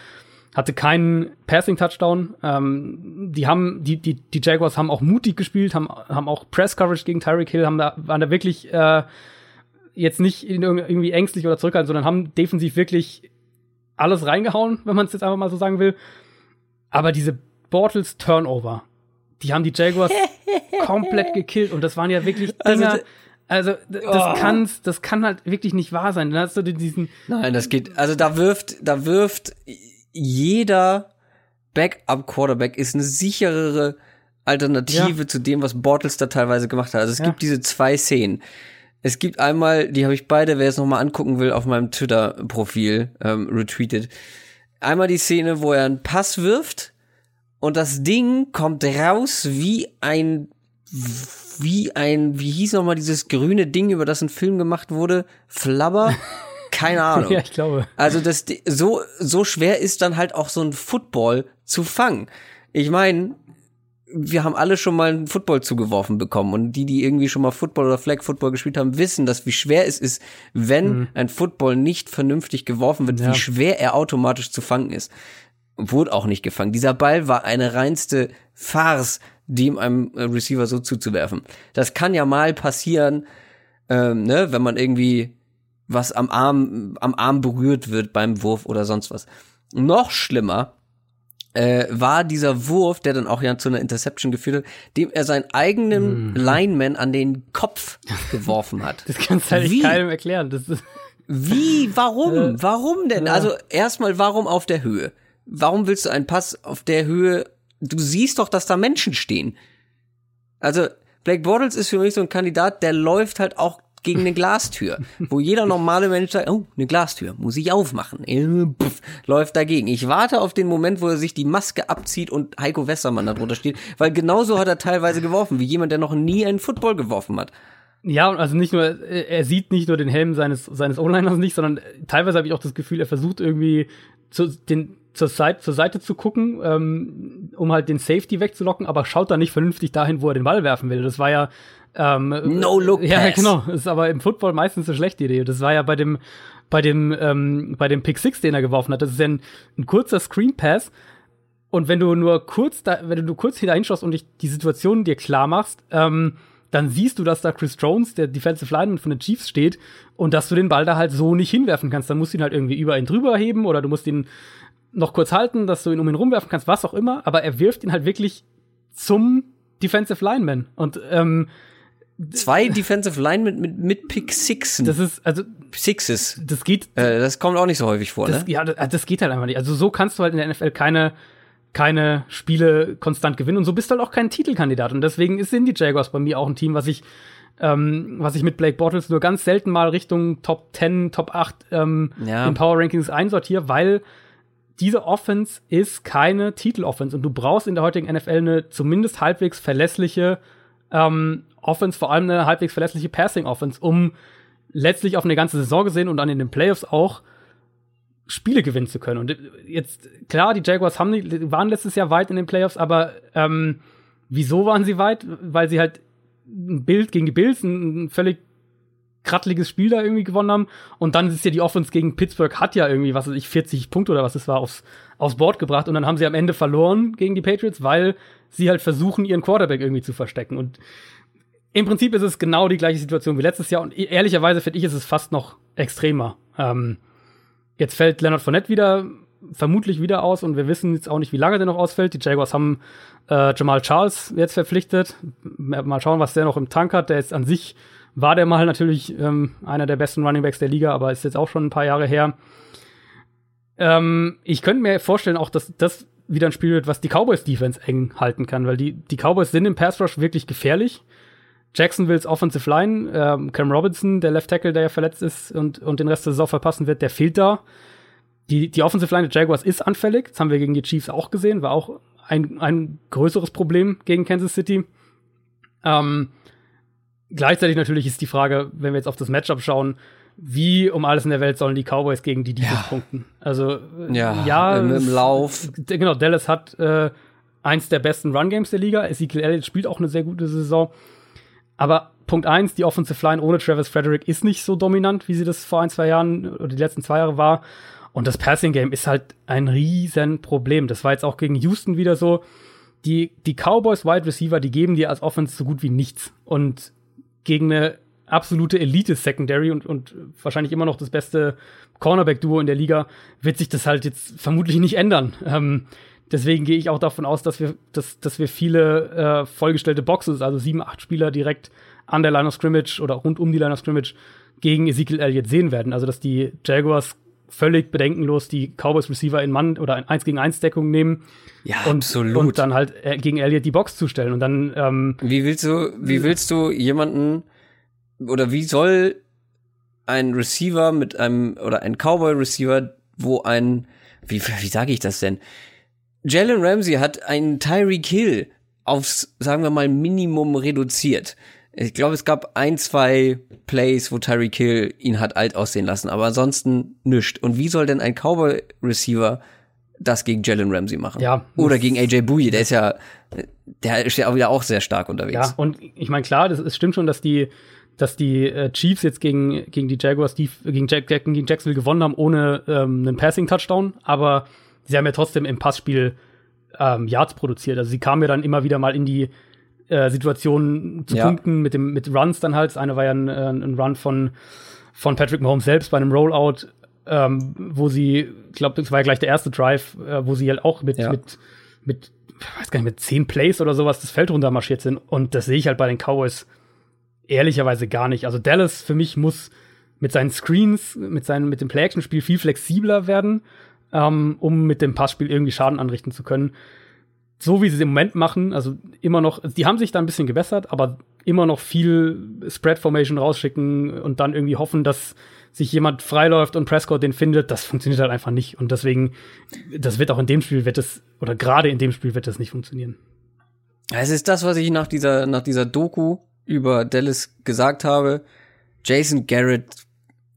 hatte keinen Passing Touchdown. Ähm, die haben die die die Jaguars haben auch mutig gespielt, haben haben auch Press Coverage gegen Tyreek Hill, haben da waren da wirklich äh, jetzt nicht irgendwie ängstlich oder zurückhaltend, sondern haben defensiv wirklich alles reingehauen, wenn man es jetzt einfach mal so sagen will. Aber diese Bortles Turnover, die haben die Jaguars <laughs> komplett gekillt und das waren ja wirklich also Dinger. Also, also das oh. kann's, das kann halt wirklich nicht wahr sein. Dann hast du diesen. Nein, das geht. Also da wirft, da wirft jeder Backup-Quarterback ist eine sicherere Alternative ja. zu dem, was Bortles da teilweise gemacht hat. Also es ja. gibt diese zwei Szenen. Es gibt einmal, die habe ich beide, wer es noch mal angucken will, auf meinem Twitter-Profil ähm, retweetet. Einmal die Szene, wo er einen Pass wirft und das Ding kommt raus wie ein wie ein, wie hieß nochmal dieses grüne Ding, über das ein Film gemacht wurde? Flubber? <laughs> Keine <laughs> Ahnung. ja, ich glaube. Also das so so schwer ist dann halt auch so ein Football zu fangen. Ich meine, wir haben alle schon mal einen Football zugeworfen bekommen und die, die irgendwie schon mal Football oder Flag Football gespielt haben, wissen, dass wie schwer es ist, wenn mhm. ein Football nicht vernünftig geworfen wird, ja. wie schwer er automatisch zu fangen ist. wurde auch nicht gefangen. Dieser Ball war eine reinste Farce, dem einem äh, Receiver so zuzuwerfen. Das kann ja mal passieren, ähm, ne, wenn man irgendwie was am Arm, am Arm berührt wird beim Wurf oder sonst was. Noch schlimmer äh, war dieser Wurf, der dann auch ja zu einer Interception geführt hat, dem er seinen eigenen mm. Lineman an den Kopf geworfen hat. <laughs> Das kannst du halt Wie? keinem erklären. Das ist Wie? Warum? <laughs> Warum denn? Also erstmal, warum auf der Höhe? Warum willst du einen Pass auf der Höhe? Du siehst doch, dass da Menschen stehen. Also Blake Bortles ist für mich so ein Kandidat, der läuft halt auch gegen eine Glastür, wo jeder normale Mensch sagt, oh, eine Glastür, muss ich aufmachen. Äh, Puff, läuft dagegen. Ich warte auf den Moment, wo er sich die Maske abzieht und Heiko Westermann da drunter steht, weil genauso hat er teilweise geworfen, wie jemand, der noch nie einen Football geworfen hat. Ja, also nicht nur, er sieht nicht nur den Helm seines, seines O-Liners nicht, sondern teilweise habe ich auch das Gefühl, er versucht irgendwie zu, den, zur, Seite, zur Seite zu gucken, ähm, um halt den Safety wegzulocken, aber schaut da nicht vernünftig dahin, wo er den Ball werfen will. Das war ja ähm, no look pass. Ja, genau. Ist aber im Football meistens eine schlechte Idee. Das war ja bei dem bei dem ähm, bei dem Pick Six, den er geworfen hat. Das ist ja ein, ein kurzer Screen Pass. Und wenn du nur kurz da, wenn du kurz hier hinschaust und dich die Situation dir klar machst, ähm, dann siehst du, dass da Chris Jones, der Defensive Lineman von den Chiefs, steht und dass du den Ball da halt so nicht hinwerfen kannst. Dann musst du ihn halt irgendwie über ihn drüber heben oder du musst ihn noch kurz halten, dass du ihn um ihn rumwerfen kannst, was auch immer. Aber er wirft ihn halt wirklich zum Defensive Lineman. Und ähm, Zwei Defensive Linemen mit, mit, mit Pick Sixen. Das ist, also. Sixes. Das geht. Äh, das kommt auch nicht so häufig vor, das, ne? Ja, das, das geht halt einfach nicht. Also so kannst du halt in der NFL keine, keine Spiele konstant gewinnen und so bist du halt auch kein Titelkandidat. Und deswegen sind die Jaguars bei mir auch ein Team, was ich, ähm, was ich mit Blake Bortles nur ganz selten mal Richtung Top 10, Top 8 ähm, ja. in Power Rankings einsortiere, weil diese Offense ist keine Titel-Offense und du brauchst in der heutigen NFL eine zumindest halbwegs verlässliche ähm, Offense, vor allem eine halbwegs verlässliche Passing-Offense, um letztlich auf eine ganze Saison gesehen und dann in den Playoffs auch Spiele gewinnen zu können. Und jetzt, klar, die Jaguars haben, waren letztes Jahr weit in den Playoffs, aber ähm, wieso waren sie weit? Weil sie halt ein Bild gegen die Bills, ein, völlig krattliges Spiel da irgendwie gewonnen haben. Und dann ist ja die Offense gegen Pittsburgh hat ja irgendwie, was weiß ich, 40 Punkte oder was es war, aufs, aufs Board gebracht. Und dann haben sie am Ende verloren gegen die Patriots, weil sie halt versuchen, ihren Quarterback irgendwie zu verstecken. Und im Prinzip ist es genau die gleiche Situation wie letztes Jahr und e-, ehrlicherweise finde ich, ist es fast noch extremer. Ähm, jetzt fällt Leonard Fournette wieder, vermutlich wieder aus und wir wissen jetzt auch nicht, wie lange der noch ausfällt. Die Jaguars haben äh, Jamal Charles jetzt verpflichtet. Mal schauen, was der noch im Tank hat. Der ist an sich, war der mal natürlich ähm, einer der besten Runningbacks der Liga, aber ist jetzt auch schon ein paar Jahre her. Ähm, ich könnte mir vorstellen auch, dass das wieder ein Spiel wird, was die Cowboys Defense eng halten kann, weil die, die Cowboys sind im Pass Rush wirklich gefährlich. Jacksonville's Offensive Line, ähm, Cam Robinson, der Left Tackle, der ja verletzt ist und, und den Rest der Saison verpassen wird, der fehlt da. Die, die Offensive Line der Jaguars ist anfällig. Das haben wir gegen die Chiefs auch gesehen. War auch ein, ein größeres Problem gegen Kansas City. Ähm, gleichzeitig natürlich ist die Frage, wenn wir jetzt auf das Matchup schauen, wie um alles in der Welt sollen die Cowboys gegen die Defense ja. punkten? Also, ja, ja im, im Lauf. Genau, Dallas hat äh, eins der besten Run-Games der Liga. Ezekiel Elliott spielt auch eine sehr gute Saison. Aber Punkt eins, die Offensive Line ohne Travis Frederick ist nicht so dominant, wie sie das vor ein, zwei Jahren oder die letzten zwei Jahre war. Und das Passing Game ist halt ein riesen Problem. Das war jetzt auch gegen Houston wieder so. Die, die Cowboys Wide Receiver, die geben dir als Offense so gut wie nichts. Und gegen eine absolute Elite Secondary und, und wahrscheinlich immer noch das beste Cornerback Duo in der Liga wird sich das halt jetzt vermutlich nicht ändern. Ähm, Deswegen gehe ich auch davon aus, dass wir, dass, dass wir viele äh, vollgestellte Boxes, also sieben, acht Spieler direkt an der Line of Scrimmage oder rund um die Line of Scrimmage gegen Ezekiel Elliott sehen werden. Also dass die Jaguars völlig bedenkenlos die Cowboys Receiver in Mann oder in 1 gegen 1 Deckung nehmen. Ja, und, absolut. Und dann halt äh, gegen Elliott die Box zustellen. Und dann, ähm, Wie willst du, wie willst du jemanden oder wie soll ein Receiver mit einem oder ein Cowboy Receiver, wo ein, wie, wie sage ich das denn? Jalen Ramsey hat einen Tyreek Hill aufs, sagen wir mal, Minimum reduziert. Ich glaube, es gab ein, zwei Plays, wo Tyreek Hill ihn hat alt aussehen lassen, aber ansonsten nischt. Und wie soll denn ein Cowboy-Receiver das gegen Jalen Ramsey machen? Ja. Oder gegen AJ Bouye, der ist ja, der ist ja auch wieder auch sehr stark unterwegs. Ja, und ich meine, klar, das, es stimmt schon, dass die, dass die äh, Chiefs jetzt gegen, gegen die Jaguars, die, gegen, Jack, gegen Jacksonville gewonnen haben, ohne ähm, einen Passing-Touchdown, aber sie haben ja trotzdem im Passspiel ähm, Yards produziert. Also sie kamen ja dann immer wieder mal in die äh, Situation zu Ja. punkten mit dem mit Runs dann halt. Das eine war ja ein, äh, ein Run von von Patrick Mahomes selbst bei einem Rollout, ähm, wo sie, ich glaube, das war ja gleich der erste Drive, äh, wo sie halt auch mit Ja. mit mit weiß gar nicht mit zehn Plays oder sowas das Feld runtermarschiert sind. Und das sehe ich halt bei den Cowboys ehrlicherweise gar nicht. Also Dallas für mich muss mit seinen Screens, mit seinem mit dem Play-Action-Spiel viel flexibler werden, ähm, um mit dem Passspiel irgendwie Schaden anrichten zu können so wie sie es im Moment machen, also immer noch, die haben sich da ein bisschen gebessert, aber immer noch viel Spread Formation rausschicken und dann irgendwie hoffen, dass sich jemand freiläuft und Prescott den findet, das funktioniert halt einfach nicht. Und deswegen, das wird auch in dem Spiel wird es, oder gerade in dem Spiel wird das nicht funktionieren. Es ist das, was ich nach dieser, nach dieser Doku über Dallas gesagt habe. Jason Garrett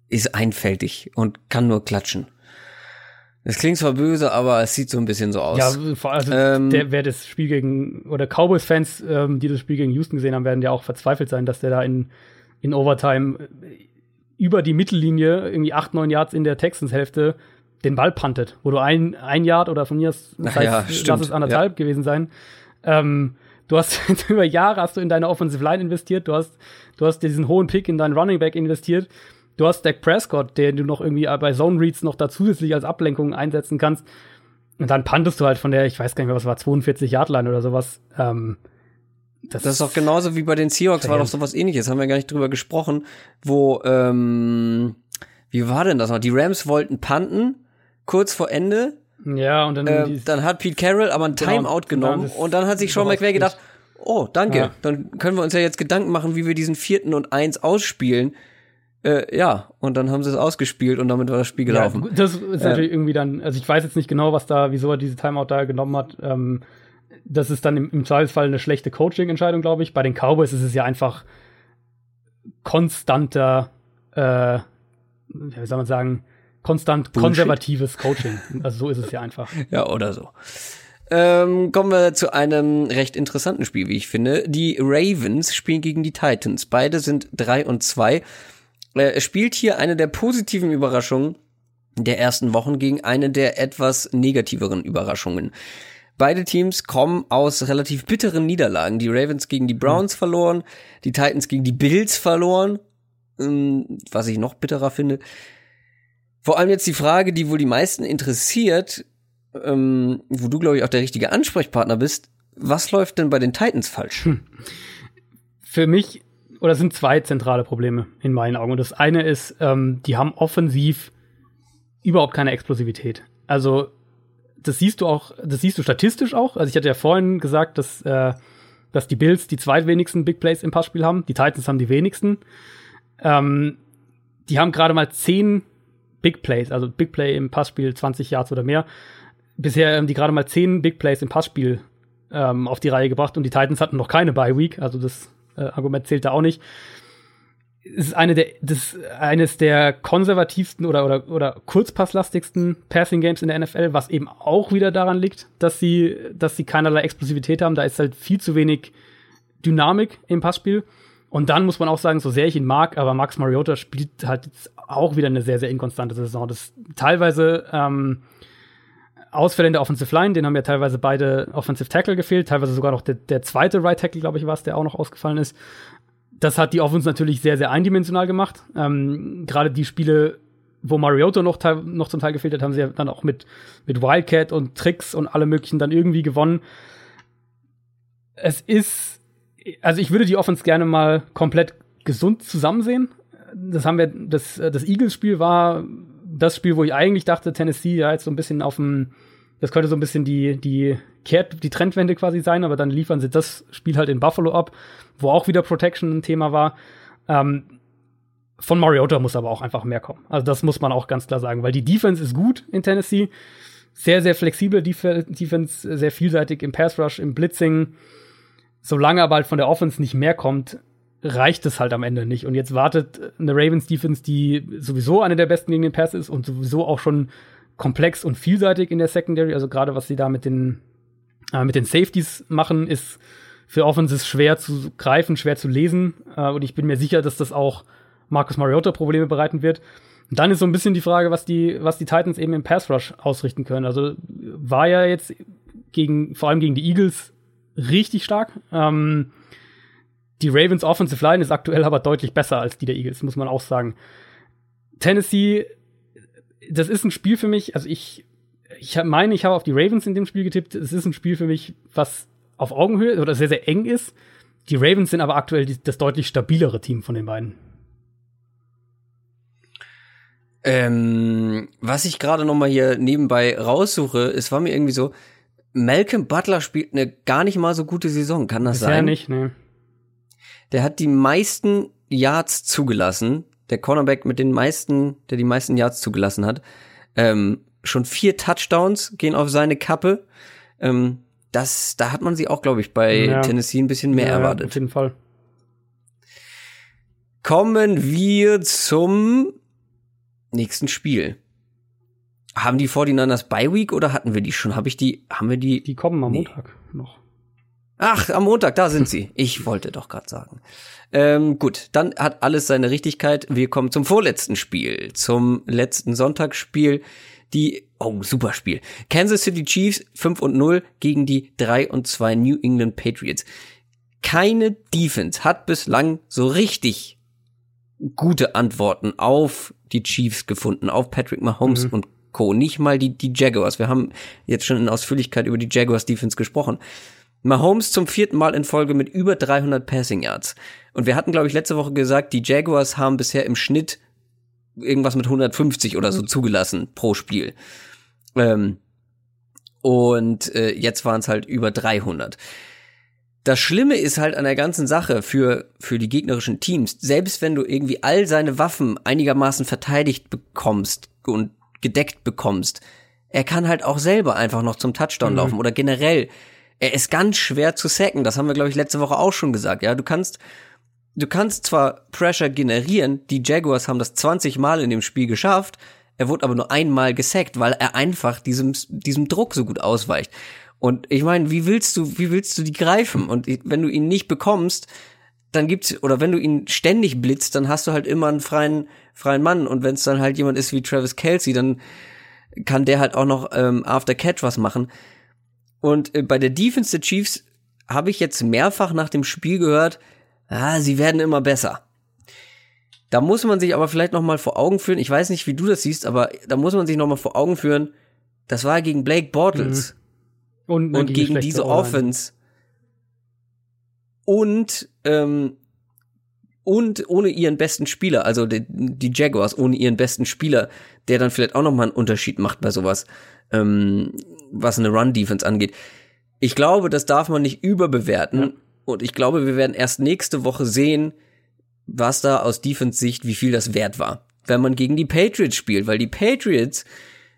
ist einfältig und kann nur klatschen. Das klingt zwar böse, aber es sieht so ein bisschen so aus. Ja, vor allem, also Ähm, der, wer das Spiel gegen, oder Cowboys-Fans, ähm, die das Spiel gegen Houston gesehen haben, werden ja auch verzweifelt sein, dass der da in, in Overtime äh, über die Mittellinie, irgendwie acht, neun Yards in der Texans-Hälfte, den Ball puntet, wo du ein, ein Yard oder von mir aus, <laughs> das Ja, heißt, stimmt, lass es anderthalb gewesen sein. Ähm, du hast <laughs> über Jahre hast du in deine Offensive Line investiert, du hast, du hast diesen hohen Pick in deinen Running Back investiert, du hast Dak Prescott, den du noch irgendwie bei Zone Reads noch da zusätzlich als Ablenkung einsetzen kannst. Und dann pantest du halt von der, ich weiß gar nicht mehr, was war, 42 Yard Line oder sowas. Ähm, Das ist doch genauso wie bei den Seahawks, war doch sowas ähnliches, haben wir gar nicht drüber gesprochen, wo, ähm, wie war denn das noch? Die Rams wollten panten, kurz vor Ende, Ja, und dann äh, dann hat Pete Carroll aber ein Genau, Timeout und genommen dann ist und dann hat sich Sean McVay gedacht, oh, danke, Ja. dann können wir uns ja jetzt Gedanken machen, wie wir diesen vierten und eins ausspielen. Äh, ja, und dann haben sie es ausgespielt und damit war das Spiel ja, gelaufen. das ist natürlich irgendwie dann, also ich weiß jetzt nicht genau, was da, wieso er diese Timeout da genommen hat. Ähm, das ist dann im, im Zweifelsfall eine schlechte Coaching-Entscheidung, glaube ich. Bei den Cowboys ist es ja einfach konstanter, äh, ja, wie soll man sagen, konstant Bullshit. konservatives Coaching. Also so ist es ja einfach. <laughs> Ja, oder so. Ähm, kommen wir zu einem recht interessanten Spiel, wie ich finde. Die Ravens spielen gegen die Titans. Beide sind drei und zwei. Äh, Es spielt hier eine der positiven Überraschungen der ersten Wochen gegen eine der etwas negativeren Überraschungen. Beide Teams kommen aus relativ bitteren Niederlagen. Die Ravens gegen die Browns verloren, die Titans gegen die Bills verloren, ähm, was ich noch bitterer finde. Vor allem jetzt die Frage, die wohl die meisten interessiert, ähm, wo du, glaube ich, auch der richtige Ansprechpartner bist. Was läuft denn bei den Titans falsch? für mich, oder sind zwei zentrale Probleme in meinen Augen. Und das eine ist, ähm, die haben offensiv überhaupt keine Explosivität. Also, das siehst du auch, das siehst du statistisch auch. Also, ich hatte ja vorhin gesagt, dass, äh, dass die Bills die zweitwenigsten Big Plays im Passspiel haben. Die Titans haben die wenigsten. Ähm, die haben gerade mal zehn Big Plays, also Big Play im Passspiel 20 Yards oder mehr. Bisher haben die gerade mal zehn Big Plays im Passspiel ähm, auf die Reihe gebracht und die Titans hatten noch keine Bye Week, also das äh, Argument zählt da auch nicht. Es ist eine der, das, eines der konservativsten oder, oder, oder kurzpasslastigsten Passing Games in der NFL, was eben auch wieder daran liegt, dass sie, dass sie keinerlei Explosivität haben. Da ist halt viel zu wenig Dynamik im Passspiel. Und dann muss man auch sagen, so sehr ich ihn mag, aber Max Mariota spielt halt jetzt auch wieder eine sehr, sehr inkonstante Saison. Das teilweise ähm, Ausfälle in der Offensive Line, den haben ja teilweise beide Offensive Tackle gefehlt, teilweise sogar noch der, der zweite Right Tackle, glaube ich, war es, der auch noch ausgefallen ist. Das hat die Offense natürlich sehr, sehr eindimensional gemacht. Ähm, Gerade die Spiele, wo Mariota noch, noch zum Teil gefehlt hat, haben sie ja dann auch mit, mit Wildcat und Tricks und alle möglichen dann irgendwie gewonnen. Es ist, also ich würde die Offense gerne mal komplett gesund zusammen sehen. Das haben wir, das, das Eagles-Spiel war das Spiel, wo ich eigentlich dachte, Tennessee ja jetzt so ein bisschen auf dem, das könnte so ein bisschen die, die Kehrt, die Trendwende quasi sein, aber dann liefern sie das Spiel halt in Buffalo ab, wo auch wieder Protection ein Thema war. Ähm, von Mariota muss aber auch einfach mehr kommen. Also das muss man auch ganz klar sagen, weil die Defense ist gut in Tennessee. Sehr, sehr flexibel Def Defense, sehr vielseitig im Pass Rush, im Blitzing. Solange aber halt von der Offense nicht mehr kommt, reicht es halt am Ende nicht. Und jetzt wartet eine Ravens Defense, die sowieso eine der besten gegen den Pass ist und sowieso auch schon komplex und vielseitig in der Secondary. Also gerade was sie da mit den, äh, mit den Safeties machen, ist für Offenses schwer zu greifen, schwer zu lesen. Äh, und ich bin mir sicher, dass das auch Marcus Mariota Probleme bereiten wird. dann ist so ein bisschen die Frage, was die, was die Titans eben im Pass Rush ausrichten können. Also war ja jetzt gegen, vor allem gegen die Eagles richtig stark. Ähm, die Ravens Offensive Line ist aktuell aber deutlich besser als die der Eagles, muss man auch sagen. Tennessee, das ist ein Spiel für mich, also ich, ich meine, ich habe auf die Ravens in dem Spiel getippt. Es ist ein Spiel für mich, was auf Augenhöhe oder sehr, sehr eng ist. Die Ravens sind aber aktuell die, das deutlich stabilere Team von den beiden. Ähm, was ich gerade noch mal hier nebenbei raussuche, es war mir irgendwie so, Malcolm Butler spielt eine gar nicht mal so gute Saison, kann das Bisher sein? nicht, ne. Der hat die meisten Yards zugelassen, der Cornerback mit den meisten, der die meisten Yards zugelassen hat. Ähm, schon vier Touchdowns gehen auf seine Kappe. Ähm, das, da hat man sie auch, glaube ich, bei Ja. Tennessee ein bisschen mehr Ja, erwartet. Auf jeden Fall. Kommen wir zum nächsten Spiel. Haben die 49ers Bye Week oder hatten wir die schon? Habe ich die, haben wir die? Die kommen am Nee. Montag noch. Ach, am Montag, da sind sie. Ich wollte doch gerade sagen. Ähm, gut, dann hat alles seine Richtigkeit. Wir kommen zum vorletzten Spiel, zum letzten Sonntagsspiel. Die, oh, super Spiel. Kansas City Chiefs 5 und 0 gegen die 3 und 2 New England Patriots. Keine Defense hat bislang so richtig gute Antworten auf die Chiefs gefunden, auf Patrick Mahomes und Co. Nicht mal die, die Jaguars. Wir haben jetzt schon in Ausführlichkeit über die Jaguars Defense gesprochen. Mahomes zum vierten Mal in Folge mit über 300 Passing Yards. Und wir hatten, glaube ich, letzte Woche gesagt, die Jaguars haben bisher im Schnitt irgendwas mit 150 oder so zugelassen pro Spiel. Ähm, und äh, jetzt waren es halt über 300. Das Schlimme ist halt an der ganzen Sache für, für die gegnerischen Teams, selbst wenn du irgendwie all seine Waffen einigermaßen verteidigt bekommst und gedeckt bekommst, er kann halt auch selber einfach noch zum Touchdown laufen oder generell. Er ist ganz schwer zu sacken. Das haben wir, glaube ich, letzte Woche auch schon gesagt. Ja, du kannst, du kannst zwar Pressure generieren. Die Jaguars haben das 20 Mal in dem Spiel geschafft. Er wurde aber nur einmal gesackt, weil er einfach diesem, diesem Druck so gut ausweicht. Und ich meine, wie willst du, wie willst du die greifen? Und wenn du ihn nicht bekommst, dann gibt's, oder wenn du ihn ständig blitzt, dann hast du halt immer einen freien, freien Mann. Und wenn es dann halt jemand ist wie Travis Kelsey, dann kann der halt auch noch ähm, After Catch was machen. Und äh, bei der Defense der Chiefs habe ich jetzt mehrfach nach dem Spiel gehört, ah, sie werden immer besser. Da muss man sich aber vielleicht noch mal vor Augen führen, ich weiß nicht, wie du das siehst, aber da muss man sich noch mal vor Augen führen, das war gegen Blake Bortles Und, und gegen diese. Offense und ähm, und ohne ihren besten Spieler, also die, die Jaguars ohne ihren besten Spieler, der dann vielleicht auch noch mal einen Unterschied macht bei sowas, ähm, was eine Run-Defense angeht. Ich glaube, das darf man nicht überbewerten Ja. und ich glaube, wir werden erst nächste Woche sehen, was da aus Defense-Sicht, wie viel das wert war, wenn man gegen die Patriots spielt, weil die Patriots,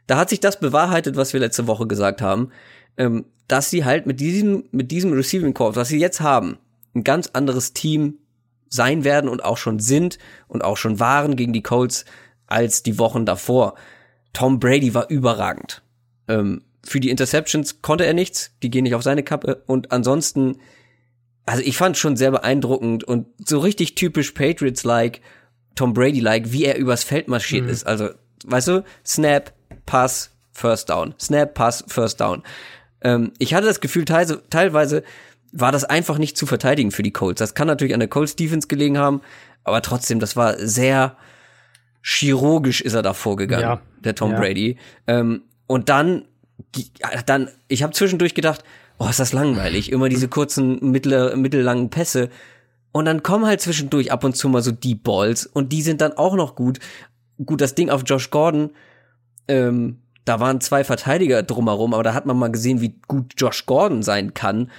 da hat sich das bewahrheitet, was wir letzte Woche gesagt haben, ähm, dass sie halt mit diesem, mit diesem Receiving Corps, was sie jetzt haben, ein ganz anderes Team sein werden und auch schon sind und auch schon waren gegen die Colts als die Wochen davor. Tom Brady war überragend. Ähm, für die Interceptions konnte er nichts, die gehen nicht auf seine Kappe und ansonsten, also ich fand schon sehr beeindruckend und so richtig typisch Patriots-like, Tom Brady-like, wie er übers Feld marschiert ist. Also, weißt du, Snap, Pass, First Down, Snap, Pass, First Down. Ähm, ich hatte das Gefühl, teilweise, teilweise war das einfach nicht zu verteidigen für die Colts. Das kann natürlich an der Colts Defense gelegen haben, aber trotzdem, das war sehr chirurgisch ist er da vorgegangen, Ja. der Tom Ja. Brady. Ähm, und dann, dann, ich habe zwischendurch gedacht, oh, ist das langweilig, immer diese kurzen, mittler, mittellangen Pässe. Und dann kommen halt zwischendurch ab und zu mal so Deep Balls und die sind dann auch noch gut. Gut, das Ding auf Josh Gordon, ähm, da waren zwei Verteidiger drumherum, aber da hat man mal gesehen, wie gut Josh Gordon sein kann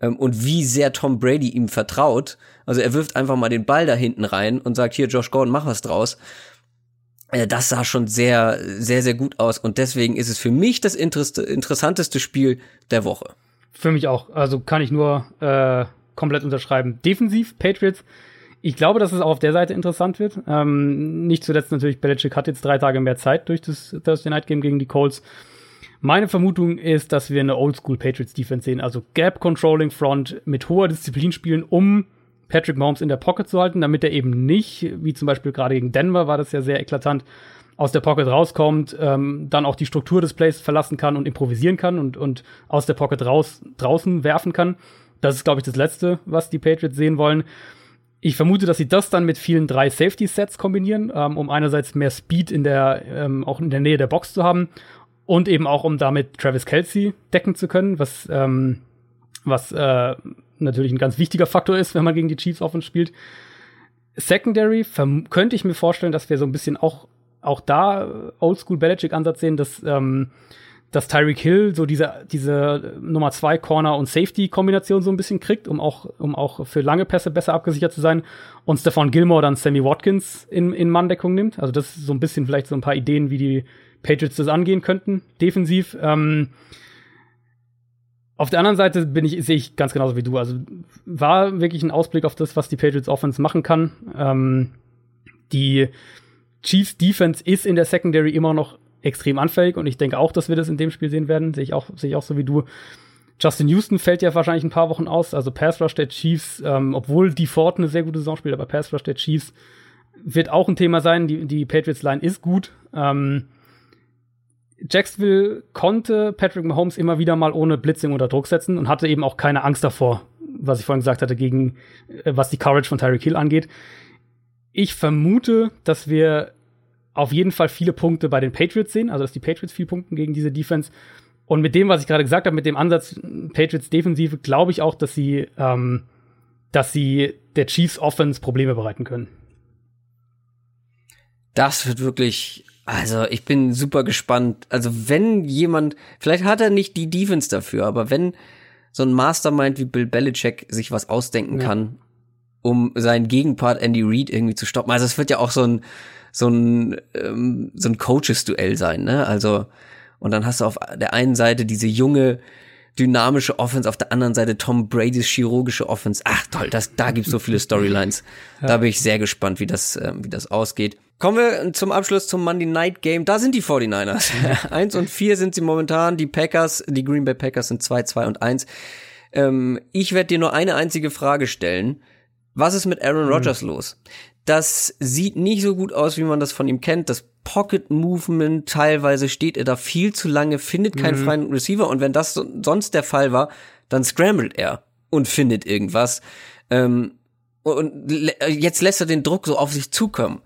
ähm, und wie sehr Tom Brady ihm vertraut. Also er wirft einfach mal den Ball da hinten rein und sagt, hier Josh Gordon, mach was draus. Äh, das sah schon sehr, sehr, sehr gut aus und deswegen ist es für mich das interess interessanteste Spiel der Woche. Für mich auch. Also kann ich nur äh, komplett unterschreiben. Defensiv, Patriots. Ich glaube, dass es auch auf der Seite interessant wird. Ähm, nicht zuletzt natürlich, Belichick hat jetzt drei Tage mehr Zeit durch das Thursday Night Game gegen die Colts. Meine Vermutung ist, dass wir eine Oldschool Patriots Defense sehen, also Gap Controlling Front mit hoher Disziplin spielen, um Patrick Mahomes in der Pocket zu halten, damit er eben nicht, wie zum Beispiel gerade gegen Denver war das ja sehr eklatant, aus der Pocket rauskommt, ähm, dann auch die Struktur des Plays verlassen kann und improvisieren kann und, und aus der Pocket raus draußen werfen kann. Das ist, glaube ich, das Letzte, was die Patriots sehen wollen. Ich vermute, dass sie das dann mit vielen drei Safety-Sets kombinieren, ähm, um einerseits mehr Speed in der, ähm, auch in der Nähe der Box zu haben und eben auch, um damit Travis Kelsey decken zu können, was, ähm, was äh, natürlich ein ganz wichtiger Faktor ist, wenn man gegen die Chiefs Offense spielt. Secondary könnte ich mir vorstellen, dass wir so ein bisschen auch auch da Oldschool Belichick-Ansatz sehen, dass, ähm, dass Tyreek Hill so diese, diese Nummer zwei Corner und Safety-Kombination so ein bisschen kriegt, um auch, um auch für lange Pässe besser abgesichert zu sein. Und Stefan Gilmore dann Sammy Watkins in, in Manndeckung nimmt. Also das ist so ein bisschen vielleicht so ein paar Ideen, wie die Patriots das angehen könnten, defensiv. Ähm, auf der anderen Seite bin ich, sehe ich ganz genauso wie du. Also war wirklich ein Ausblick auf das, was die Patriots Offense machen kann. Ähm, die Chiefs Defense ist in der Secondary immer noch extrem anfällig und ich denke auch, dass wir das in dem Spiel sehen werden. Sehe ich auch, sehe ich auch so wie du. Justin Houston fällt ja wahrscheinlich ein paar Wochen aus. Also Pass Rush der Chiefs, ähm, obwohl die Ford eine sehr gute Saison spielt, aber Pass Rush der Chiefs wird auch ein Thema sein. Die, die Patriots Line ist gut. Ähm, Jacksonville konnte Patrick Mahomes immer wieder mal ohne Blitzing unter Druck setzen und hatte eben auch keine Angst davor, was ich vorhin gesagt hatte, gegen äh, was die Courage von Tyreek Hill angeht ich vermute, dass wir auf jeden Fall viele Punkte bei den Patriots sehen, also dass die Patriots viel punkten gegen diese Defense. Und mit dem, was ich gerade gesagt habe, mit dem Ansatz Patriots Defensive, glaube ich auch, dass sie, ähm, dass sie der Chiefs Offense Probleme bereiten können. Das wird wirklich, also ich bin super gespannt. Also wenn jemand, vielleicht hat er nicht die Defense dafür, aber wenn so ein Mastermind wie Bill Belichick sich was ausdenken ja. kann um seinen Gegenpart Andy Reid irgendwie zu stoppen. Also es wird ja auch so ein so ein ähm, so ein Coaches-Duell sein, ne? Also und dann hast du auf der einen Seite diese junge dynamische Offense, auf der anderen Seite Tom Brady's chirurgische Offense. Ach toll, das, da gibt's so viele Storylines. Da bin ich sehr gespannt, wie das, äh, wie das ausgeht. Kommen wir zum Abschluss zum Monday Night Game. Da sind die 49ers. eins und vier sind sie momentan. Die Packers, die Green Bay Packers sind zwei, zwei und eins. Ähm, ich werde dir nur eine einzige Frage stellen. Was ist mit Aaron hm. Rodgers mhm. los? Das sieht nicht so gut aus, wie man das von ihm kennt. Das Pocket Movement, teilweise steht er da viel zu lange, findet keinen mhm. freien Receiver. Und wenn das so, sonst der Fall war, dann scrambled er und findet irgendwas. Ähm, und jetzt lässt er den Druck so auf sich zukommen.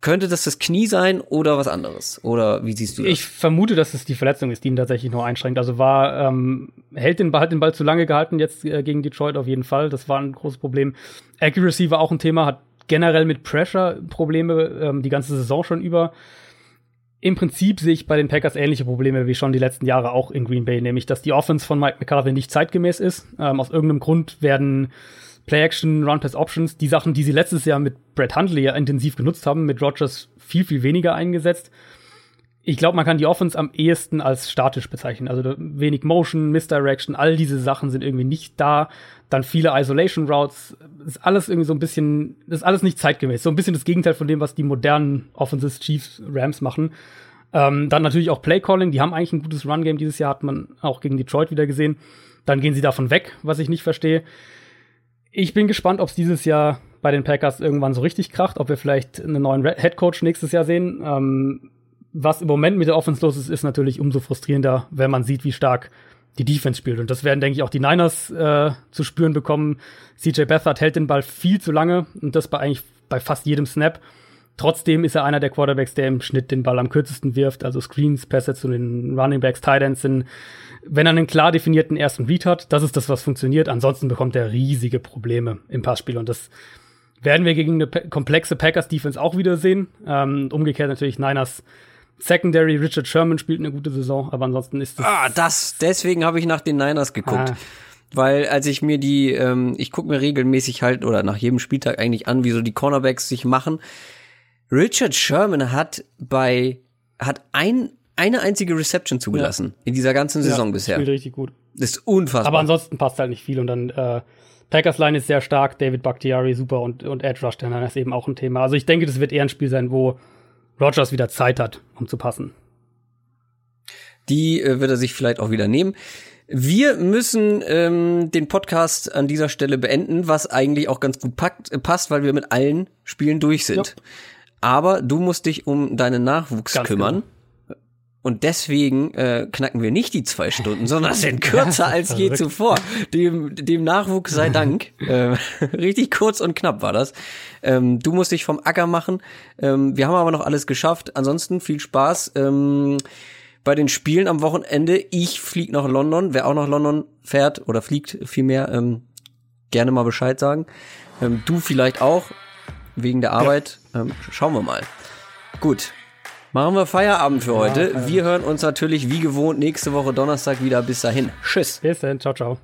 Könnte das das Knie sein oder was anderes? Oder wie siehst du das? Ich vermute, dass es die Verletzung ist, die ihn tatsächlich nur einschränkt. Also war, ähm, hält den Ball, hat den Ball zu lange gehalten jetzt äh, gegen Detroit auf jeden Fall. Das war ein großes Problem. Accuracy war auch ein Thema, hat generell mit Pressure Probleme ähm, die ganze Saison schon über. Im Prinzip sehe ich bei den Packers ähnliche Probleme wie schon die letzten Jahre auch in Green Bay, nämlich dass die Offense von Mike McCarthy nicht zeitgemäß ist. Ähm, aus irgendeinem Grund werden Play-Action, Run-Pass-Options, die Sachen, die sie letztes Jahr mit Brett Hundley ja intensiv genutzt haben, mit Rogers viel, viel weniger eingesetzt. Ich glaube, man kann die Offense am ehesten als statisch bezeichnen. Also wenig Motion, Misdirection, all diese Sachen sind irgendwie nicht da. Dann viele Isolation Routes. ist alles irgendwie so ein bisschen, ist alles nicht zeitgemäß. So ein bisschen das Gegenteil von dem, was die modernen Offenses Chiefs Rams machen. Ähm, dann natürlich auch Play Calling. Die haben eigentlich ein gutes Run Game dieses Jahr, hat man auch gegen Detroit wieder gesehen. Dann gehen sie davon weg, was ich nicht verstehe. Ich bin gespannt, ob es dieses Jahr bei den Packers irgendwann so richtig kracht, ob wir vielleicht einen neuen Head Coach nächstes Jahr sehen. Ähm, was im Moment mit der Offense los ist, ist natürlich umso frustrierender, wenn man sieht, wie stark die Defense spielt. Und das werden, denke ich, auch die Niners äh, zu spüren bekommen. CJ Beathard hält den Ball viel zu lange und das bei eigentlich bei fast jedem Snap. Trotzdem ist er einer der Quarterbacks, der im Schnitt den Ball am kürzesten wirft. Also Screens, Pässe zu den Running Backs, Tight Ends sind wenn er einen klar definierten ersten Read hat, das ist das, was funktioniert. Ansonsten bekommt er riesige Probleme im Passspiel und das werden wir gegen eine komplexe Packers-Defense auch wieder sehen. Ähm, umgekehrt natürlich Niners Secondary. Richard Sherman spielt eine gute Saison, aber ansonsten ist das. Ah, das, deswegen habe ich nach den Niners geguckt. Ah. Weil als ich mir die, ähm, ich gucke mir regelmäßig halt oder nach jedem Spieltag eigentlich an, wie so die Cornerbacks sich machen. Richard Sherman hat bei, hat ein eine einzige Reception zugelassen ja. in dieser ganzen Saison ja, bisher. Spielt richtig gut. Das ist unfassbar. Aber ansonsten passt halt nicht viel und dann äh, Packers Line ist sehr stark, David Bakhtiari super und, und Edge Rush dann ist eben auch ein Thema. Also ich denke, das wird eher ein Spiel sein, wo Rogers wieder Zeit hat, um zu passen. Die äh, wird er sich vielleicht auch wieder nehmen. Wir müssen ähm, den Podcast an dieser Stelle beenden, was eigentlich auch ganz gut packt, äh, passt, weil wir mit allen Spielen durch sind. Ja. Aber du musst dich um deinen Nachwuchs Ganz kümmern. Und deswegen äh, knacken wir nicht die zwei Stunden, sondern sind <laughs> kürzer als je zuvor. Dem, dem Nachwuchs sei <laughs> Dank. äh, <laughs> richtig kurz und knapp war das. Ähm, du musst dich vom Acker machen. Ähm, wir haben aber noch alles geschafft. Ansonsten viel Spaß. Ähm, bei den Spielen am Wochenende. Ich flieg nach London. Wer auch nach London fährt oder fliegt vielmehr, ähm, gerne mal Bescheid sagen. Ähm, du vielleicht auch, wegen der Arbeit. Ähm, schauen wir mal. Gut. Machen wir Feierabend für heute. Wir hören uns natürlich wie gewohnt nächste Woche Donnerstag wieder. Bis dahin. Tschüss. Bis dann. Ciao, ciao.